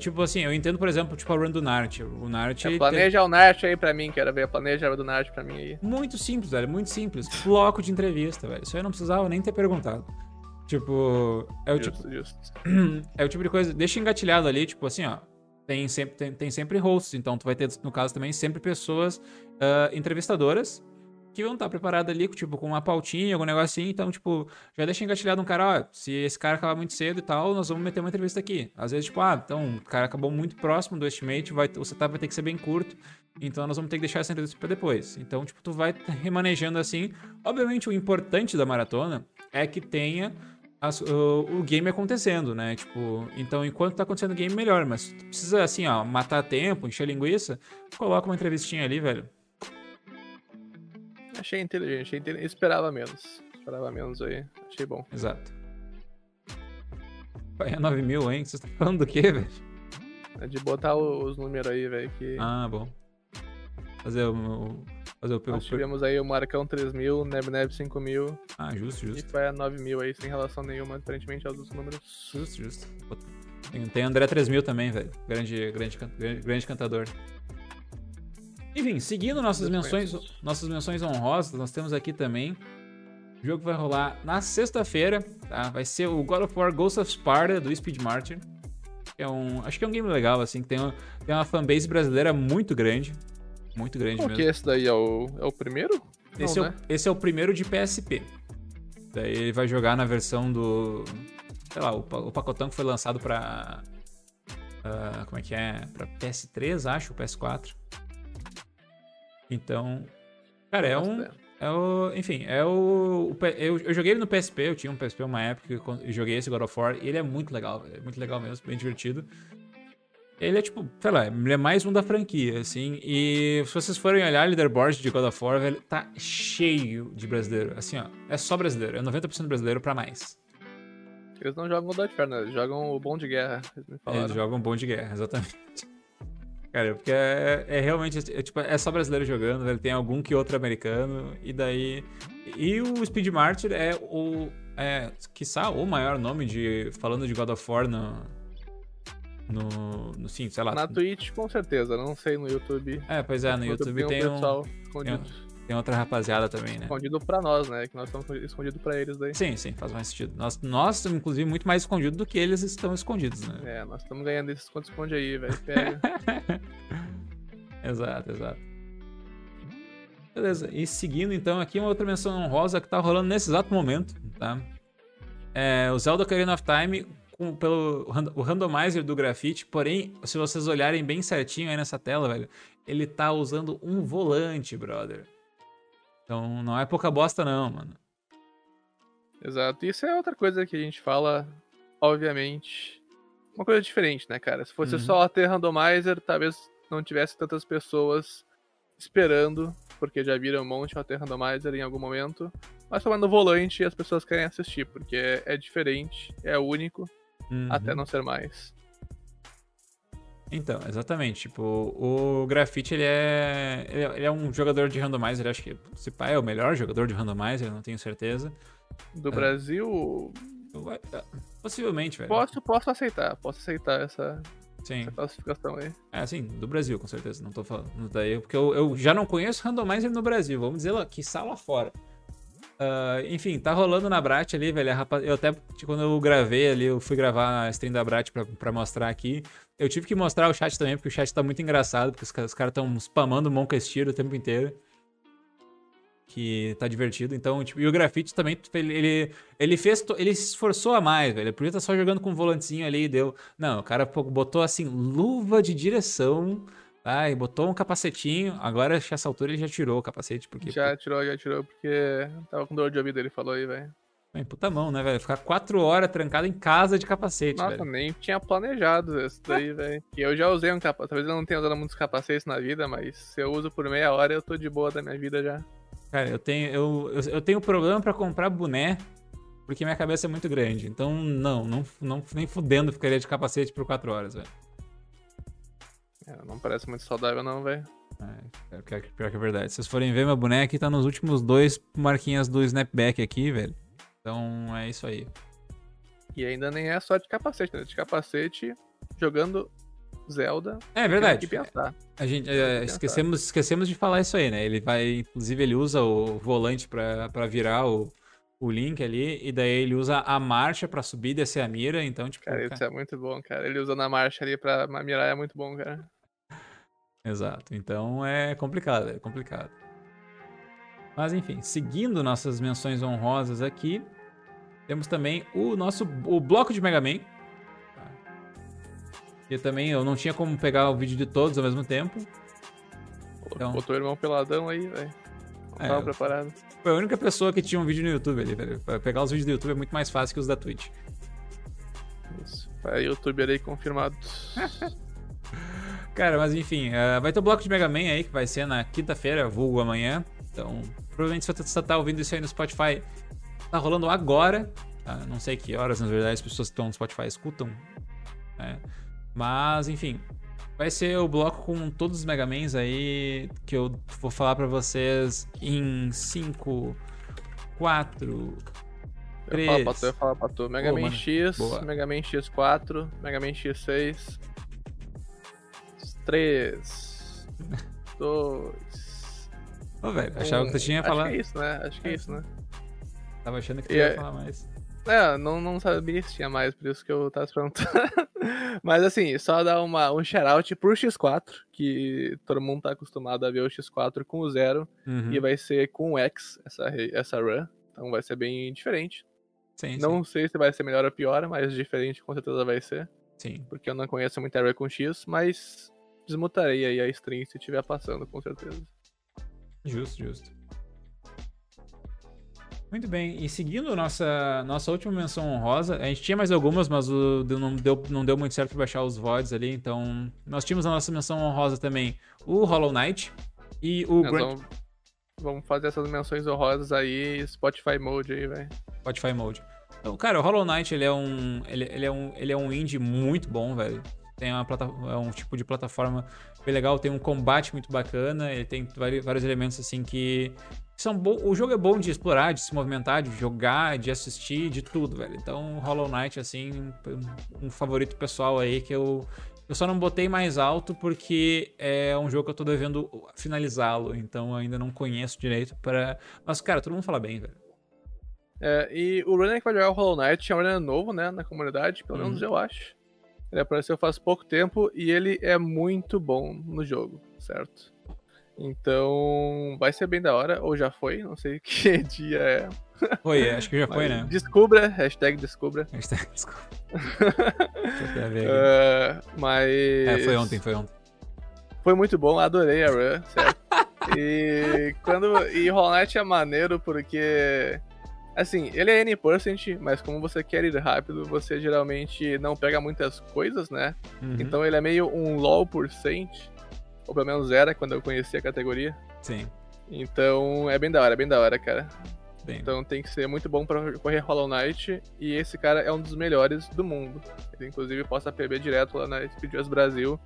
Tipo assim, eu entendo, por exemplo, tipo a run do Naruto. O Naruto É, planeja o Nart aí pra mim, quero ver. Planeja o do Nart pra mim aí. tem- muito simples, velho, muito simples. Bloco de entrevista, velho. Isso aí eu não precisava nem ter perguntado. Tipo, é o tipo, Justo, é o tipo de coisa, deixa engatilhado ali, tipo assim, ó. Tem sempre, tem, tem sempre hosts, então tu vai ter, no caso também, sempre pessoas ah, entrevistadoras que vão estar preparadas ali, tipo, com uma pautinha, algum negocinho. Então, tipo, já deixa engatilhado um cara, ó, se esse cara acabar muito cedo e tal, nós vamos meter uma entrevista aqui. Às vezes, tipo, ah, então o cara acabou muito próximo do estimate, vai, o setup vai ter que ser bem curto, então nós vamos ter que deixar essa entrevista pra depois. Então, tipo, tu vai remanejando assim. Obviamente, o importante da maratona é que tenha as- o, o game acontecendo, né? Tipo, então enquanto tá acontecendo o game, melhor. Mas precisa, assim, ó, matar tempo, encher linguiça, coloca uma entrevistinha ali, velho. Achei inteligente, achei inteligente. Esperava menos. Esperava menos aí. Achei bom. Exato. É 9 mil, hein? Vocês estão falando do quê, velho? É de botar os números aí, velho, que... Ah, bom. Fazer o. o- Fazer o. Nós tivemos aí o Marcão 3000, Neb Neb 5000 Ah, justo, e justo. foi a 9000 aí, sem relação nenhuma, aparentemente, aos outros números. Justo, justo. Tem, tem André 3000 também, velho. Grande, grande, grande, grande cantador. Enfim, seguindo nossas menções, nossas menções honrosas, nós temos aqui também. O jogo vai rolar na sexta-feira, tá? Vai ser o God of War Ghost of Sparta do Speed Martyr. Que é um, acho que é um game legal, assim, que tem uma, tem uma fanbase brasileira muito grande. Muito grande Qual mesmo. que é esse daí? É o, é o primeiro? Esse, Não, é o, né? esse é o primeiro de PSP. Daí ele vai jogar na versão do. Sei lá, o, o pacotão que foi lançado pra. ah, como é que é? Pra PS3, acho, PS4. Então. Cara, é um. É o, enfim, é o. o eu, eu joguei ele no PSP, eu tinha um PSP uma época e joguei esse God of War. E ele é muito legal, é muito legal mesmo, bem divertido. Ele é tipo, sei lá, ele é mais um da franquia, assim. E se vocês forem olhar o leaderboard de God of War, velho, tá cheio de brasileiro. Assim, ó, é só brasileiro, é 90% brasileiro pra mais. Eles não jogam God of War, né? Eles jogam o Bom de Guerra. Eles. Eles jogam bom de guerra, exatamente. Cara, porque é, é realmente, é, tipo, é só brasileiro jogando, velho. Tem algum que outro americano, e daí... E o Speed Martyr é o... É, quiçá, o maior nome de... Falando de God of War no... No... no sim, sei lá. Na Twitch, com certeza. Não sei no YouTube. É, pois é, no YouTube tem, um, pessoal escondido. tem outra rapaziada também, né? Escondido pra nós, né? Que nós estamos escondidos pra eles daí. Sim, sim, faz mais sentido. Nós, nós estamos, inclusive, muito mais escondidos do que eles estão escondidos, né? É, nós estamos ganhando esse esconde-esconde aí, velho. Pega. exato, exato. Beleza, e seguindo então aqui uma outra menção honrosa que tá rolando nesse exato momento, tá? É o Zelda Ocarina of Time com, pelo o randomizer do grafite, porém, se vocês olharem bem certinho aí nessa tela, velho, ele tá usando um volante, brother. Então não é pouca bosta não, mano. Exato. Isso é outra coisa que a gente fala, obviamente. Uma coisa diferente, né, cara? Se fosse Uhum. só ter randomizer, talvez não tivesse tantas pessoas esperando, porque já viram um monte de ter randomizer em algum momento. Mas no volante as pessoas querem assistir, porque é, é diferente, é único, Uhum. até não ser mais. Então, exatamente. Tipo, o Grafite, ele é, ele é. ele é um jogador de randomizer, acho que se pá é o melhor jogador de randomizer, não tenho certeza. Do É. Brasil, Vai- Possivelmente, velho. posso, posso aceitar, posso aceitar essa, Sim. essa classificação aí. É, assim, do Brasil, com certeza. Não tô falando daí, porque eu, eu já não conheço randomizer no Brasil. Vamos dizer lá, que lá fora. Ah, enfim, tá rolando na Brat ali, velho. a rapa- Eu até, tipo, quando eu gravei ali, eu fui gravar a stream da Brat pra, pra mostrar aqui. Eu tive que mostrar o chat também, porque o chat tá muito engraçado, porque os, os caras tão spamando Monka Steel o tempo inteiro. Que tá divertido. Então, tipo, e o grafite também, ele, ele, fez. Ele se esforçou a mais, velho. Ele podia estar só jogando com um volantezinho ali e deu. Não, o cara botou assim, luva de direção. E botou um capacetinho. Agora, essa altura, ele já tirou o capacete, porque. Já tirou, já tirou, porque tava com dor de ouvido, ele falou aí, velho. Puta mão, né, velho? Ficar quatro horas trancado em casa de capacete, Nossa, velho. nem tinha planejado isso daí, velho. E eu já usei um capacete. Talvez eu não tenha usado muitos capacetes na vida, mas se eu uso por meia hora, eu tô de boa da minha vida já. Cara, eu tenho, eu, eu, eu tenho problema pra comprar boné. Porque minha cabeça é muito grande. Então, não, não, não nem fudendo ficaria de capacete por quatro horas, velho. É, não parece muito saudável, não, velho. É, pior, que- pior que é verdade. Se vocês forem ver, meu aqui tá nos últimos dois marquinhas do snapback aqui, velho. Então, é isso aí. E ainda nem é só de capacete, né? De capacete jogando Zelda. É verdade. Que pensar. A gente é, esquecemos, esquecemos de falar isso aí, né? Ele vai, inclusive, ele usa o volante pra, pra virar o, o link ali, e daí ele usa a marcha pra subir e descer a mira, então, tipo. Cara, cara- isso é muito bom, cara. Ele usando a marcha ali pra mirar é muito bom, cara. Exato. Então é complicado, é complicado. Mas enfim, seguindo nossas menções honrosas aqui, temos também o nosso o bloco de Mega Man. tá? E também eu não tinha como pegar o vídeo de todos ao mesmo tempo. Então- Botou o irmão peladão aí, velho. É, tava preparado. Foi a única pessoa que tinha um vídeo no YouTube ali, velho. Pegar os vídeos do YouTube é muito mais fácil que os da Twitch. Isso. É youtuber aí confirmado. Cara, mas enfim, eh, vai ter o bloco de Mega Man aí que vai ser na quinta-feira, vulgo amanhã. Então, provavelmente se você tá ouvindo isso aí no Spotify, tá rolando agora. tá? Não sei que horas, na verdade, as pessoas que estão no Spotify escutam. né? Mas, enfim, vai ser o bloco com todos os Mega Mans aí que eu vou falar pra vocês em 5, 4, Eu ia falar pra tu, eu ia falar pra tu. Mega Pô, Man mano. X, Boa. Mega Man X4, Mega Man X6. 3. dois. Ô, velho, achava que você tinha Acho falado. que é isso, né? Acho que é isso, né? Tava achando que E você ia é- falar mais. É, não, não sabia se tinha mais, por isso que eu tava se perguntando. Mas assim, só dar uma, um shout-out pro X4, que todo mundo tá acostumado a ver o X4 com o zero, Uhum. e vai ser com o X, essa, essa run. Então vai ser bem diferente. Sim, Não sei se vai ser melhor ou pior, mas diferente com certeza vai ser. sim. sim. Porque eu não conheço muita run com X, mas desmutarei aí a stream se estiver passando, com certeza. Justo, justo. Muito bem, e seguindo nossa, nossa última menção honrosa, a gente tinha mais algumas, mas o, não, deu, não deu muito certo pra baixar os VODs ali, então nós tínhamos a nossa menção honrosa também o Hollow Knight e o Grand vamos, vamos fazer essas menções honrosas aí, Spotify Mode aí, velho. Spotify Mode. Então, cara, o Hollow Knight, ele é um, ele, ele é um, ele é um indie muito bom, velho. Tem uma plata, é um tipo de plataforma bem legal, tem um combate muito bacana, ele tem vários elementos assim que são bons. O jogo é bom de explorar, de se movimentar, de jogar, de assistir, de tudo, velho. Então, Hollow Knight, assim, um, favorito pessoal aí que eu. Eu só não botei mais alto porque é um jogo que eu tô devendo finalizá-lo, então ainda não conheço direito para. Mas, cara, todo mundo fala bem, velho. É, e o runner que vai jogar o Hollow Knight é um runner novo, né, na comunidade, pelo menos Uhum. eu acho. Ele apareceu faz pouco tempo e ele é muito bom no jogo, certo? Então, vai ser bem da hora, ou já foi, não sei que dia é. Foi, acho que já foi, né? Descubra, hashtag descubra. Hashtag, aqui. É, mas. É, foi ontem, foi ontem. Foi muito bom, adorei a run, certo? e quando e Hollow Knight é maneiro porque assim, ele é N%, mas como você quer ir rápido, você geralmente não pega muitas coisas, né? Uhum, Então ele é meio um LoL por cent, ou pelo menos era quando eu conheci a categoria. Sim, Então é bem da hora, é bem da hora, cara. bem. Então tem que ser muito bom pra correr Hollow Knight e esse cara é um dos melhores do mundo. Ele inclusive posta PB direto lá na Speedruns Brasil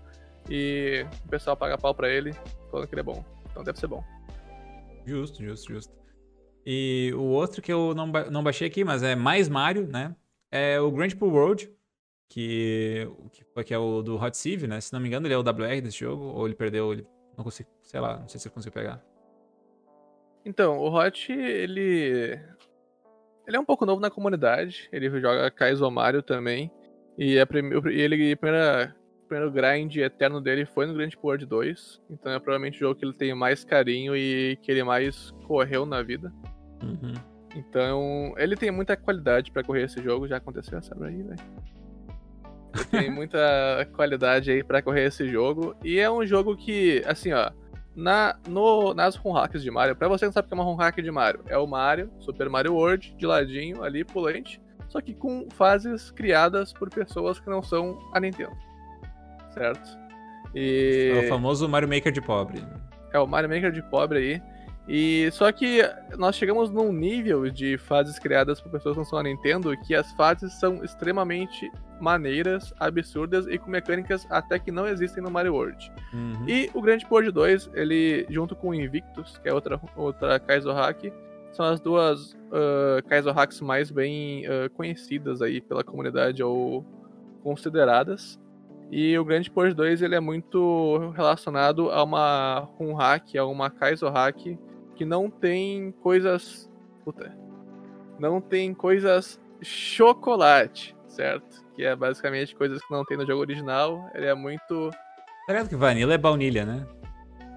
e o pessoal paga pau pra ele falando que ele é bom. Então deve ser bom. Justo, justo, justo. E o outro que eu não, ba- não baixei aqui, mas é mais Mario, né? É o Grand Pool World, que, que, que é o do Hot Sieve, né? Se não me engano, ele é o WR desse jogo, ou ele perdeu, ele não consigo, sei lá, não sei se eu consigo pegar. Então, o Hot, ele. Ele é um pouco novo na comunidade. Ele joga Kaizo Mario também. E a prime... e ele, a primeira... o primeiro grind eterno dele foi no Grand World 2. Então é provavelmente o jogo que ele tem mais carinho e que ele mais correu na vida. Uhum. Então, ele tem muita qualidade pra correr esse jogo. Já aconteceu essa aí, velho. Ele tem muita qualidade aí pra correr esse jogo. E é um jogo que, assim, ó. Na, no, nas run hacks de Mario, pra você que não sabe o que é uma run hack de Mario, é o Mario, Super Mario World, de ladinho, ali, pulante, só que com fases criadas por pessoas que não são a Nintendo. Certo? E... É o famoso Mario Maker de pobre. É o Mario Maker de pobre aí. E só que nós chegamos num nível de fases criadas por pessoas que não são a Nintendo que as fases são extremamente maneiras, absurdas e com mecânicas até que não existem no Mario World. Uhum. E o Grande World 2, ele junto com o Invictus, que é outra outra Kaizo Hack, são as duas uh, Kaizo Hacks mais bem uh, conhecidas aí pela comunidade ou consideradas. E o Grande World 2 ele é muito relacionado a uma Run Hack, a uma Kaizo Hack que não tem coisas. Puta. Não tem coisas chocolate, certo? Que é basicamente coisas que não tem no jogo original. Ele é muito. Ligado que vanilla é baunilha, né?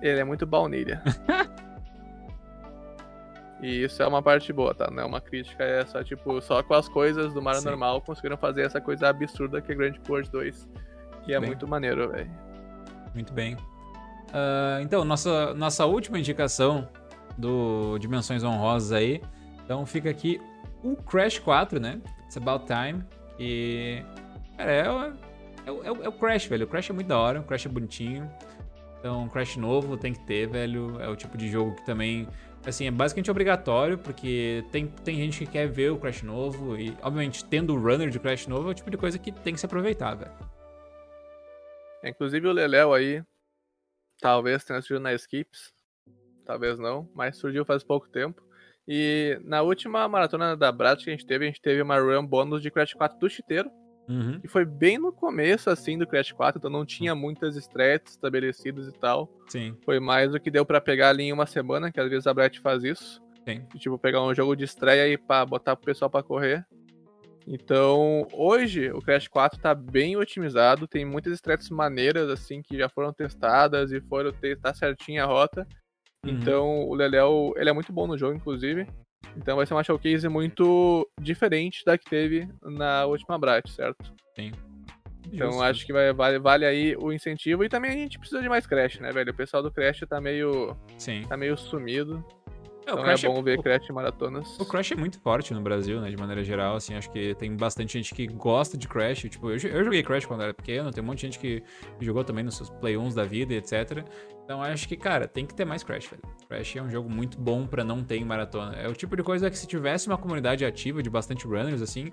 Ele é muito baunilha. e isso é uma parte boa, tá? Não é uma crítica, é só tipo, só com as coisas do Mario Sim. normal conseguiram fazer essa coisa absurda que é Grand Port 2. Que é Bem. muito maneiro, velho. Muito bem. Ah, então, nossa, nossa última indicação do Dimensões Honrosas aí. Então fica aqui o Crash 4, né? It's About Time. E. Cara, é, o- é, é é o Crash, velho. O Crash é muito da hora, o Crash é bonitinho. Então, Crash novo tem que ter, velho. É o tipo de jogo que também. Assim, é basicamente obrigatório, porque tem, tem gente que quer ver o Crash novo. E, obviamente, tendo o runner de Crash novo é o tipo de coisa que tem que se aproveitar, velho. Inclusive o Leléo aí, talvez tenha surgido na Skips, talvez não, mas surgiu faz pouco tempo. E na última maratona da Brat que a gente teve, a gente teve uma run bônus de Crash 4 do Chiteiro, Uhum. E foi bem no começo, assim, do Crash 4, então não tinha muitas estrelas estabelecidas e tal. Sim, Foi mais o que deu pra pegar ali em uma semana, que às vezes a Brett faz isso. sim. De, tipo, pegar um jogo de estreia e pá, botar pro pessoal pra correr. Então, hoje o Crash 4 tá bem otimizado, tem muitas estrelas maneiras, assim, que já foram testadas e foram testar certinho a rota. Uhum. Então, o Leléo, ele é muito bom no jogo, inclusive. Então vai ser uma showcase muito diferente da que teve na última Brat, certo? Então Justo. acho que vai, vale, vale aí o incentivo. E também a gente precisa de mais Crash, né, velho? O pessoal do Crash tá meio, Sim. tá meio sumido. É, o Então Crash é bom ver o- Crash maratonas. O Crash é muito forte no Brasil, né? De maneira geral, assim, acho que tem bastante gente que gosta de Crash. Tipo, eu, eu joguei Crash quando era pequeno, tem um monte de gente que jogou também nos seus Play 1s da vida, etc. Então acho que, cara, tem que ter mais Crash, velho. Crash é um jogo muito bom pra não ter em maratona. É o tipo de coisa que se tivesse uma comunidade ativa de bastante runners, assim,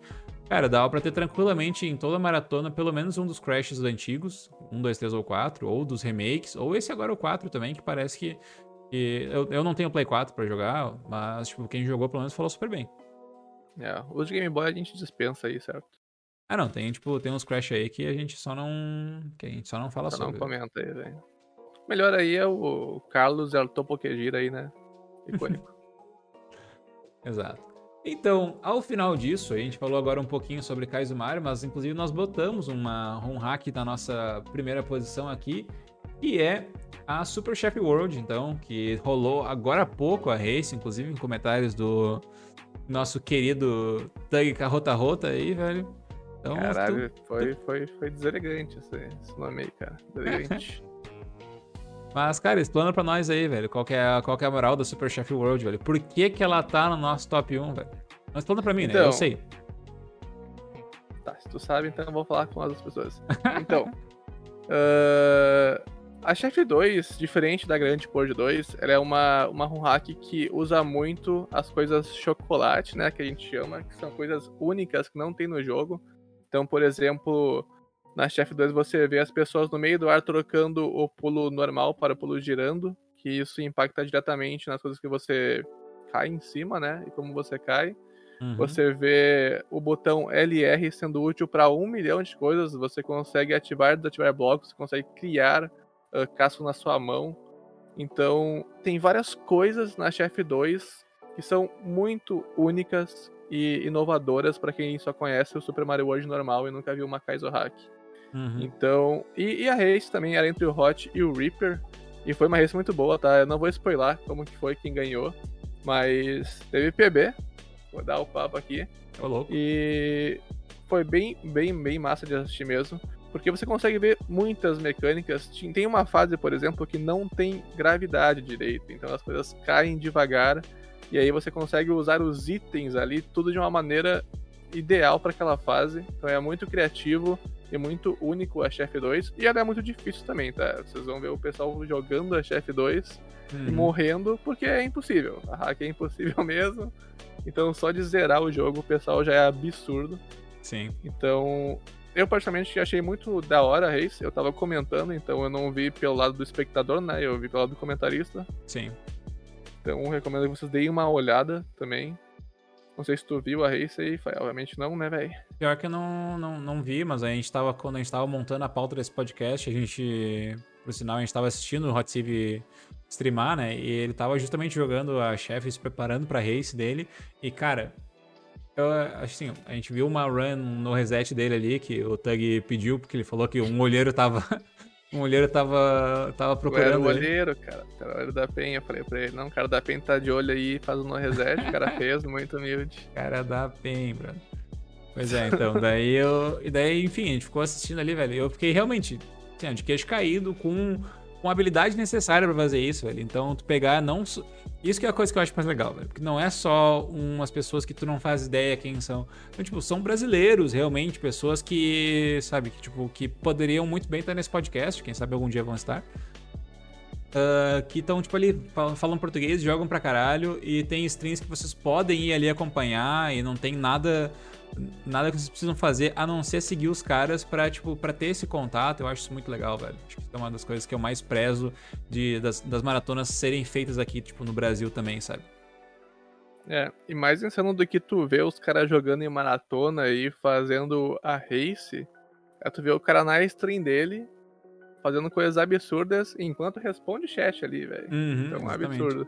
cara, dava pra ter tranquilamente em toda maratona pelo menos um dos Crashes antigos, um, dois, três ou quatro, ou dos remakes, ou esse agora o 4 também, que parece que. Que eu, eu não tenho Play 4 pra jogar, mas, tipo, quem jogou pelo menos falou super bem. É, os de Game Boy a gente dispensa aí, certo? Ah, não, tem, tipo, tem uns Crash aí que a gente só não. que a gente só não fala Só não sobre. comenta aí, velho. Melhor aí é o Carlos Alto Pokegira aí, né? Icônico. Exato. Então, ao final disso, a gente falou agora um pouquinho sobre Kaizumari, mas inclusive nós botamos uma home hack na nossa primeira posição aqui, que é a Super Chef World, então, que rolou agora há pouco a race, inclusive em comentários do nosso querido Tug Carrota Rota aí, velho. Então, tu- Caralho, foi, foi, foi deselegante esse, esse nome aí, cara. Deselegante. Mas, cara, explana pra nós aí, velho. Qual é, a- qual é a moral da Super Chef World, velho? Por que que ela tá no nosso top 1, velho? Mas explana pra mim, né? Eu Então, sei. Tá, se tu sabe, então eu vou falar com as outras pessoas. Então, ah, a Chef 2, diferente da Grande Pord 2, ela é uma, uma run hack que usa muito as coisas chocolate, né, que a gente chama, que são coisas únicas que não tem no jogo. Então, por exemplo, na Chef 2 você vê as pessoas no meio do ar trocando o pulo normal para o pulo girando, que isso impacta diretamente nas coisas que você cai em cima, né, e como você cai. Uhum. Você vê o botão LR sendo útil para um milhão de coisas. Você consegue ativar e desativar blocos, você consegue criar uh, casco na sua mão. Então, tem várias coisas na Chef 2 que são muito únicas e inovadoras para quem só conhece o Super Mario World normal e nunca viu uma Kaizo Hack. Uhum. Então, e, e a race também era entre o Hot e o Reaper. E foi uma race muito boa, tá? Eu não vou spoiler como que foi quem ganhou. Mas teve PB. Vou dar o papo aqui. Ô, louco. E foi bem, bem, bem massa de assistir mesmo. Porque você consegue ver muitas mecânicas. Tem tem uma fase, por exemplo, que não tem gravidade direito. Então as coisas caem devagar. E aí você consegue usar os itens ali, tudo de uma maneira ideal para aquela fase. Então é muito criativo e muito único a Chef 2. E ela é muito difícil também, tá? Vocês vão ver o pessoal jogando a Chef 2 e Uhum. morrendo porque é impossível. A hack é impossível mesmo. Então só de zerar o jogo o pessoal já é absurdo. Sim. Então eu particularmente achei muito da hora a race. Eu tava comentando, então eu não vi pelo lado do espectador, né? Eu vi pelo lado do comentarista. Sim. Então recomendo que vocês deem uma olhada também. Não sei se tu viu a race aí, obviamente não, né, velho? Pior que eu não, não, não vi, mas a gente tava, quando a gente tava montando a pauta desse podcast, a gente, por sinal, a gente tava assistindo o Hot Civ streamar, né? E ele tava justamente jogando a chefe, se preparando pra race dele. E, cara, eu, assim, a gente viu uma run no reset dele ali, que o Tug pediu, porque ele falou que um olheiro tava. um olheiro tava, tava Eu era procurando. o ele. olheiro, cara. Eu era o olheiro da Penha. Eu falei pra ele, não, o cara da Penha tá de olho aí, faz um reset. O cara fez, muito humilde. Cara da PEN, brother. Pois é, então, daí eu. E daí, enfim, a gente ficou assistindo ali, velho. e Eu fiquei realmente, assim, de queixo caído, com, com a habilidade necessária pra fazer isso, velho. Então, tu pegar não. Isso que é a coisa que eu acho mais legal, velho. Porque não é só umas pessoas que tu não faz ideia quem são. Então, tipo, são brasileiros, realmente, pessoas que, sabe, que, tipo, que poderiam muito bem estar nesse podcast, quem sabe algum dia vão estar. Ah, que estão, tipo, ali, fal- falam português, jogam pra caralho, e tem streams que vocês podem ir ali acompanhar, e não tem nada nada que vocês precisam fazer a não ser seguir os caras pra, tipo, pra ter esse contato. Eu acho isso muito legal, velho. Acho que isso é uma das coisas que eu mais prezo de, das, das maratonas serem feitas aqui, tipo, no Brasil também, sabe? É, e mais insano do que tu vê os caras jogando em maratona e fazendo a race, é tu ver o cara na stream dele fazendo coisas absurdas enquanto responde chat ali, velho. Uhum, então é um absurdo.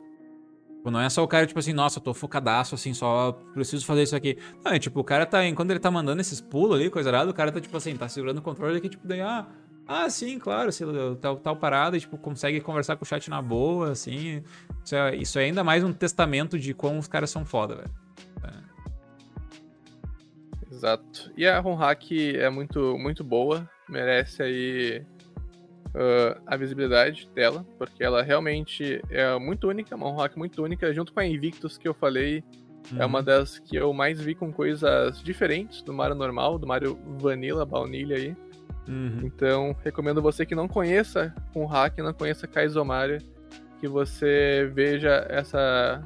Tipo, Não é só o cara, tipo assim, nossa, eu tô focadaço, assim, só preciso fazer isso aqui. Não, é tipo, o cara tá, enquanto ele tá mandando esses pulos ali, coisa errada, o cara tá, tipo assim, tá segurando o controle aqui, tipo, daí, ah, ah, sim, claro, se tal, tal parada, e, tipo, consegue conversar com o chat na boa, assim. Isso é, isso é ainda mais um testamento de como os caras são foda, velho. Exato. E a ROM é muito, muito boa, merece aí ah, a visibilidade dela, porque ela realmente é muito única, uma ROM hack muito única, junto com a Invictus que eu falei, é uma das que eu mais vi com coisas diferentes do Mario normal, do Mario Vanilla, baunilha aí. Uhum. Então, recomendo você que não conheça um hack, não conheça Kaizo Mario, que você veja essa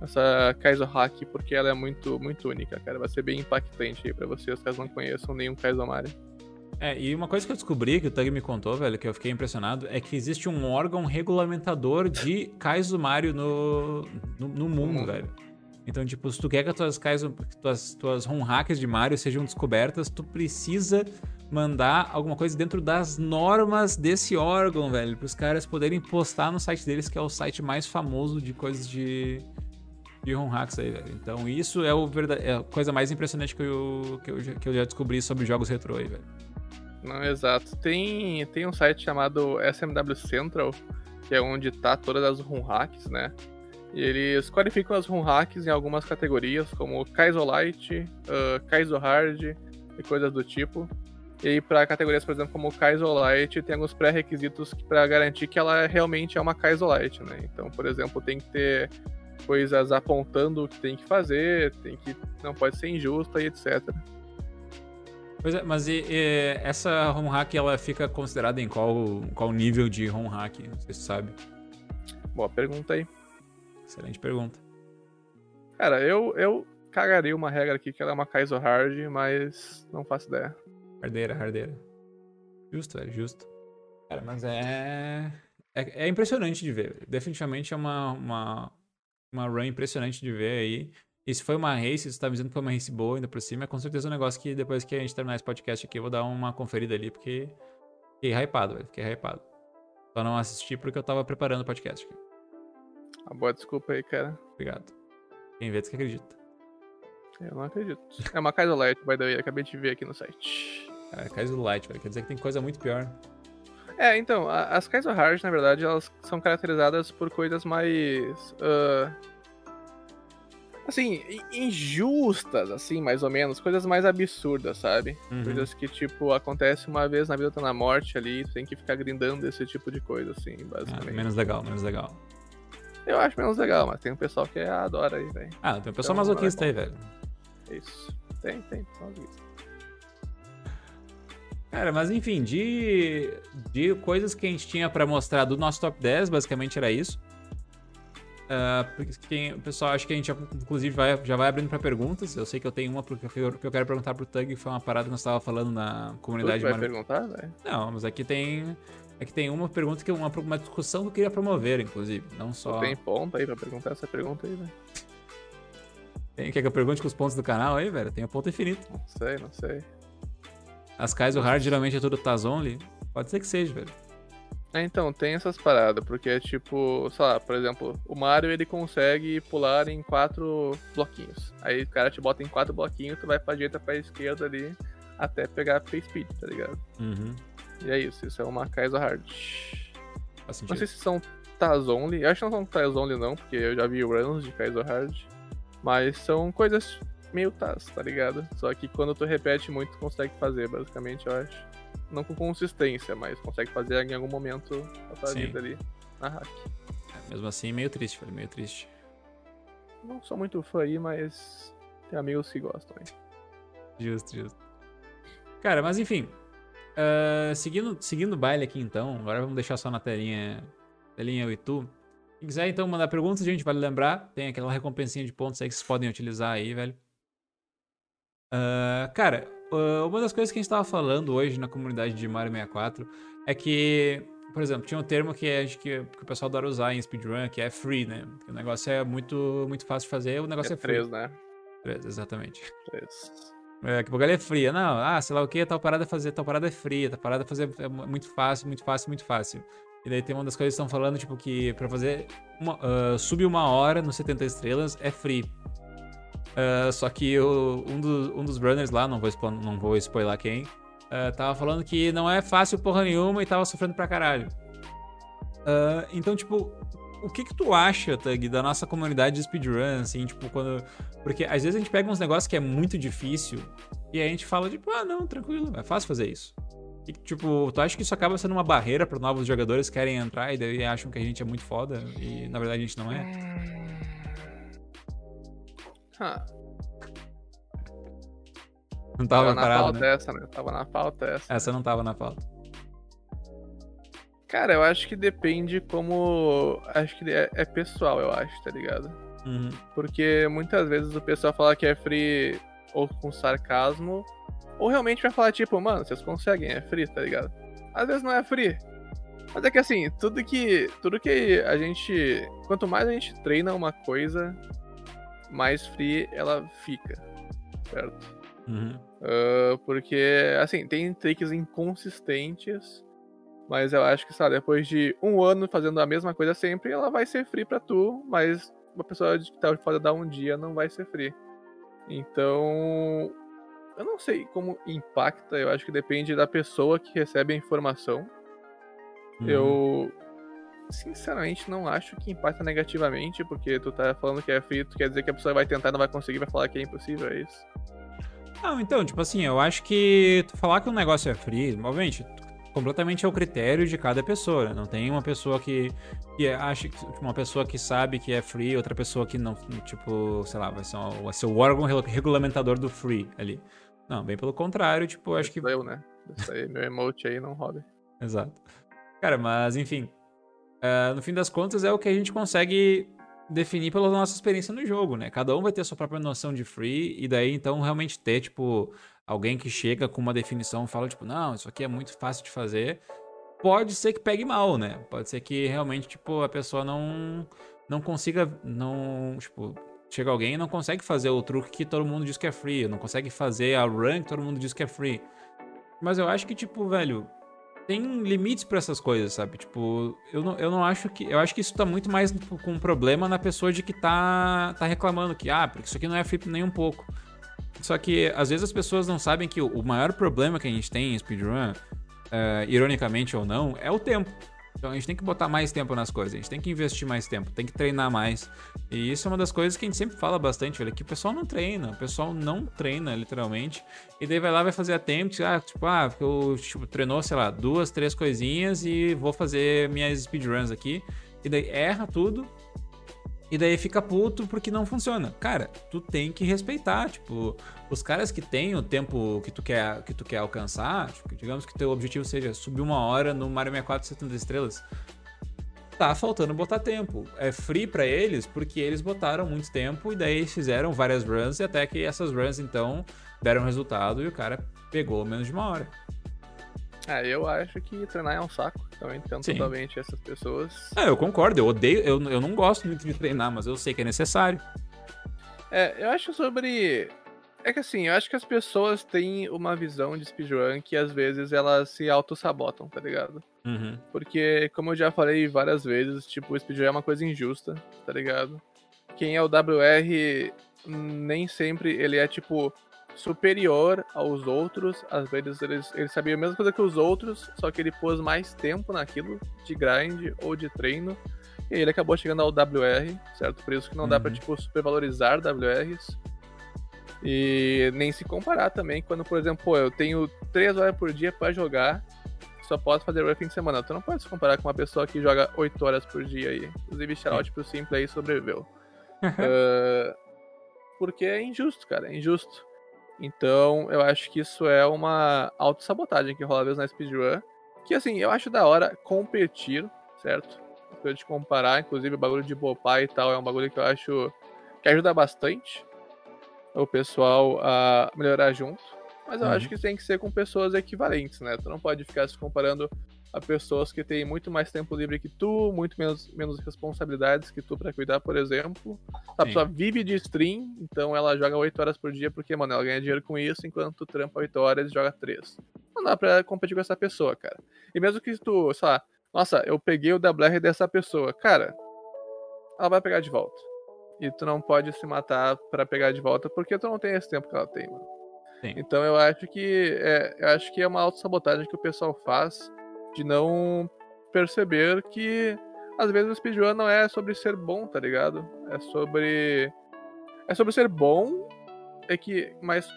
essa Kaizo hack, porque ela é muito muito única, cara. Vai ser bem impactante aí pra vocês, caso não conheçam nenhum Kaizo Mario. É, e uma coisa que eu descobri, que o Tug me contou, velho, que eu fiquei impressionado, é que existe um órgão regulamentador de Kaizo Mario no, no, no mundo, mundo. velho. Então, tipo, se tu quer que as tuas, Kaizo, tuas, tuas ROM hacks de Mario sejam descobertas, tu precisa mandar alguma coisa dentro das normas desse órgão, velho, para os caras poderem postar no site deles, que é o site mais famoso de coisas de, de ROM hacks aí, velho. Então, isso é, o verda- é a coisa mais impressionante que eu, que, eu, já- que eu já descobri sobre jogos retrô aí, velho. Não, exato. Tem, tem um site chamado SMW Central, que é onde tá todas as ROM hacks, né? E eles qualificam as ROM hacks em algumas categorias, como Kaizo Light, ah, Kaizo Hard e coisas do tipo. E para categorias, por exemplo, como Kaizo Light, tem alguns pré-requisitos para garantir que ela realmente é uma Kaizo Light, né? Então, por exemplo, tem que ter coisas apontando o que tem que fazer, tem que não pode ser injusta e etc. Pois é, mas e- e essa ROM hack, ela fica considerada em qual, qual nível de ROM hack? Não sei se tu sabe. Boa pergunta aí. Excelente pergunta. Cara, eu, eu cagaria uma regra aqui que ela é uma Kaizo Hard, mas não faço ideia. Hardeira, hardeira. Justo, velho, justo. Cara, mas é... é. É impressionante de ver. Definitivamente é uma, uma, uma run impressionante de ver aí. E se foi uma race, se você tá me dizendo que foi uma race boa ainda por cima, é com certeza um negócio que depois que a gente terminar esse podcast aqui, eu vou dar uma conferida ali, porque fiquei hypado, velho. Fiquei hypado. Só não assisti porque eu tava preparando o podcast aqui. Uma boa desculpa aí, cara. Obrigado. Quem vê, diz que acredita. Eu não acredito. É uma Kaizo Light, by the way, acabei de ver aqui no site. Cara, Kaizo Light, velho. Quer dizer que tem coisa muito pior. É, então, as Kaizo Hard, na verdade, elas são caracterizadas por coisas mais. ah, assim, in- injustas, assim, mais ou menos. Coisas mais absurdas, sabe? Uhum. Coisas que, tipo, acontece uma vez na vida, tá na morte ali, tu tem que ficar grindando esse tipo de coisa, assim, Ah, basicamente. menos legal, menos legal. Eu acho menos legal, mas tem um pessoal que adora aí, velho. Ah, tem um pessoal Então, masoquista é aí, velho. Isso. Tem, tem, pessoal disso. Cara, mas enfim, de, de coisas que a gente tinha pra mostrar do nosso top 10, basicamente era isso. Porque quem- o pessoal acha que a gente já, inclusive vai, já vai abrindo pra perguntas. Eu sei que eu tenho uma porque eu, que eu quero perguntar pro Tug, foi uma parada que nós estava falando na Tu comunidade que vai perguntar, velho? Não, mas aqui tem. Aqui tem uma pergunta que é uma, uma discussão que eu queria promover, inclusive. Não só. Tem ponto aí pra perguntar essa pergunta aí, velho? Tem- quer que eu pergunte com os pontos do canal aí, velho? Tem o ponto infinito. Não sei, não sei. As Kaizo Hard geralmente é tudo Taz only. Pode ser que seja, velho. É, então, tem essas paradas, porque é tipo, sei lá, por exemplo, o Mario ele consegue pular em quatro bloquinhos. Aí o cara te bota em quatro bloquinhos, tu vai pra direita pra esquerda ali até pegar Face Speed, tá ligado? Uhum. E é isso, isso é uma Kaizo Hard. Faz Não sei se são Taz Only, eu acho que não são Taz Only não, porque eu já vi runs de Kaizo Hard. Mas são coisas meio Taz, tá ligado? Só que quando tu repete muito, tu consegue fazer, basicamente, eu acho. Não com consistência, mas consegue fazer em algum momento da tua Sim. vida ali na hack. É, Mesmo assim, meio triste, velho. Meio triste. Não sou muito fã aí, mas tem amigos que gostam. Hein? Justo, justo. Cara, mas enfim. ah, seguindo, seguindo o baile aqui então, agora vamos deixar só na telinha, telinha eu e tu. Quem quiser então mandar perguntas, gente, vale lembrar, tem aquela recompensinha de pontos aí que vocês podem utilizar aí, velho. Ah, cara, ah, uma das coisas que a gente tava falando hoje na comunidade de Mario 64 é que por exemplo, tinha um termo que, é, que, que o pessoal adora usar em speedrun, que é free, né? O negócio é muito, muito fácil de fazer, o negócio é, é free. Três, né? Três, exatamente. Três. É, que o é fria. Não, ah, sei lá o que, tal parada é fazer, tal parada é fria, tal parada é fazer é muito fácil, muito fácil, muito fácil. E daí tem uma das coisas que estão falando, tipo, que pra fazer uma, uh, subir uma hora no 70 estrelas é free. Uh, só que o, um, do, um dos runners lá, não vou, não vou spoiler quem, uh, tava falando que não é fácil porra nenhuma e tava sofrendo pra caralho. então, tipo, o que que tu acha, Tug, da nossa comunidade de speedrun, assim, tipo, quando... Porque às vezes a gente pega uns negócios que é muito difícil e a gente fala, tipo, ah, não, tranquilo, é fácil fazer isso. E, tipo, tu acha que isso acaba sendo uma barreira para novos jogadores que querem entrar e daí acham que a gente é muito foda e na verdade a gente não é? Não tava, tava na parado, pauta né? essa, né? Tava na pauta essa. Essa não tava na pauta. Cara, eu acho que depende como. Acho que é, é pessoal, eu acho, tá ligado? Uhum. Porque muitas vezes o pessoal fala que é free ou com sarcasmo, ou realmente vai falar tipo, mano, vocês conseguem, é free, tá ligado? Às vezes não é free. Mas é que assim, tudo que. Tudo que a gente. Quanto mais a gente treina uma coisa, mais free ela fica. Certo? Uhum. Uh, porque, assim, tem tricks inconsistentes mas eu acho que, sabe, depois de um ano fazendo a mesma coisa sempre, ela vai ser free pra tu, mas uma pessoa que tá fora dar um dia não vai ser free. Então, eu não sei como impacta, eu acho que depende da pessoa que recebe a informação. Uhum. Eu, sinceramente, não acho que impacta negativamente, porque tu tá falando que é free, tu quer dizer que a pessoa vai tentar não vai conseguir, vai falar que é impossível, é isso? Não, então, tipo assim, eu acho que tu falar que um negócio é free, obviamente, completamente ao critério de cada pessoa. Né? Não tem uma pessoa que, que acha que uma pessoa que sabe que é free, outra pessoa que não, tipo, sei lá, vai ser, um, vai ser o órgão regulamentador do free ali. Não, bem pelo contrário, tipo, acho que. Eu, né? Aí, meu emote aí não roda. Exato. Cara, mas enfim. Uh, no fim das contas, é o que a gente consegue definir pela nossa experiência no jogo, né? Cada um vai ter a sua própria noção de free, e daí então realmente ter, tipo, alguém que chega com uma definição fala, tipo, não, isso aqui é muito fácil de fazer, pode ser que pegue mal, né? Pode ser que realmente, tipo, a pessoa não, não consiga, não, tipo, chega alguém e não consegue fazer o truque que todo mundo diz que é free, não consegue fazer a run que todo mundo diz que é free. Mas eu acho que, tipo, velho, tem limites para essas coisas, sabe? Tipo, eu não, eu não acho que. Eu acho que isso tá muito mais com um problema na pessoa de que tá, tá reclamando que, ah, porque isso aqui não é free nem um pouco. Só que às vezes as pessoas não sabem que o maior problema que a gente tem em speedrun, uh, ironicamente ou não, é o tempo. Então a gente tem que botar mais tempo nas coisas, a gente tem que investir mais tempo, tem que treinar mais. E isso é uma das coisas que a gente sempre fala bastante, velho, que o pessoal não treina, o pessoal não treina, literalmente. E daí vai lá, vai fazer attempts, ah, tipo, ah, eu tipo, treinou, sei lá, duas, três coisinhas e vou fazer minhas speedruns aqui. E daí erra tudo, e daí fica puto porque não funciona. Cara, tu tem que respeitar, tipo, os caras que têm o tempo que tu quer, que tu quer alcançar, tipo, digamos que teu objetivo seja subir uma hora no Mario 64 70 estrelas, tá faltando botar tempo. É free para eles porque eles botaram muito tempo e daí fizeram várias runs e até que essas runs então deram resultado e o cara pegou menos de uma hora. É, eu acho que treinar é um saco. Também entendo Sim. totalmente essas pessoas. É, eu concordo. Eu odeio. Eu, eu não gosto muito de treinar, mas eu sei que é necessário. É, eu acho sobre. É que assim, eu acho que as pessoas têm uma visão de speedrun que às vezes elas se auto-sabotam, tá ligado? Uhum. Porque, como eu já falei várias vezes, tipo, o speedrun é uma coisa injusta, tá ligado? Quem é o WR, nem sempre ele é, tipo, superior aos outros. Às vezes ele, ele sabia a mesma coisa que os outros, só que ele pôs mais tempo naquilo de grind ou de treino. E ele acabou chegando ao WR, certo? Por isso que não uhum. dá pra, uhum. tipo, supervalorizar WRs. E nem se comparar também quando, por exemplo, pô, eu tenho 3 horas por dia para jogar, só posso fazer o fim de semana. Tu não pode se comparar com uma pessoa que joga 8 horas por dia aí. Inclusive, shout pro Simple aí sobreviveu. uh, porque é injusto, cara, é injusto. Então, eu acho que isso é uma autossabotagem que rola às vezes na speedrun. Que, assim, eu acho da hora competir, certo? Coisa de comparar, inclusive o bagulho de bopar e tal, é um bagulho que eu acho que ajuda bastante o pessoal a melhorar junto. Mas eu uhum. acho que tem que ser com pessoas equivalentes, né? Tu não pode ficar se comparando a pessoas que têm muito mais tempo livre que tu, muito menos, menos responsabilidades que tu para cuidar, por exemplo. A pessoa vive de stream, então ela joga 8 horas por dia, porque, mano, ela ganha dinheiro com isso, enquanto tu trampa 8 horas e joga 3. Não dá pra competir com essa pessoa, cara. E mesmo que tu, sei lá, nossa, eu peguei o WR dessa pessoa, cara, ela vai pegar de volta. E tu não pode se matar para pegar de volta, porque tu não tem esse tempo que ela tem, mano. Sim. Então eu acho que é, eu acho que é uma autossabotagem que o pessoal faz de não perceber que às vezes o speedrun não é sobre ser bom, tá ligado? É sobre é sobre ser bom é que mas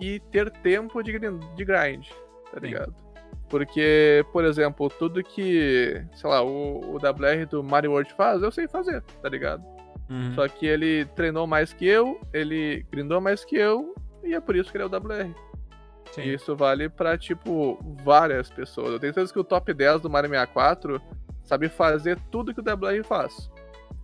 e ter tempo de grind, de grind tá ligado? Sim. Porque, por exemplo, tudo que, sei lá, o, o WR do Mario World faz, eu sei fazer, tá ligado? Uhum. Só que ele treinou mais que eu, ele grindou mais que eu, e é por isso que ele é o WR. Sim. E isso vale pra, tipo, várias pessoas. Eu tenho certeza que o top 10 do Mario 64 sabe fazer tudo que o WR faz.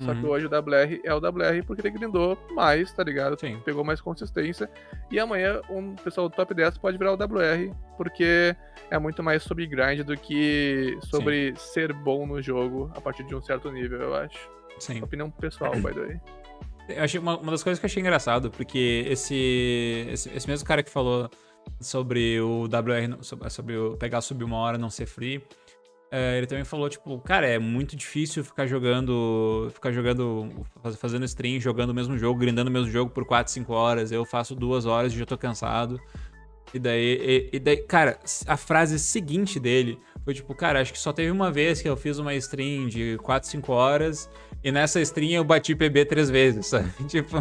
Só uhum. que hoje o WR é o WR porque ele grindou mais, tá ligado? Sim. Pegou mais consistência. E amanhã um pessoal do top 10 pode virar o WR, porque é muito mais sobre grind do que sobre Sim. ser bom no jogo a partir de um certo nível, eu acho. Sim. Opinião pessoal, by the way. Eu achei uma, uma das coisas que eu achei engraçado, porque esse, esse, esse mesmo cara que falou sobre o WR, sobre, sobre o pegar subir uma hora não ser free. É, ele também falou, tipo, cara, é muito difícil ficar jogando. Ficar jogando. fazendo stream, jogando o mesmo jogo, grindando o mesmo jogo por 4, 5 horas. Eu faço duas horas e já tô cansado. E daí, e, e daí, cara, a frase seguinte dele foi tipo, cara, acho que só teve uma vez que eu fiz uma stream de 4, 5 horas. E nessa stream eu bati PB três vezes, sabe? Tipo,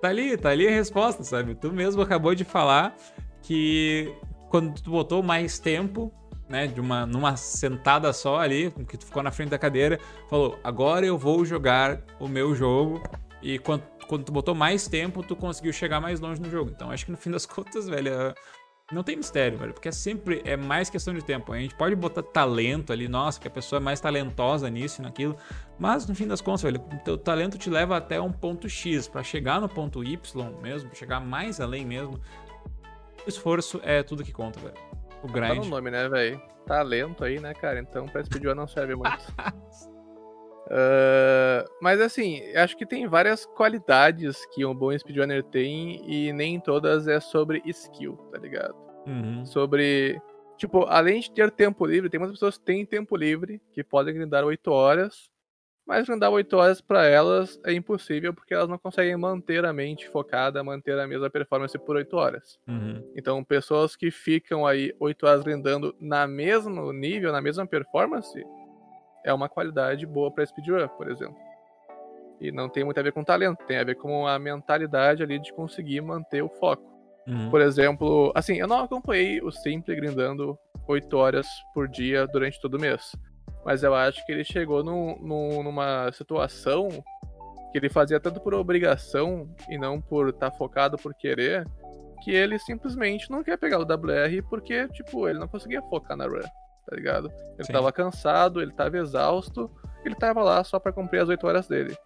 tá ali, tá ali a resposta, sabe? Tu mesmo acabou de falar que quando tu botou mais tempo, né, de uma numa sentada só ali, que tu ficou na frente da cadeira, falou: "Agora eu vou jogar o meu jogo". E quando, quando tu botou mais tempo, tu conseguiu chegar mais longe no jogo. Então, acho que no fim das contas, velho, é, não tem mistério, velho, porque é sempre é mais questão de tempo. A gente pode botar talento ali, nossa, que a pessoa é mais talentosa nisso e naquilo, mas no fim das contas, velho, o teu talento te leva até um ponto X para chegar no ponto Y mesmo, chegar mais além mesmo esforço é tudo que conta, velho. O grind. Tá no nome, né, velho? Talento aí, né, cara? Então pra speedrun não serve muito. uh, mas assim, acho que tem várias qualidades que um bom speedrunner tem e nem todas é sobre skill, tá ligado? Uhum. Sobre. Tipo, além de ter tempo livre, tem muitas pessoas que têm tempo livre, que podem grindar 8 horas, mas andar 8 horas para elas é impossível porque elas não conseguem manter a mente focada, manter a mesma performance por 8 horas. Uhum. Então, pessoas que ficam aí 8 horas grindando na mesmo nível, na mesma performance, é uma qualidade boa para speedrun, por exemplo. E não tem muito a ver com talento, tem a ver com a mentalidade ali de conseguir manter o foco. Uhum. Por exemplo, assim, eu não acompanhei o Simple grindando 8 horas por dia durante todo o mês mas eu acho que ele chegou num, num, numa situação que ele fazia tanto por obrigação e não por estar tá focado por querer, que ele simplesmente não quer pegar o WR porque, tipo, ele não conseguia focar na run, tá ligado? Ele Sim. tava cansado, ele tava exausto, ele tava lá só para cumprir as 8 horas dele.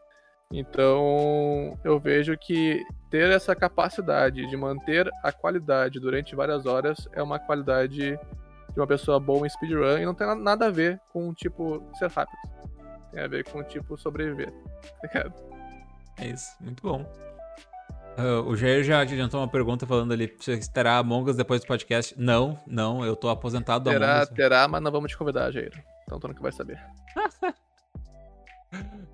Então, eu vejo que ter essa capacidade de manter a qualidade durante várias horas é uma qualidade de uma pessoa boa em speedrun e não tem nada a ver com, tipo, ser rápido. Tem a ver com, tipo, sobreviver. Tá é isso, muito bom. Uh, o Jair já adiantou uma pergunta falando ali se terá Among Us depois do podcast. Não, não, eu tô aposentado do terá, Among Us. Terá, mas não vamos te convidar, Jair. Então tu nunca vai saber.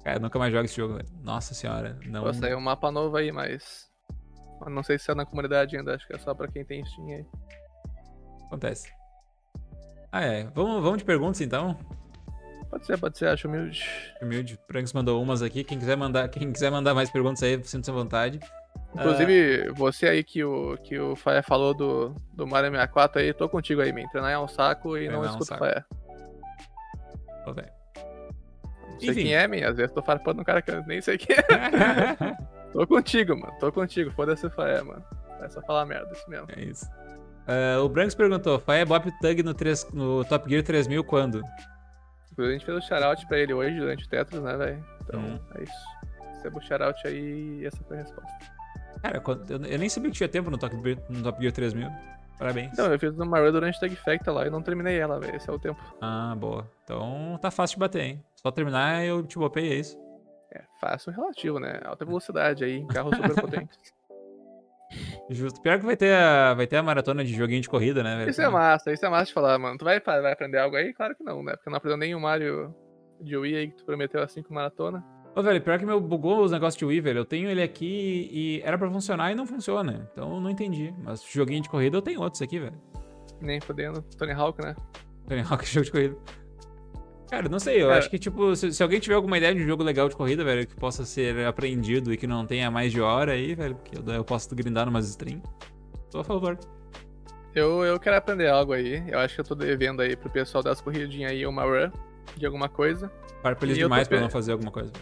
Cara, nunca mais jogo esse jogo, velho. Nossa senhora. Não... Vai sair um mapa novo aí, mas. Não sei se é na comunidade ainda, acho que é só pra quem tem Steam aí. Acontece. Ah, é. Vamos, vamos de perguntas então? Pode ser, pode ser, acho humilde. Humilde. O Pranks mandou umas aqui. Quem quiser mandar, quem quiser mandar mais perguntas aí, sinta-se à vontade. Inclusive, uh... você aí que o, que o Faia falou do, do Mario 64 aí, tô contigo aí, man. Treinar é um saco e Treinar não escuta um o Faia. Ô, velho. Não sei Enfim. quem é, man. Às vezes tô farpando um cara que eu nem sei quem é. tô contigo, mano. Tô contigo. Foda-se o Faia, mano. É só falar merda, isso mesmo. É isso. Uh, o Branks perguntou: Firebob Tug no, 3, no Top Gear 3000 quando? A gente fez o um shoutout pra ele hoje durante o Tetris, né, velho? Então, hum. é isso. Receba o shoutout aí e essa foi a resposta. Cara, eu, nem sabia que tinha tempo no Top, no Top Gear 3000. Parabéns. Não, eu fiz uma run durante Tag Facta lá e não terminei ela, velho. Esse é o tempo. Ah, boa. Então tá fácil de bater, hein? Só terminar eu te bopei, é isso. É fácil relativo, né? Alta velocidade aí, em carros super potentes. Justo. Pior que vai ter a, vai ter a maratona de joguinho de corrida, né, velho? Isso é massa, isso é massa de falar, mano. Tu vai, vai aprender algo aí? Claro que não, né? Porque não aprendeu nem o Mario de Wii aí que tu prometeu assim com maratona. Ô, velho, pior que meu bugou os negócios de Wii, velho. Eu tenho ele aqui e era pra funcionar e não funciona. Então eu não entendi. Mas joguinho de corrida eu tenho outros aqui, velho. Nem fodendo. Tony Hawk, né? Tony Hawk jogo de corrida. Cara, não sei, eu Cara- acho que, tipo, se, se alguém tiver alguma ideia de um jogo legal de corrida, velho, que possa ser apreendido e que não tenha mais de hora aí, velho, porque eu, eu posso grindar numas stream, tô a favor. Eu, eu quero aprender algo aí. Eu acho que eu tô devendo aí pro pessoal das corridinhas aí uma run de alguma coisa. Para pra eles eu tô demais pra não fazer alguma coisa.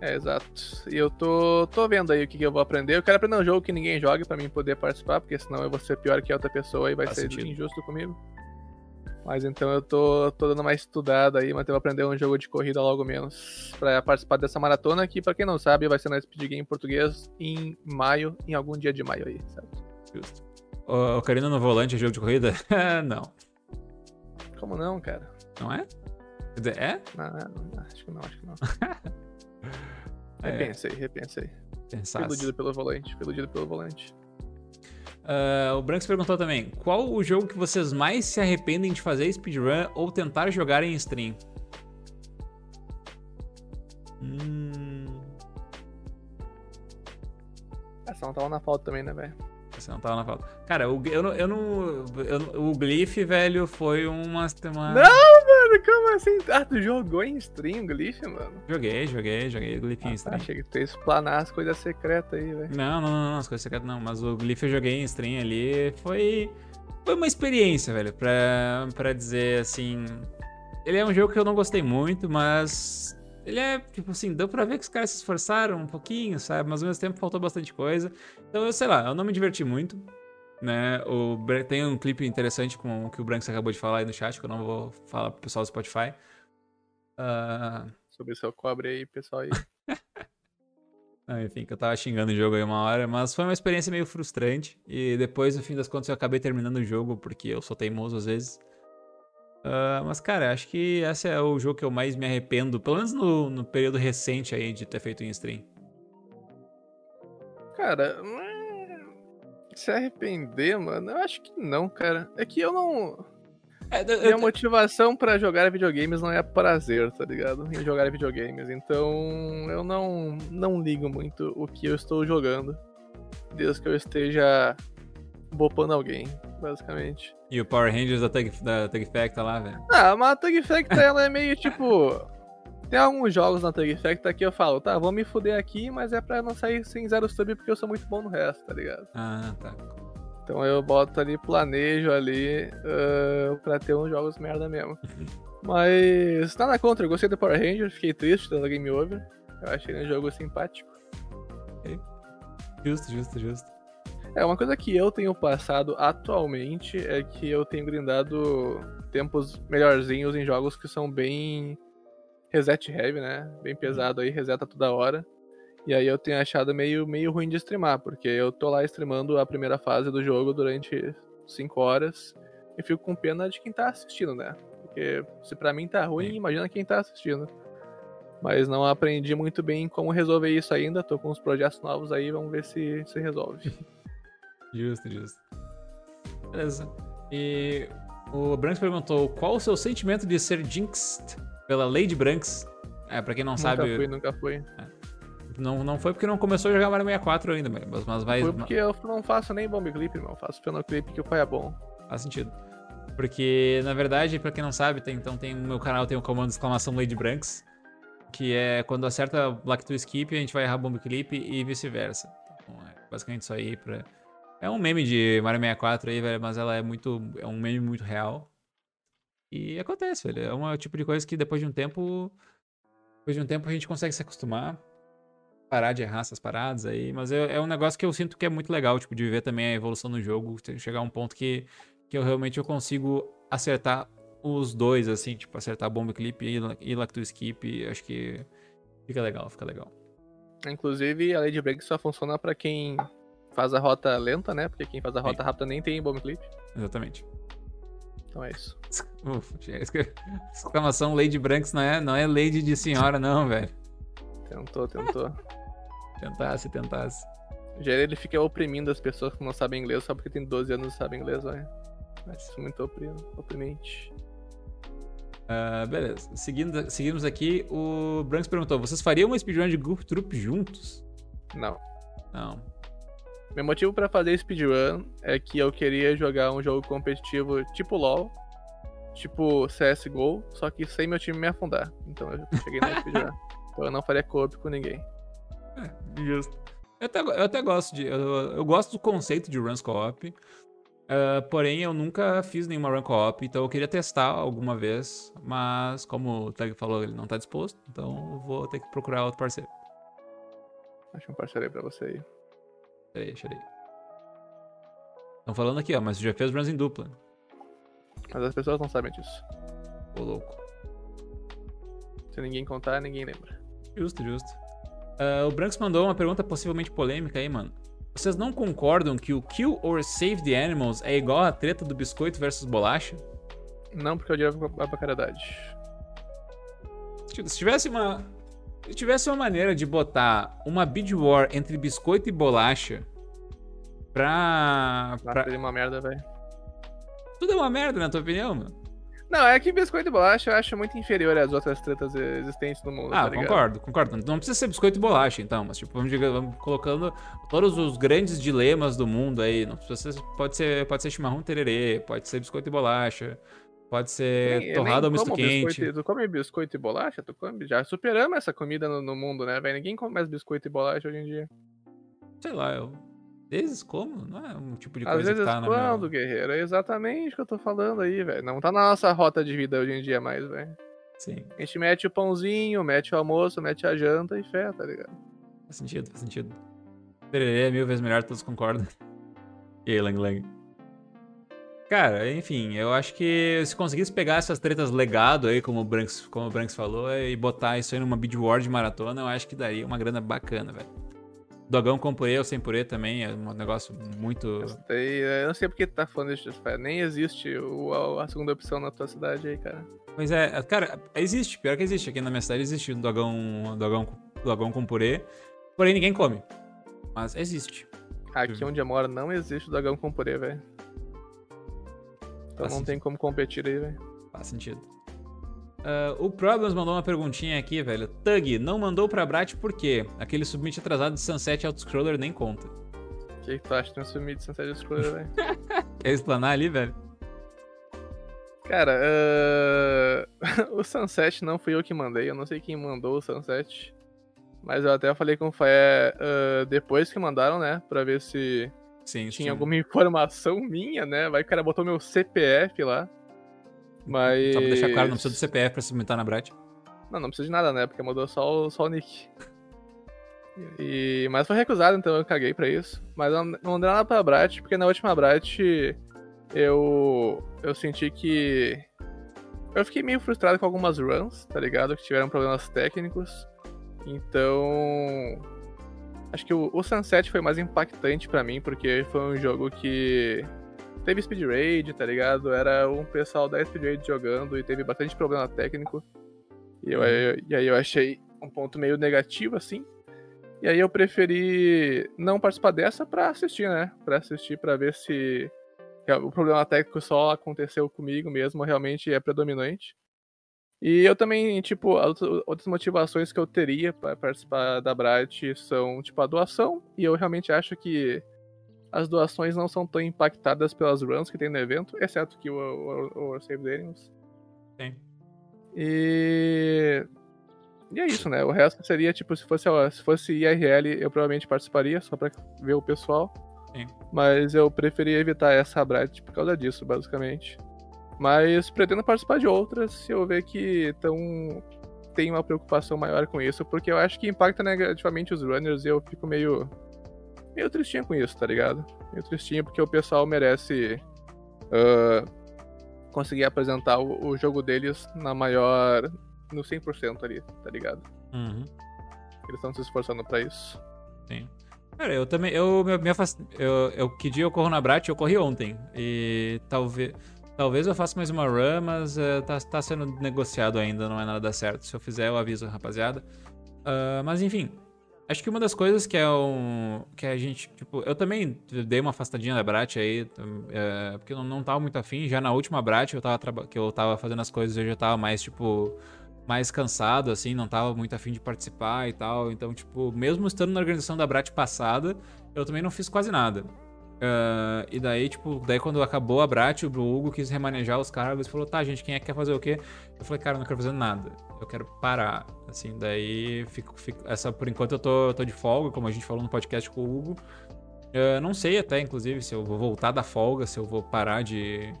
É, exato. E eu tô, tô vendo aí o que, que eu vou aprender. Eu quero aprender um jogo que ninguém jogue pra mim poder participar, porque senão eu vou ser pior que a outra pessoa e vai Faz ser sentido. injusto comigo. Mas então eu tô, tô dando uma estudada aí, mas eu vou aprender um jogo de corrida logo menos pra participar dessa maratona que, pra quem não sabe, vai ser na Speed Game em português em maio, em algum dia de maio aí, certo? Justo. O Ocarina no Volante é jogo de corrida? não. Como não, cara? Não é? Quer dizer, é? Não, não, acho que não, acho que não. É, Repensei, repensei. Pensasse. iludido pelo volante, iludido pelo volante. Ah, o Branks perguntou também: qual o jogo que vocês mais se arrependem de fazer speedrun ou tentar jogar em stream? Hum. Essa não tava na pauta também, né, velho? Você não tava na pauta. Cara, eu não. Eu não eu- o Glyph, velho, foi uma. uma... Não, mano, como assim? Ah, tu jogou em stream, Glyph, mano? Joguei, joguei, joguei o Glyph em Ah, tá, stream. achei que tu ia explanar as coisas secretas aí, velho. Não, não, não, não, as coisas secretas não. Mas o Glyph eu joguei em stream ali. Foi. Foi uma experiência, velho. Pra, pra dizer assim. Ele é um jogo que eu não gostei muito, mas. Ele é, tipo assim, deu pra ver que os caras se esforçaram um pouquinho, sabe? Mas ao mesmo tempo faltou bastante coisa. Então, eu sei lá, eu não me diverti muito. Né? O, tem um clipe interessante com o que o Branks acabou de falar aí no chat, que eu não vou falar pro pessoal do Spotify. Ah, Sobre o seu cobre aí, pessoal aí. Ah, enfim, que eu tava xingando o jogo aí uma hora, mas foi uma experiência meio frustrante. E depois, no fim das contas, eu acabei terminando o jogo, porque eu sou teimoso às vezes. Ah, mas, cara, acho que esse é o jogo que eu mais me arrependo, pelo menos no, no período recente aí de ter feito em stream. Cara, hum, se arrepender, mano, eu acho que não, cara. É que eu não. É, eu- Minha eu- motivação pra jogar videogames não é prazer, tá ligado? Em jogar videogames. Então, eu não, não ligo muito o que eu estou jogando. Desde que eu esteja bopando alguém, basicamente. E o Power Rangers da Tag, da Tag Facta lá, velho. Ah, mas a Tag Facta, ela é meio tipo. Tem alguns jogos na Tag Facta que eu falo, tá, vou me fuder aqui, mas é pra não sair sem zero sub porque eu sou muito bom no resto, tá ligado? Ah, tá. Então eu boto ali, planejo ali ah, pra ter uns jogos merda mesmo. Mas nada contra, eu gostei do Power Rangers, fiquei triste da Game Over. Eu achei um jogo simpático. Justo, justo, justo. É, uma coisa que eu tenho passado atualmente é que eu tenho grindado tempos melhorzinhos em jogos que são bem reset heavy, né? Bem pesado aí, reseta toda hora. E aí eu tenho achado meio, meio ruim de streamar, porque eu tô lá streamando a primeira fase do jogo durante 5 horas e fico com pena de quem tá assistindo, né? Porque se pra mim tá ruim, Sim. imagina quem tá assistindo. Mas não aprendi muito bem como resolver isso ainda, tô com uns projetos novos aí, vamos ver se se resolve. Justo, justo. Beleza. E o Branks perguntou: qual o seu sentimento de ser jinxed pela Lady Branks? É, pra quem não nunca sabe, fui, nunca fui. não, não foi porque não começou a jogar Mario 64 ainda, mas, mas vai, Foi porque eu não faço nem bomb clip. Eu faço clip que o pai é bom. faz sentido. Porque, na verdade, pra quem não sabe, tem, então tem no meu canal tem o comando de exclamação Lady Branks, que é quando acerta Black to Skip, a gente vai errar Bomb Clip e vice-versa. Então, é basicamente isso aí pra... É um meme de Mario 64 aí, velho, mas ela é muito... É um meme muito real. E acontece, velho. É um tipo de coisa que depois de um tempo... Depois de um tempo a gente consegue se acostumar. Parar de errar essas paradas aí. Mas é, é um negócio que eu sinto que é muito legal, tipo, de ver também a evolução do jogo. Chegar a um ponto que, que eu realmente eu consigo acertar os dois, assim, tipo, acertar Bomb Clip e, e Lacto Skip. Acho que fica legal, fica legal. Inclusive, a Lady Break só funciona pra quem faz a rota lenta, né? Porque quem faz a rota rápida nem tem bomb clip. Exatamente. Então é isso. Uf, exclamação Lady Branks não é, não é Lady de senhora, não, velho. Tentou, tentou. tentasse, tentasse. Já ele fica oprimindo as pessoas que não sabem inglês só porque tem 12 anos e sabem inglês, velho. Isso é muito oprimente. Uh, beleza. Seguindo, seguimos aqui, o Branks perguntou: vocês fariam uma speedrun de Goof Troop juntos? Não. Não. Meu motivo para fazer speedrun é que eu queria jogar um jogo competitivo tipo LoL, tipo CSGO, só que sem meu time me afundar. Então eu cheguei na speedrun. então eu não faria coop com ninguém. É, justo. Eu até, eu até gosto de. Eu, eu, gosto do conceito de runs co-op. Uh, porém, eu nunca fiz nenhuma run co-op, então eu queria testar alguma vez. Mas, como o Tag falou, ele não tá disposto, então eu vou ter que procurar outro parceiro. Acho um parceiro aí pra você aí. Peraí, deixa aí. Estão falando aqui, ó, mas já fez runs em dupla. Mas as pessoas não sabem disso. Ô, louco. Se ninguém contar, ninguém lembra. Justo, justo. Uh, o Branks mandou uma pergunta possivelmente polêmica aí, mano. Vocês não concordam que o Kill or Save the Animals é igual a treta do biscoito versus bolacha? Não, porque eu diria vai pra caridade. Se tivesse uma. Se tivesse uma maneira de botar uma bid war entre biscoito e bolacha pra. pra... Seria uma merda, velho. Tudo é uma merda, na tua opinião, mano? Não, é que biscoito e bolacha eu acho muito inferior às outras tretas existentes no mundo. Ah, tá concordo, concordo. Não precisa ser biscoito e bolacha, então, mas tipo, vamos, vamos colocando todos os grandes dilemas do mundo aí. Não precisa ser, pode ser, pode ser chimarrão tererê, pode ser biscoito e bolacha. Pode ser nem, torrada ou misto quente. Biscoito, tu come biscoito e bolacha? Tu come? Já superamos essa comida no, no mundo, né, velho? Ninguém come mais biscoito e bolacha hoje em dia. Sei lá, eu vezes como? Não é um tipo de Às coisa vezes que tá na quando, minha... guerreiro? É exatamente o que eu tô falando aí, velho. Não tá na nossa rota de vida hoje em dia mais, velho. Sim. A gente mete o pãozinho, mete o almoço, mete a janta e fé, tá ligado? Faz sentido, faz sentido. Tererê é mil vezes melhor, todos concordam. E aí, Lang Lang? Cara, enfim, eu acho que se conseguisse pegar essas tretas legado aí, como o Branks, como o Branks falou, e botar isso aí numa war de maratona, eu acho que daria uma grana bacana, velho. Dogão com purê ou sem purê também é um negócio muito. Eu não sei porque tu tá falando disso, Nem existe o, a segunda opção na tua cidade aí, cara. Pois é, cara, existe, pior que existe. Aqui na minha cidade existe o dogão, dogão, dogão com purê. Porém, ninguém come. Mas existe. Aqui onde eu moro não existe dogão com purê, velho. Então Faz não sentido. tem como competir aí, velho. Faz sentido. Uh, o Problems mandou uma perguntinha aqui, velho. Tug, não mandou pra Brat por quê? Aquele submit atrasado de Sunset Autoscroller nem conta. O que, que tu acha de um submit de Sunset Autoscroller, velho? Quer explanar ali, velho? Cara, uh... o Sunset não fui eu que mandei, eu não sei quem mandou o Sunset. Mas eu até falei com o Faé uh, depois que mandaram, né? Pra ver se sim, tinha sim. alguma informação minha, né? Vai que o cara botou meu CPF lá. Mas. Só pra deixar claro, não precisa do CPF pra se submeter na Brat. Não, não precisa de nada, né? Porque mudou só o, só o nick. E... Mas foi recusado, então eu caguei pra isso. Mas não, não deu nada pra Brat, porque na última Brat eu. Eu senti que. Eu fiquei meio frustrado com algumas runs, tá ligado? Que tiveram problemas técnicos. Então. Acho que o, o Sunset foi mais impactante para mim, porque foi um jogo que teve Speed Raid, tá ligado? Era um pessoal da Speed Raid jogando e teve bastante problema técnico. E, eu, eu, e aí eu achei um ponto meio negativo, assim. E aí eu preferi não participar dessa pra assistir, né? Pra assistir, pra ver se o problema técnico só aconteceu comigo mesmo, realmente é predominante. E eu também, tipo, outras motivações que eu teria para participar da Bright são, tipo, a doação. E eu realmente acho que as doações não são tão impactadas pelas runs que tem no evento, exceto que o, o, o Save the Animals. Sim. E... E é isso, né? O resto seria, tipo, se fosse, se fosse IRL, eu provavelmente participaria, só pra ver o pessoal. Sim. Mas eu preferi evitar essa Bright por causa disso, basicamente. Mas pretendo participar de outras se eu ver que tão, tem uma preocupação maior com isso, porque eu acho que impacta negativamente os runners e eu fico meio meio tristinho com isso, tá ligado? Meio tristinho porque o pessoal merece uh, conseguir apresentar o, o, jogo deles na maior. no 100% ali, tá ligado? Uhum. Eles estão se esforçando para isso. Sim. Cara, eu também. Eu me, afast... eu, eu, que dia eu corro na Brat? Eu corri ontem. E talvez. Talvez eu faça mais uma run, mas uh, tá, tá sendo negociado ainda, não é nada certo. Se eu fizer, eu aviso, rapaziada. Uh, mas enfim, acho que uma das coisas que é um. que a gente. Tipo, eu também dei uma afastadinha da Brat aí, uh, porque eu não, não tava muito afim. Já na última Brat eu tava, que eu tava fazendo as coisas, eu já tava mais, tipo mais cansado, assim, não tava muito afim de participar e tal. Então, tipo, mesmo estando na organização da Brat passada, eu também não fiz quase nada. Uh, e daí, tipo, daí quando acabou a Brat, o Hugo quis remanejar os cargos e falou, tá, gente, quem é que quer fazer o quê? Eu falei, cara, eu não quero fazer nada. Eu quero parar. Assim, daí, fico, fico, essa, por enquanto eu tô, tô de folga, como a gente falou no podcast com o Hugo. Eu não sei até, inclusive, se eu vou voltar da folga, se eu vou parar de,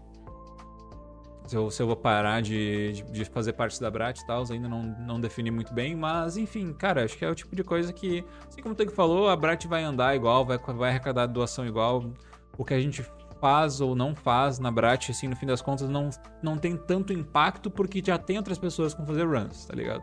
se eu, se eu vou parar de, de, fazer parte da Brat e tal, ainda não, não defini muito bem, mas enfim, cara, acho que é o tipo de coisa que, assim como o Tug falou, a Brat vai andar igual, vai, vai arrecadar doação igual. O que a gente faz ou não faz na Brat, assim, no fim das contas, não, não tem tanto impacto porque já tem outras pessoas com fazer runs, tá ligado?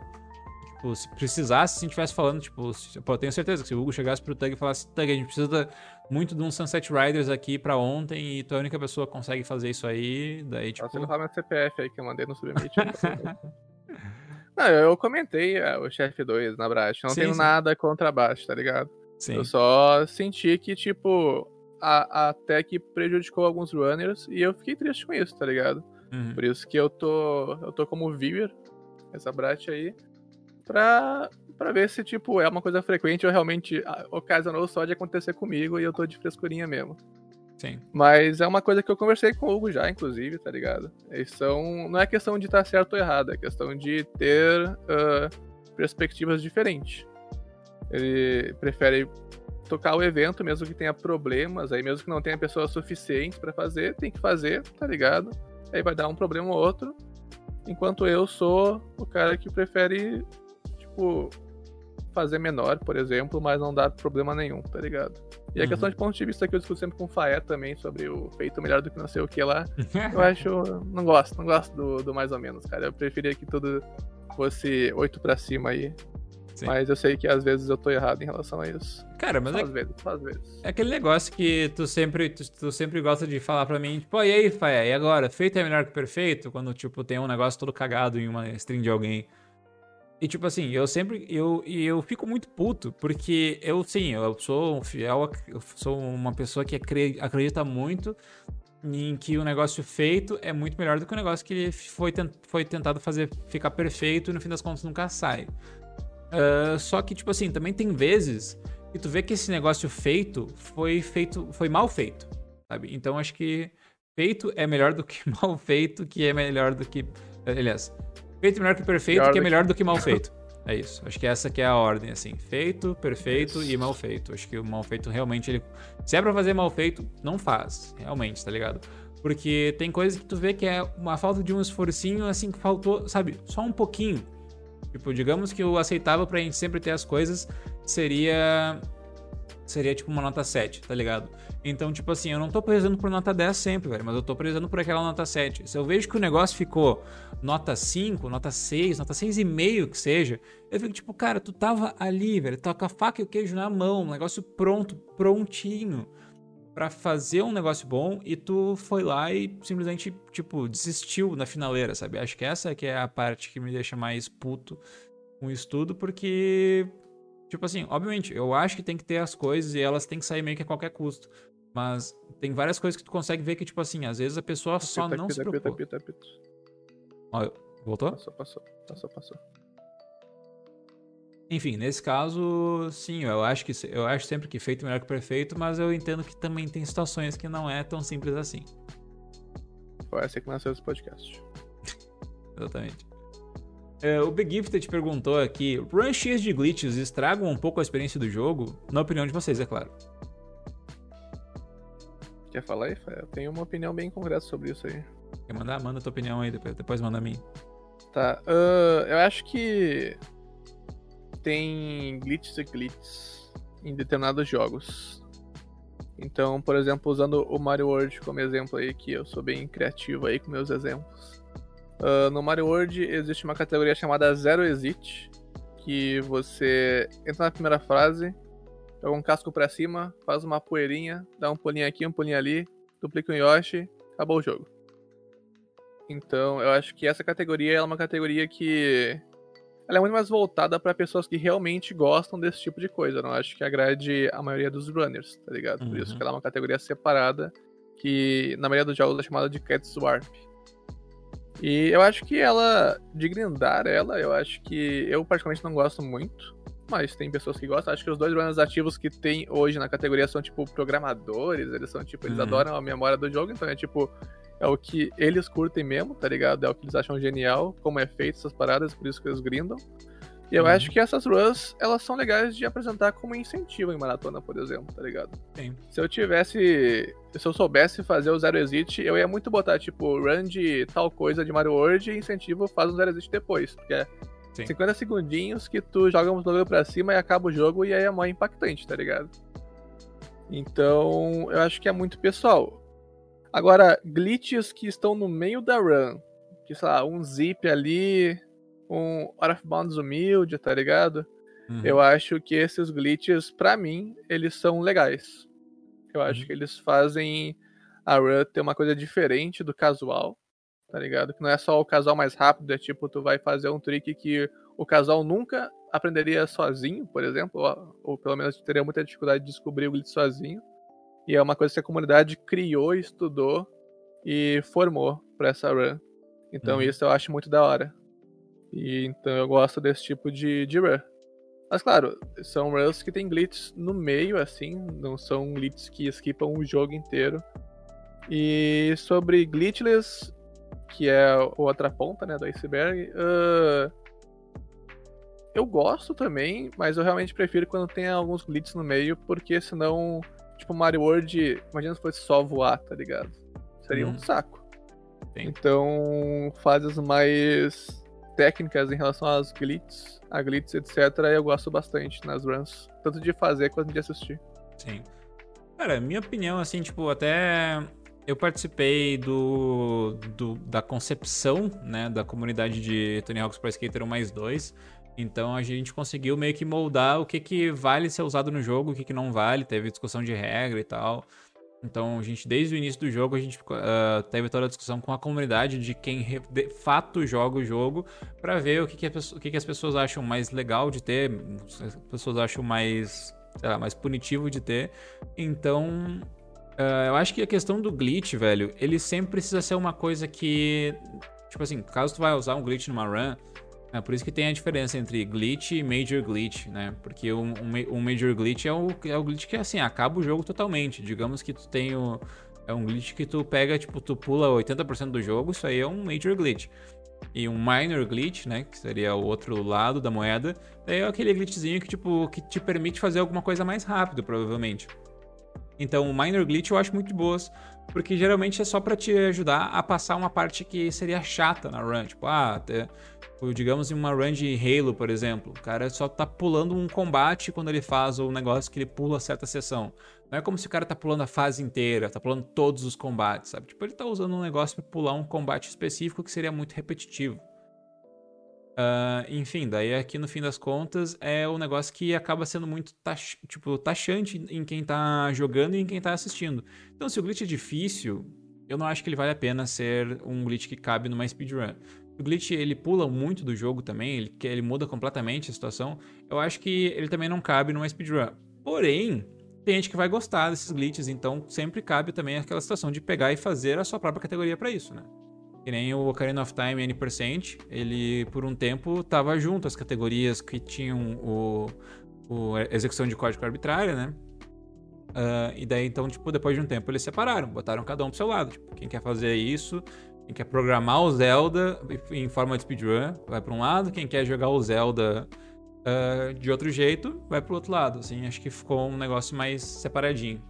Tipo, se precisasse, se a gente estivesse falando, tipo, se, pô, eu tenho certeza que se o Hugo chegasse pro Tug e falasse, Tug, a gente precisa muito de um Sunset Riders aqui pra ontem e tu é a única pessoa que consegue fazer isso aí, daí tipo... Posso levar meu CPF aí que eu mandei no Submit. Não, eu comentei é, o chefe 2 na Brat, não sim, tenho sim. nada contra a Brat, tá ligado? Sim. Eu só senti que, tipo, a, a tech prejudicou alguns runners e eu fiquei triste com isso, tá ligado? Uhum. Por isso que eu tô, eu tô como viewer, essa Brat aí, pra, pra ver se, tipo, é uma coisa frequente ou realmente ocasionou só de acontecer comigo e eu tô de frescurinha mesmo. Sim. Mas é uma coisa que eu conversei com o Hugo já, inclusive, tá ligado? Eles são. Não é questão de estar tá certo ou errado, é questão de ter uh, perspectivas diferentes. Ele prefere tocar o evento, mesmo que tenha problemas, aí mesmo que não tenha pessoas suficientes para fazer, tem que fazer, tá ligado? Aí vai dar um problema ou outro. Enquanto eu sou o cara que prefere tipo, fazer menor, por exemplo, mas não dá problema nenhum, tá ligado? E a uhum. questão de ponto de vista que eu discuto sempre com o Faé também, sobre o feito melhor do que não sei o que lá, eu acho. Não gosto, não gosto do, do mais ou menos, cara. Eu preferia que tudo fosse 8 para cima aí. Sim. Mas eu sei que às vezes eu tô errado em relação a isso. Cara, mas é... às vezes, só às vezes. É aquele negócio que tu sempre, tu, tu sempre gosta de falar pra mim, tipo, e aí, Faé, e agora? Feito é melhor que perfeito? Quando, tipo, tem um negócio todo cagado em uma string de alguém. E tipo assim, eu sempre. Eu, eu fico muito puto, porque eu, sim, eu sou um fiel. Eu sou uma pessoa que acredita muito em que o negócio feito é muito melhor do que o negócio que foi, foi tentado fazer ficar perfeito e no fim das contas nunca sai. Uh, só que, tipo assim, também tem vezes que tu vê que esse negócio feito foi feito. foi mal feito. Sabe? Então acho que feito é melhor do que mal feito, que é melhor do que. Aliás, Feito melhor que perfeito, que é melhor do que mal feito. É isso. Acho que essa que é a ordem, assim. Feito, perfeito isso. e mal feito. Acho que o mal feito realmente ele. Se é pra fazer mal feito, não faz. Realmente, tá ligado? Porque tem coisas que tu vê que é uma falta de um esforcinho, assim, que faltou, sabe, só um pouquinho. Tipo, digamos que o aceitável pra gente sempre ter as coisas seria seria tipo uma nota 7, tá ligado? Então, tipo assim, eu não tô prezando por nota 10 sempre, velho, mas eu tô prezando por aquela nota 7. Se eu vejo que o negócio ficou nota 5, nota 6, nota 6,5 que seja, eu fico tipo, cara, tu tava ali, velho, tá com a faca e o queijo na mão, um negócio pronto, prontinho para fazer um negócio bom e tu foi lá e simplesmente, tipo, desistiu na finaleira, sabe? Acho que essa que é a parte que me deixa mais puto com o estudo, porque Tipo assim, obviamente, eu acho que tem que ter as coisas e elas têm que sair meio que a qualquer custo. Mas tem várias coisas que tu consegue ver que, tipo assim, às vezes a pessoa só não se preocupa. Pita, pita. Ó, voltou? Passou, passou. Passou, passou. Enfim, nesse caso, sim, eu acho que eu acho sempre que feito melhor que perfeito, mas eu entendo que também tem situações que não é tão simples assim. Foi assim que nasceu esse podcast. Exatamente. É, o Big Gifted perguntou aqui: Run cheios de glitches estragam um pouco a experiência do jogo? Na opinião de vocês, é claro. Quer falar aí, Eu tenho uma opinião bem concreta sobre isso aí. Quer mandar? Manda a tua opinião aí, depois, depois manda a mim. Tá, uh, eu acho que tem glitches e glitches em determinados jogos. Então, por exemplo, usando o Mario World como exemplo aí, que eu sou bem criativo aí com meus exemplos. Uh, no Mario World existe uma categoria chamada Zero Exit, que você entra na primeira fase, joga um casco pra cima, faz uma poeirinha, dá um pulinho aqui, um pulinho ali, duplica o Yoshi, acabou o jogo. Então, eu acho que essa categoria é uma categoria que ela é muito mais voltada para pessoas que realmente gostam desse tipo de coisa. Não acho que agrade a maioria dos runners, tá ligado? Por uhum. isso que ela é uma categoria separada que na maioria dos jogos é chamada de Cat Swap. E eu acho que ela, de grindar ela, eu acho que eu particularmente não gosto muito, mas tem pessoas que gostam. Acho que os dois runners ativos que tem hoje na categoria são tipo programadores, eles são tipo, eles uhum. adoram a memória do jogo, então é tipo, é o que eles curtem mesmo, tá ligado? É o que eles acham genial, como é feito essas paradas, por isso que eles grindam. E eu uhum. acho que essas runs, elas são legais de apresentar como incentivo em maratona, por exemplo, tá ligado? Sim. Se eu tivesse. Se eu soubesse fazer o Zero Exit, eu ia muito botar, tipo, run de tal coisa de Mario World e incentivo faz o Zero Exit depois. Porque é Sim. 50 segundinhos que tu joga um bagulho pra cima e acaba o jogo e aí é mó impactante, tá ligado? Então, eu acho que é muito pessoal. Agora, glitches que estão no meio da run, que sei lá, um zip ali, um Out of Bounds humilde, tá ligado? Uhum. Eu acho que esses glitches, para mim, eles são legais. Eu acho uhum. que eles fazem a run ter uma coisa diferente do casual, tá ligado? Que não é só o casual mais rápido, é tipo, tu vai fazer um trick que o casual nunca aprenderia sozinho, por exemplo, ou, ou pelo menos teria muita dificuldade de descobrir o glitch sozinho. E é uma coisa que a comunidade criou, estudou e formou para essa run. Então uhum. isso eu acho muito da hora. E então eu gosto desse tipo de, de run. Mas claro, são runs que tem glitches no meio, assim, não são glitches que esquipam o jogo inteiro. E sobre glitchless, que é a outra ponta né, do iceberg, uh, eu gosto também, mas eu realmente prefiro quando tem alguns glitches no meio, porque senão Tipo, Mario World, imagina se fosse só voar, tá ligado? Seria hum. um uhum. saco. Sim. Então, fases mais técnicas em relação às glitches, a glitches, etc., eu gosto bastante nas runs. Tanto de fazer quanto de assistir. Sim. Cara, minha opinião, assim, tipo, até eu participei do, do, da concepção, né, da comunidade de Tony Hawk's Pro Skater 1 mais 2. Então a gente conseguiu meio que moldar o que, que vale ser usado no jogo, o que, que não vale. Teve discussão de regra e tal. Então a gente, desde o início do jogo, a gente uh, teve toda a discussão com a comunidade de quem de fato joga o jogo para ver o que, que, o que, que as pessoas acham mais legal de ter, as pessoas acham mais, lá, mais punitivo de ter. Então uh, eu acho que a questão do glitch, velho, ele sempre precisa ser uma coisa que, tipo assim, caso tu vai usar um glitch numa run é por isso que tem a diferença entre glitch e major glitch, né? Porque um, um, major glitch é o, é o glitch que, assim, acaba o jogo totalmente. Digamos que tu tem o... É um glitch que tu pega, tipo, tu pula 80% do jogo, isso aí é um major glitch. E um minor glitch, né, que seria o outro lado da moeda, é aquele glitchzinho que, tipo, que te permite fazer alguma coisa mais rápido, provavelmente. Então, o minor glitch eu acho muito boas, porque geralmente é só para te ajudar a passar uma parte que seria chata na run. Tipo, ah, digamos em uma run de Halo, por exemplo. O cara só tá pulando um combate quando ele faz o negócio que ele pula certa sessão. Não é como se o cara tá pulando a fase inteira, tá pulando todos os combates, sabe? Tipo, ele tá usando um negócio para pular um combate específico que seria muito repetitivo. Uh, enfim, daí aqui no fim das contas é um negócio que acaba sendo muito tax, tipo, taxante em quem tá jogando e em quem tá assistindo. Então, se o glitch é difícil, eu não acho que ele vale a pena ser um glitch que cabe numa speedrun. O glitch ele pula muito do jogo também, ele, ele muda completamente a situação. Eu acho que ele também não cabe numa speedrun. Porém, tem gente que vai gostar desses glitches, então sempre cabe também aquela situação de pegar e fazer a sua própria categoria para isso, né? Que nem o Ocarina of Time N%, ele por um tempo tava junto as categorias que tinham o, o execução de código arbitrária, né? Uh, e daí, então, tipo, depois de um tempo eles separaram, botaram cada um pro seu lado. Tipo, quem quer fazer isso, quem quer programar o Zelda em forma de speedrun, vai para um lado. Quem quer jogar o Zelda uh, de outro jeito, vai pro outro lado. Assim, acho que ficou um negócio mais separadinho.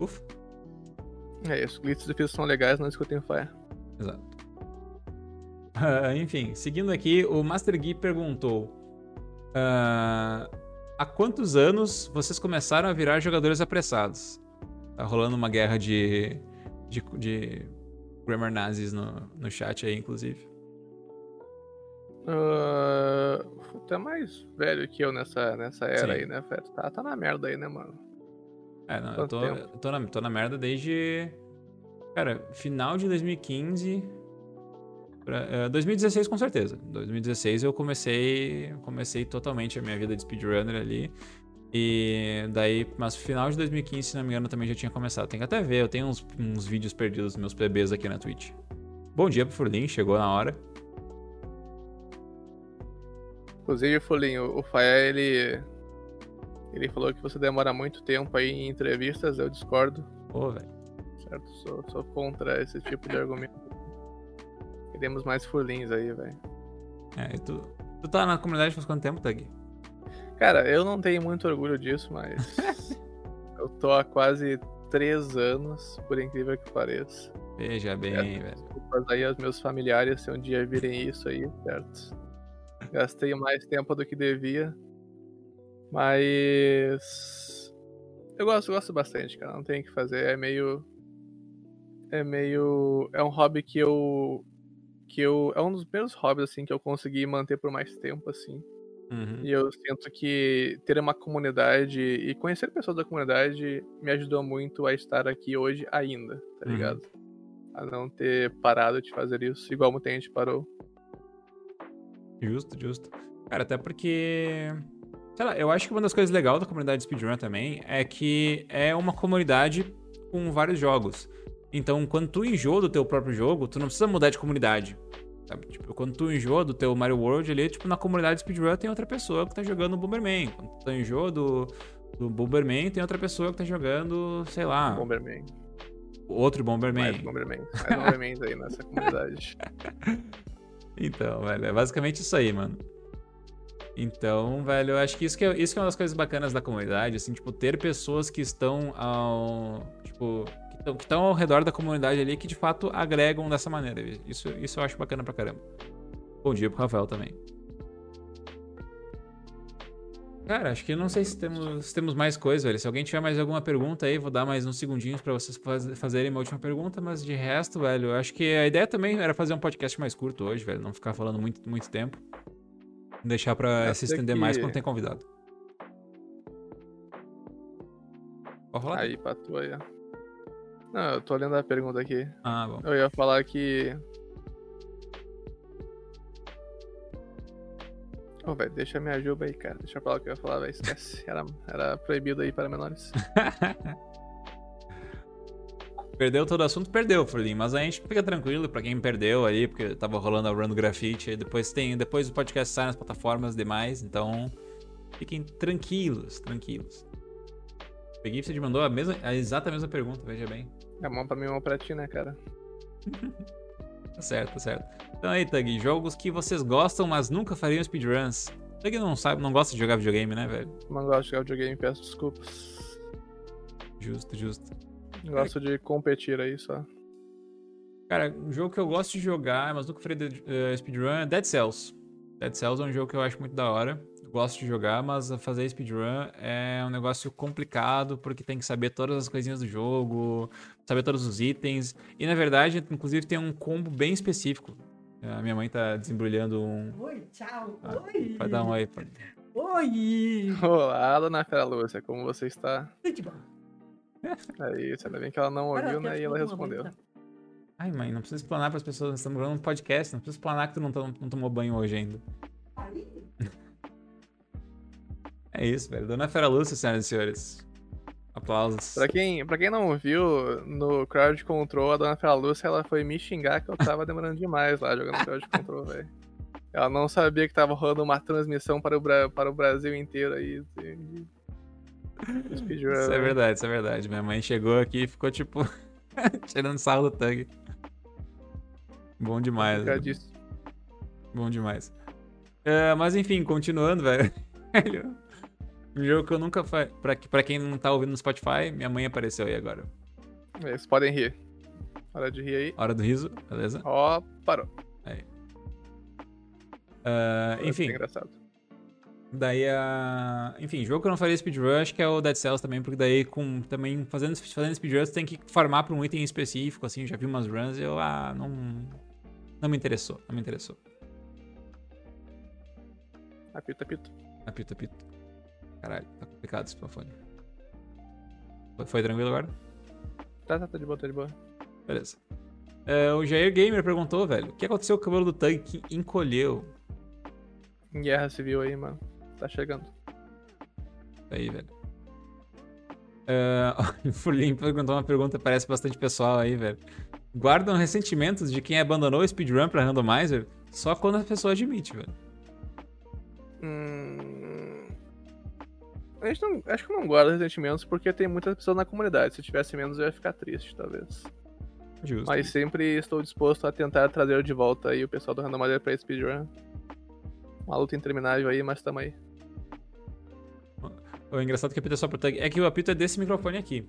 Ufa. É isso, glitches e são legais, não escutem Fire. Exato. Uh, enfim, seguindo aqui, o Master Gui perguntou: uh, Há quantos anos vocês começaram a virar jogadores apressados? Tá rolando uma guerra de, de, de grammar nazis no, no chat aí, inclusive. Uh, tu é mais velho que eu nessa, nessa era Sim. aí, né, Fred? Tá, tá na merda aí, né, mano? É, não, eu tô, eu tô, na, tô na merda desde. Cara, final de 2015. Pra, é, 2016 com certeza. 2016 eu comecei. Comecei totalmente a minha vida de speedrunner ali. E daí, mas final de 2015, se não me engano, também já tinha começado. Tem que até ver, eu tenho uns, uns vídeos perdidos dos meus PBs aqui na Twitch. Bom dia pro Furlin, chegou na hora. Inclusive, Fulinho, o Faé, ele. Ele falou que você demora muito tempo aí em entrevistas, eu discordo, Pô, velho. certo? Sou, sou contra esse tipo de argumento. Queremos mais furlins aí, velho. É, e tu, tu tá na comunidade faz quanto tempo, Tag? Cara, eu não tenho muito orgulho disso, mas. eu tô há quase três anos, por incrível que pareça. Veja bem, velho. Desculpas aí aos meus familiares se um dia virem isso aí, certo? Gastei mais tempo do que devia. Mas. Eu gosto, gosto bastante, cara. Não tem o que fazer. É meio. É meio. É um hobby que eu. Que eu. É um dos primeiros hobbies, assim, que eu consegui manter por mais tempo, assim. Uhum. E eu sinto que ter uma comunidade e conhecer pessoas da comunidade me ajudou muito a estar aqui hoje ainda, tá Uhum. ligado? A não ter parado de fazer isso, igual muita gente parou. Justo, justo. Cara, até porque. Sei lá, eu acho que uma das coisas legais da comunidade de speedrun também é que é uma comunidade com vários jogos. Então, quando tu enjoa do teu próprio jogo, tu não precisa mudar de comunidade. Sabe? Tipo, quando tu enjoa do teu Mario World ali, tipo, na comunidade de speedrun tem outra pessoa que tá jogando Bomberman. Quando tu enjoa do, do Bomberman, tem outra pessoa que tá jogando, sei lá, Bomberman. outro Bomberman. Mais Bomberman. Mais Bombermans aí nessa comunidade. Então, velho, é basicamente isso aí, mano. Então, velho, eu acho que isso que é, isso que é uma das coisas bacanas da comunidade, assim, tipo, ter pessoas que estão ao. Tipo, estão- que estão ao redor da comunidade ali que de fato agregam dessa maneira. Isso, isso eu acho bacana pra caramba. Bom dia pro Rafael também. Cara, acho que não sei se temos, se temos mais coisa, velho. Se alguém tiver mais alguma pergunta aí, vou dar mais uns segundinhos pra vocês faz- fazerem uma última pergunta, mas de resto, velho, eu acho que a ideia também era fazer um podcast mais curto hoje, velho. Não ficar falando muito, muito tempo. Deixar pra Até se estender que- mais quando tem convidado. Pode falar? Aí, pra tu aí, ó. Não, eu tô olhando a pergunta aqui. Ah, bom. Eu ia falar que. Ô, velho, deixa minha juba aí, cara. Deixa eu falar o que eu ia falar, velho. Esquece. Era, era proibido aí para menores. Perdeu todo o assunto, perdeu, Furlin. Mas a gente fica tranquilo pra quem perdeu aí, porque tava rolando a run do grafite. Aí depois tem. Depois o podcast sai nas plataformas demais, então. Fiquem tranquilos, tranquilos. Peguei você te mandou a mesma, a exata mesma pergunta, veja bem. É mão pra mim, mão pra ti, né, cara? Tá certo, tá certo. Então aí, Tug, jogos que vocês gostam, mas nunca fariam speedruns. Tug não sabe, não gosta de jogar videogame, né, velho? Não gosto de jogar videogame, peço desculpas. Justo, justo. Gosto de competir aí só. Cara, um jogo que eu gosto de jogar, mas nunca faria eh, speedrun é Dead Cells. Dead Cells é um jogo que eu acho muito da hora. Gosto de jogar, mas fazer speedrun é um negócio complicado, porque tem que saber todas as coisinhas do jogo, saber todos os itens. E na verdade, inclusive, tem um combo bem específico. A minha mãe tá desembrulhando um. Oi, tchau. Ah, Oi. Vai dar um oi. pra- Oi. Olá, dona Fera Lúcia, como você está? Tudo bom? Aí, você ainda bem que ela não ouviu, né? E ela respondeu. tá? Ai, mãe, não precisa explanar pras pessoas. Nós estamos gravando um podcast, não precisa explanar que tu não, tom- não tomou banho hoje ainda. Aí, É isso, velho. Dona Fera Lúcia, senhoras e senhores. Aplausos. Pra quem, pra quem não viu, no Crowd Control, a dona Fera Lúcia, ela foi me xingar que eu tava demorando demais lá jogando Crowd Control, velho. Ela não sabia que tava rolando uma transmissão para o, Bra- para o Brasil inteiro aí. speedrun, Isso é né? verdade, isso é verdade. Minha mãe chegou aqui e ficou, tipo, tirando sarro do Tug. Bom demais. Velho. Bom demais. É, mas enfim, continuando, velho. Um jogo que eu nunca fa... pra, pra quem não tá ouvindo no Spotify, minha mãe apareceu aí agora. Vocês podem rir. Hora de rir aí. Hora do riso, beleza? Ó, parou. Agora foi enfim, Engraçado. daí a. Enfim, jogo que eu não faria speedrun, acho que é o Dead Cells também, porque daí com também fazendo, fazendo speedrun, você tem que farmar pra um item específico, assim, já vi umas runs e eu, ah, não. Não me interessou, não me interessou. Apito, apito. Apito, apito. Caralho, tá complicado esse fone. Foi, foi tranquilo agora? Tá, tá, tá de boa, tá de boa. Beleza. É, o Jair Gamer perguntou, velho, o que aconteceu com o cabelo do Tug que encolheu? Guerra civil aí, mano. Tá chegando. Aí, velho. É, o Fulim perguntou uma pergunta parece bastante pessoal aí, velho. Guardam ressentimentos de quem abandonou o speedrun pra randomizer só quando a pessoa admite, velho. A gente não, acho que eu não guardo ressentimentos porque tem muitas pessoas na comunidade. Se tivesse menos, eu ia ficar triste, talvez. Justo. Mas sempre estou disposto a tentar trazer de volta aí o pessoal do Randomizer pra speedrun. Uma luta interminável aí, mas tamo aí. O engraçado é que apito é só pro Tug. É que o apito é desse microfone aqui.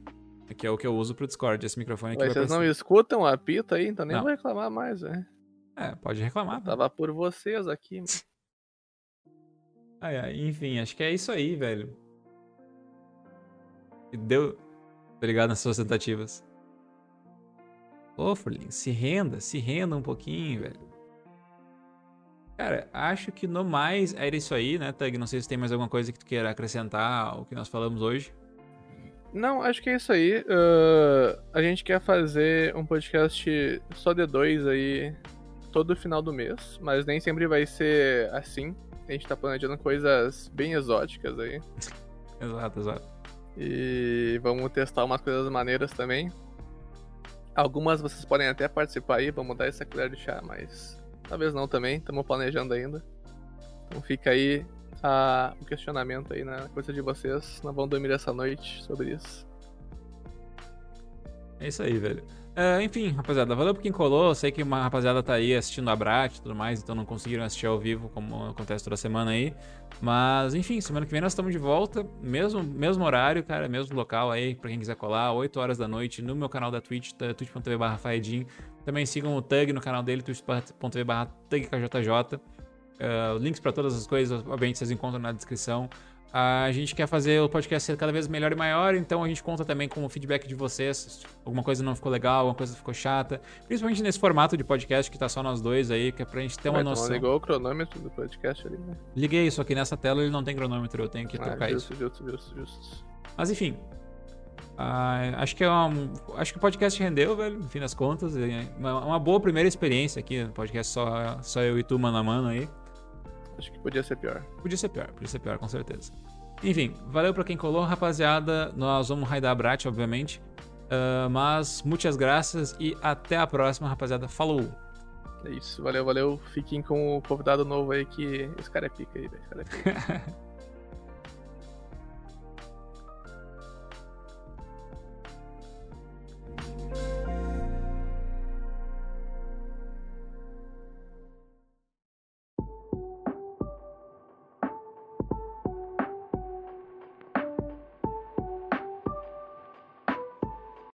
Que é o que eu uso pro Discord. Esse microfone aqui Mas vocês não escutam o apito aí, então nem Não. vou reclamar mais, né? É, pode reclamar. Tava por vocês aqui. Ai, ai, enfim, acho que é isso aí, velho. E Deu. Obrigado nas suas tentativas. Ô, Furlin, se renda, se renda um pouquinho, velho. Cara, acho que no mais era isso aí, né, Tug? Não sei se tem mais alguma coisa que tu queira acrescentar ao que nós falamos hoje. Não, acho que é isso aí. Ahn, a gente quer fazer um podcast só de dois aí todo final do mês, mas nem sempre vai ser assim. A gente tá planejando coisas bem exóticas aí. Exato, exato. E vamos testar umas coisas maneiras também. Algumas vocês podem até participar aí, vamos dar essa colher de chá, mas talvez não também, estamos planejando ainda. Então fica aí a- o questionamento aí na coisa de vocês. Não vão dormir essa noite sobre isso. É isso aí, velho. É, enfim, rapaziada, valeu por quem colou. Sei que uma rapaziada tá aí assistindo a Brat e tudo mais, então não conseguiram assistir ao vivo, como acontece toda semana aí. Mas, enfim, semana que vem nós estamos de volta. Mesmo, mesmo horário, cara, mesmo local aí, pra quem quiser colar, 8 horas da noite, no meu canal da Twitch, twitch.tv barra. Também sigam o Tug no canal dele, twitch.tv barra TugKJJ. Uh, links pra todas as coisas, obviamente, vocês encontram na descrição. A gente quer fazer o podcast ser cada vez melhor e maior, então a gente conta também com o feedback de vocês. Alguma coisa não ficou legal, alguma coisa ficou chata. Principalmente nesse formato de podcast que tá só nós dois aí, que é pra gente ter uma não noção. ligou o cronômetro do podcast ali, né? Liguei, só que nessa tela ele não tem cronômetro, eu tenho que trocar ah, isso. justo, justo, justo, justo. Mas enfim. ah, acho que é um, acho que o podcast rendeu, velho, no fim das contas. É uma, uma boa primeira experiência aqui no podcast, só, só eu e tu, mano a mano aí. Acho que podia ser pior. Podia ser pior, podia ser pior, com certeza. Enfim, valeu pra quem colou, rapaziada. Nós vamos raidar a Brat, obviamente. Ah, mas muitas graças e até a próxima, rapaziada. Falou! É isso, valeu, valeu. Fiquem com o convidado novo aí que esse cara é pica aí, velho. Esse cara é pica.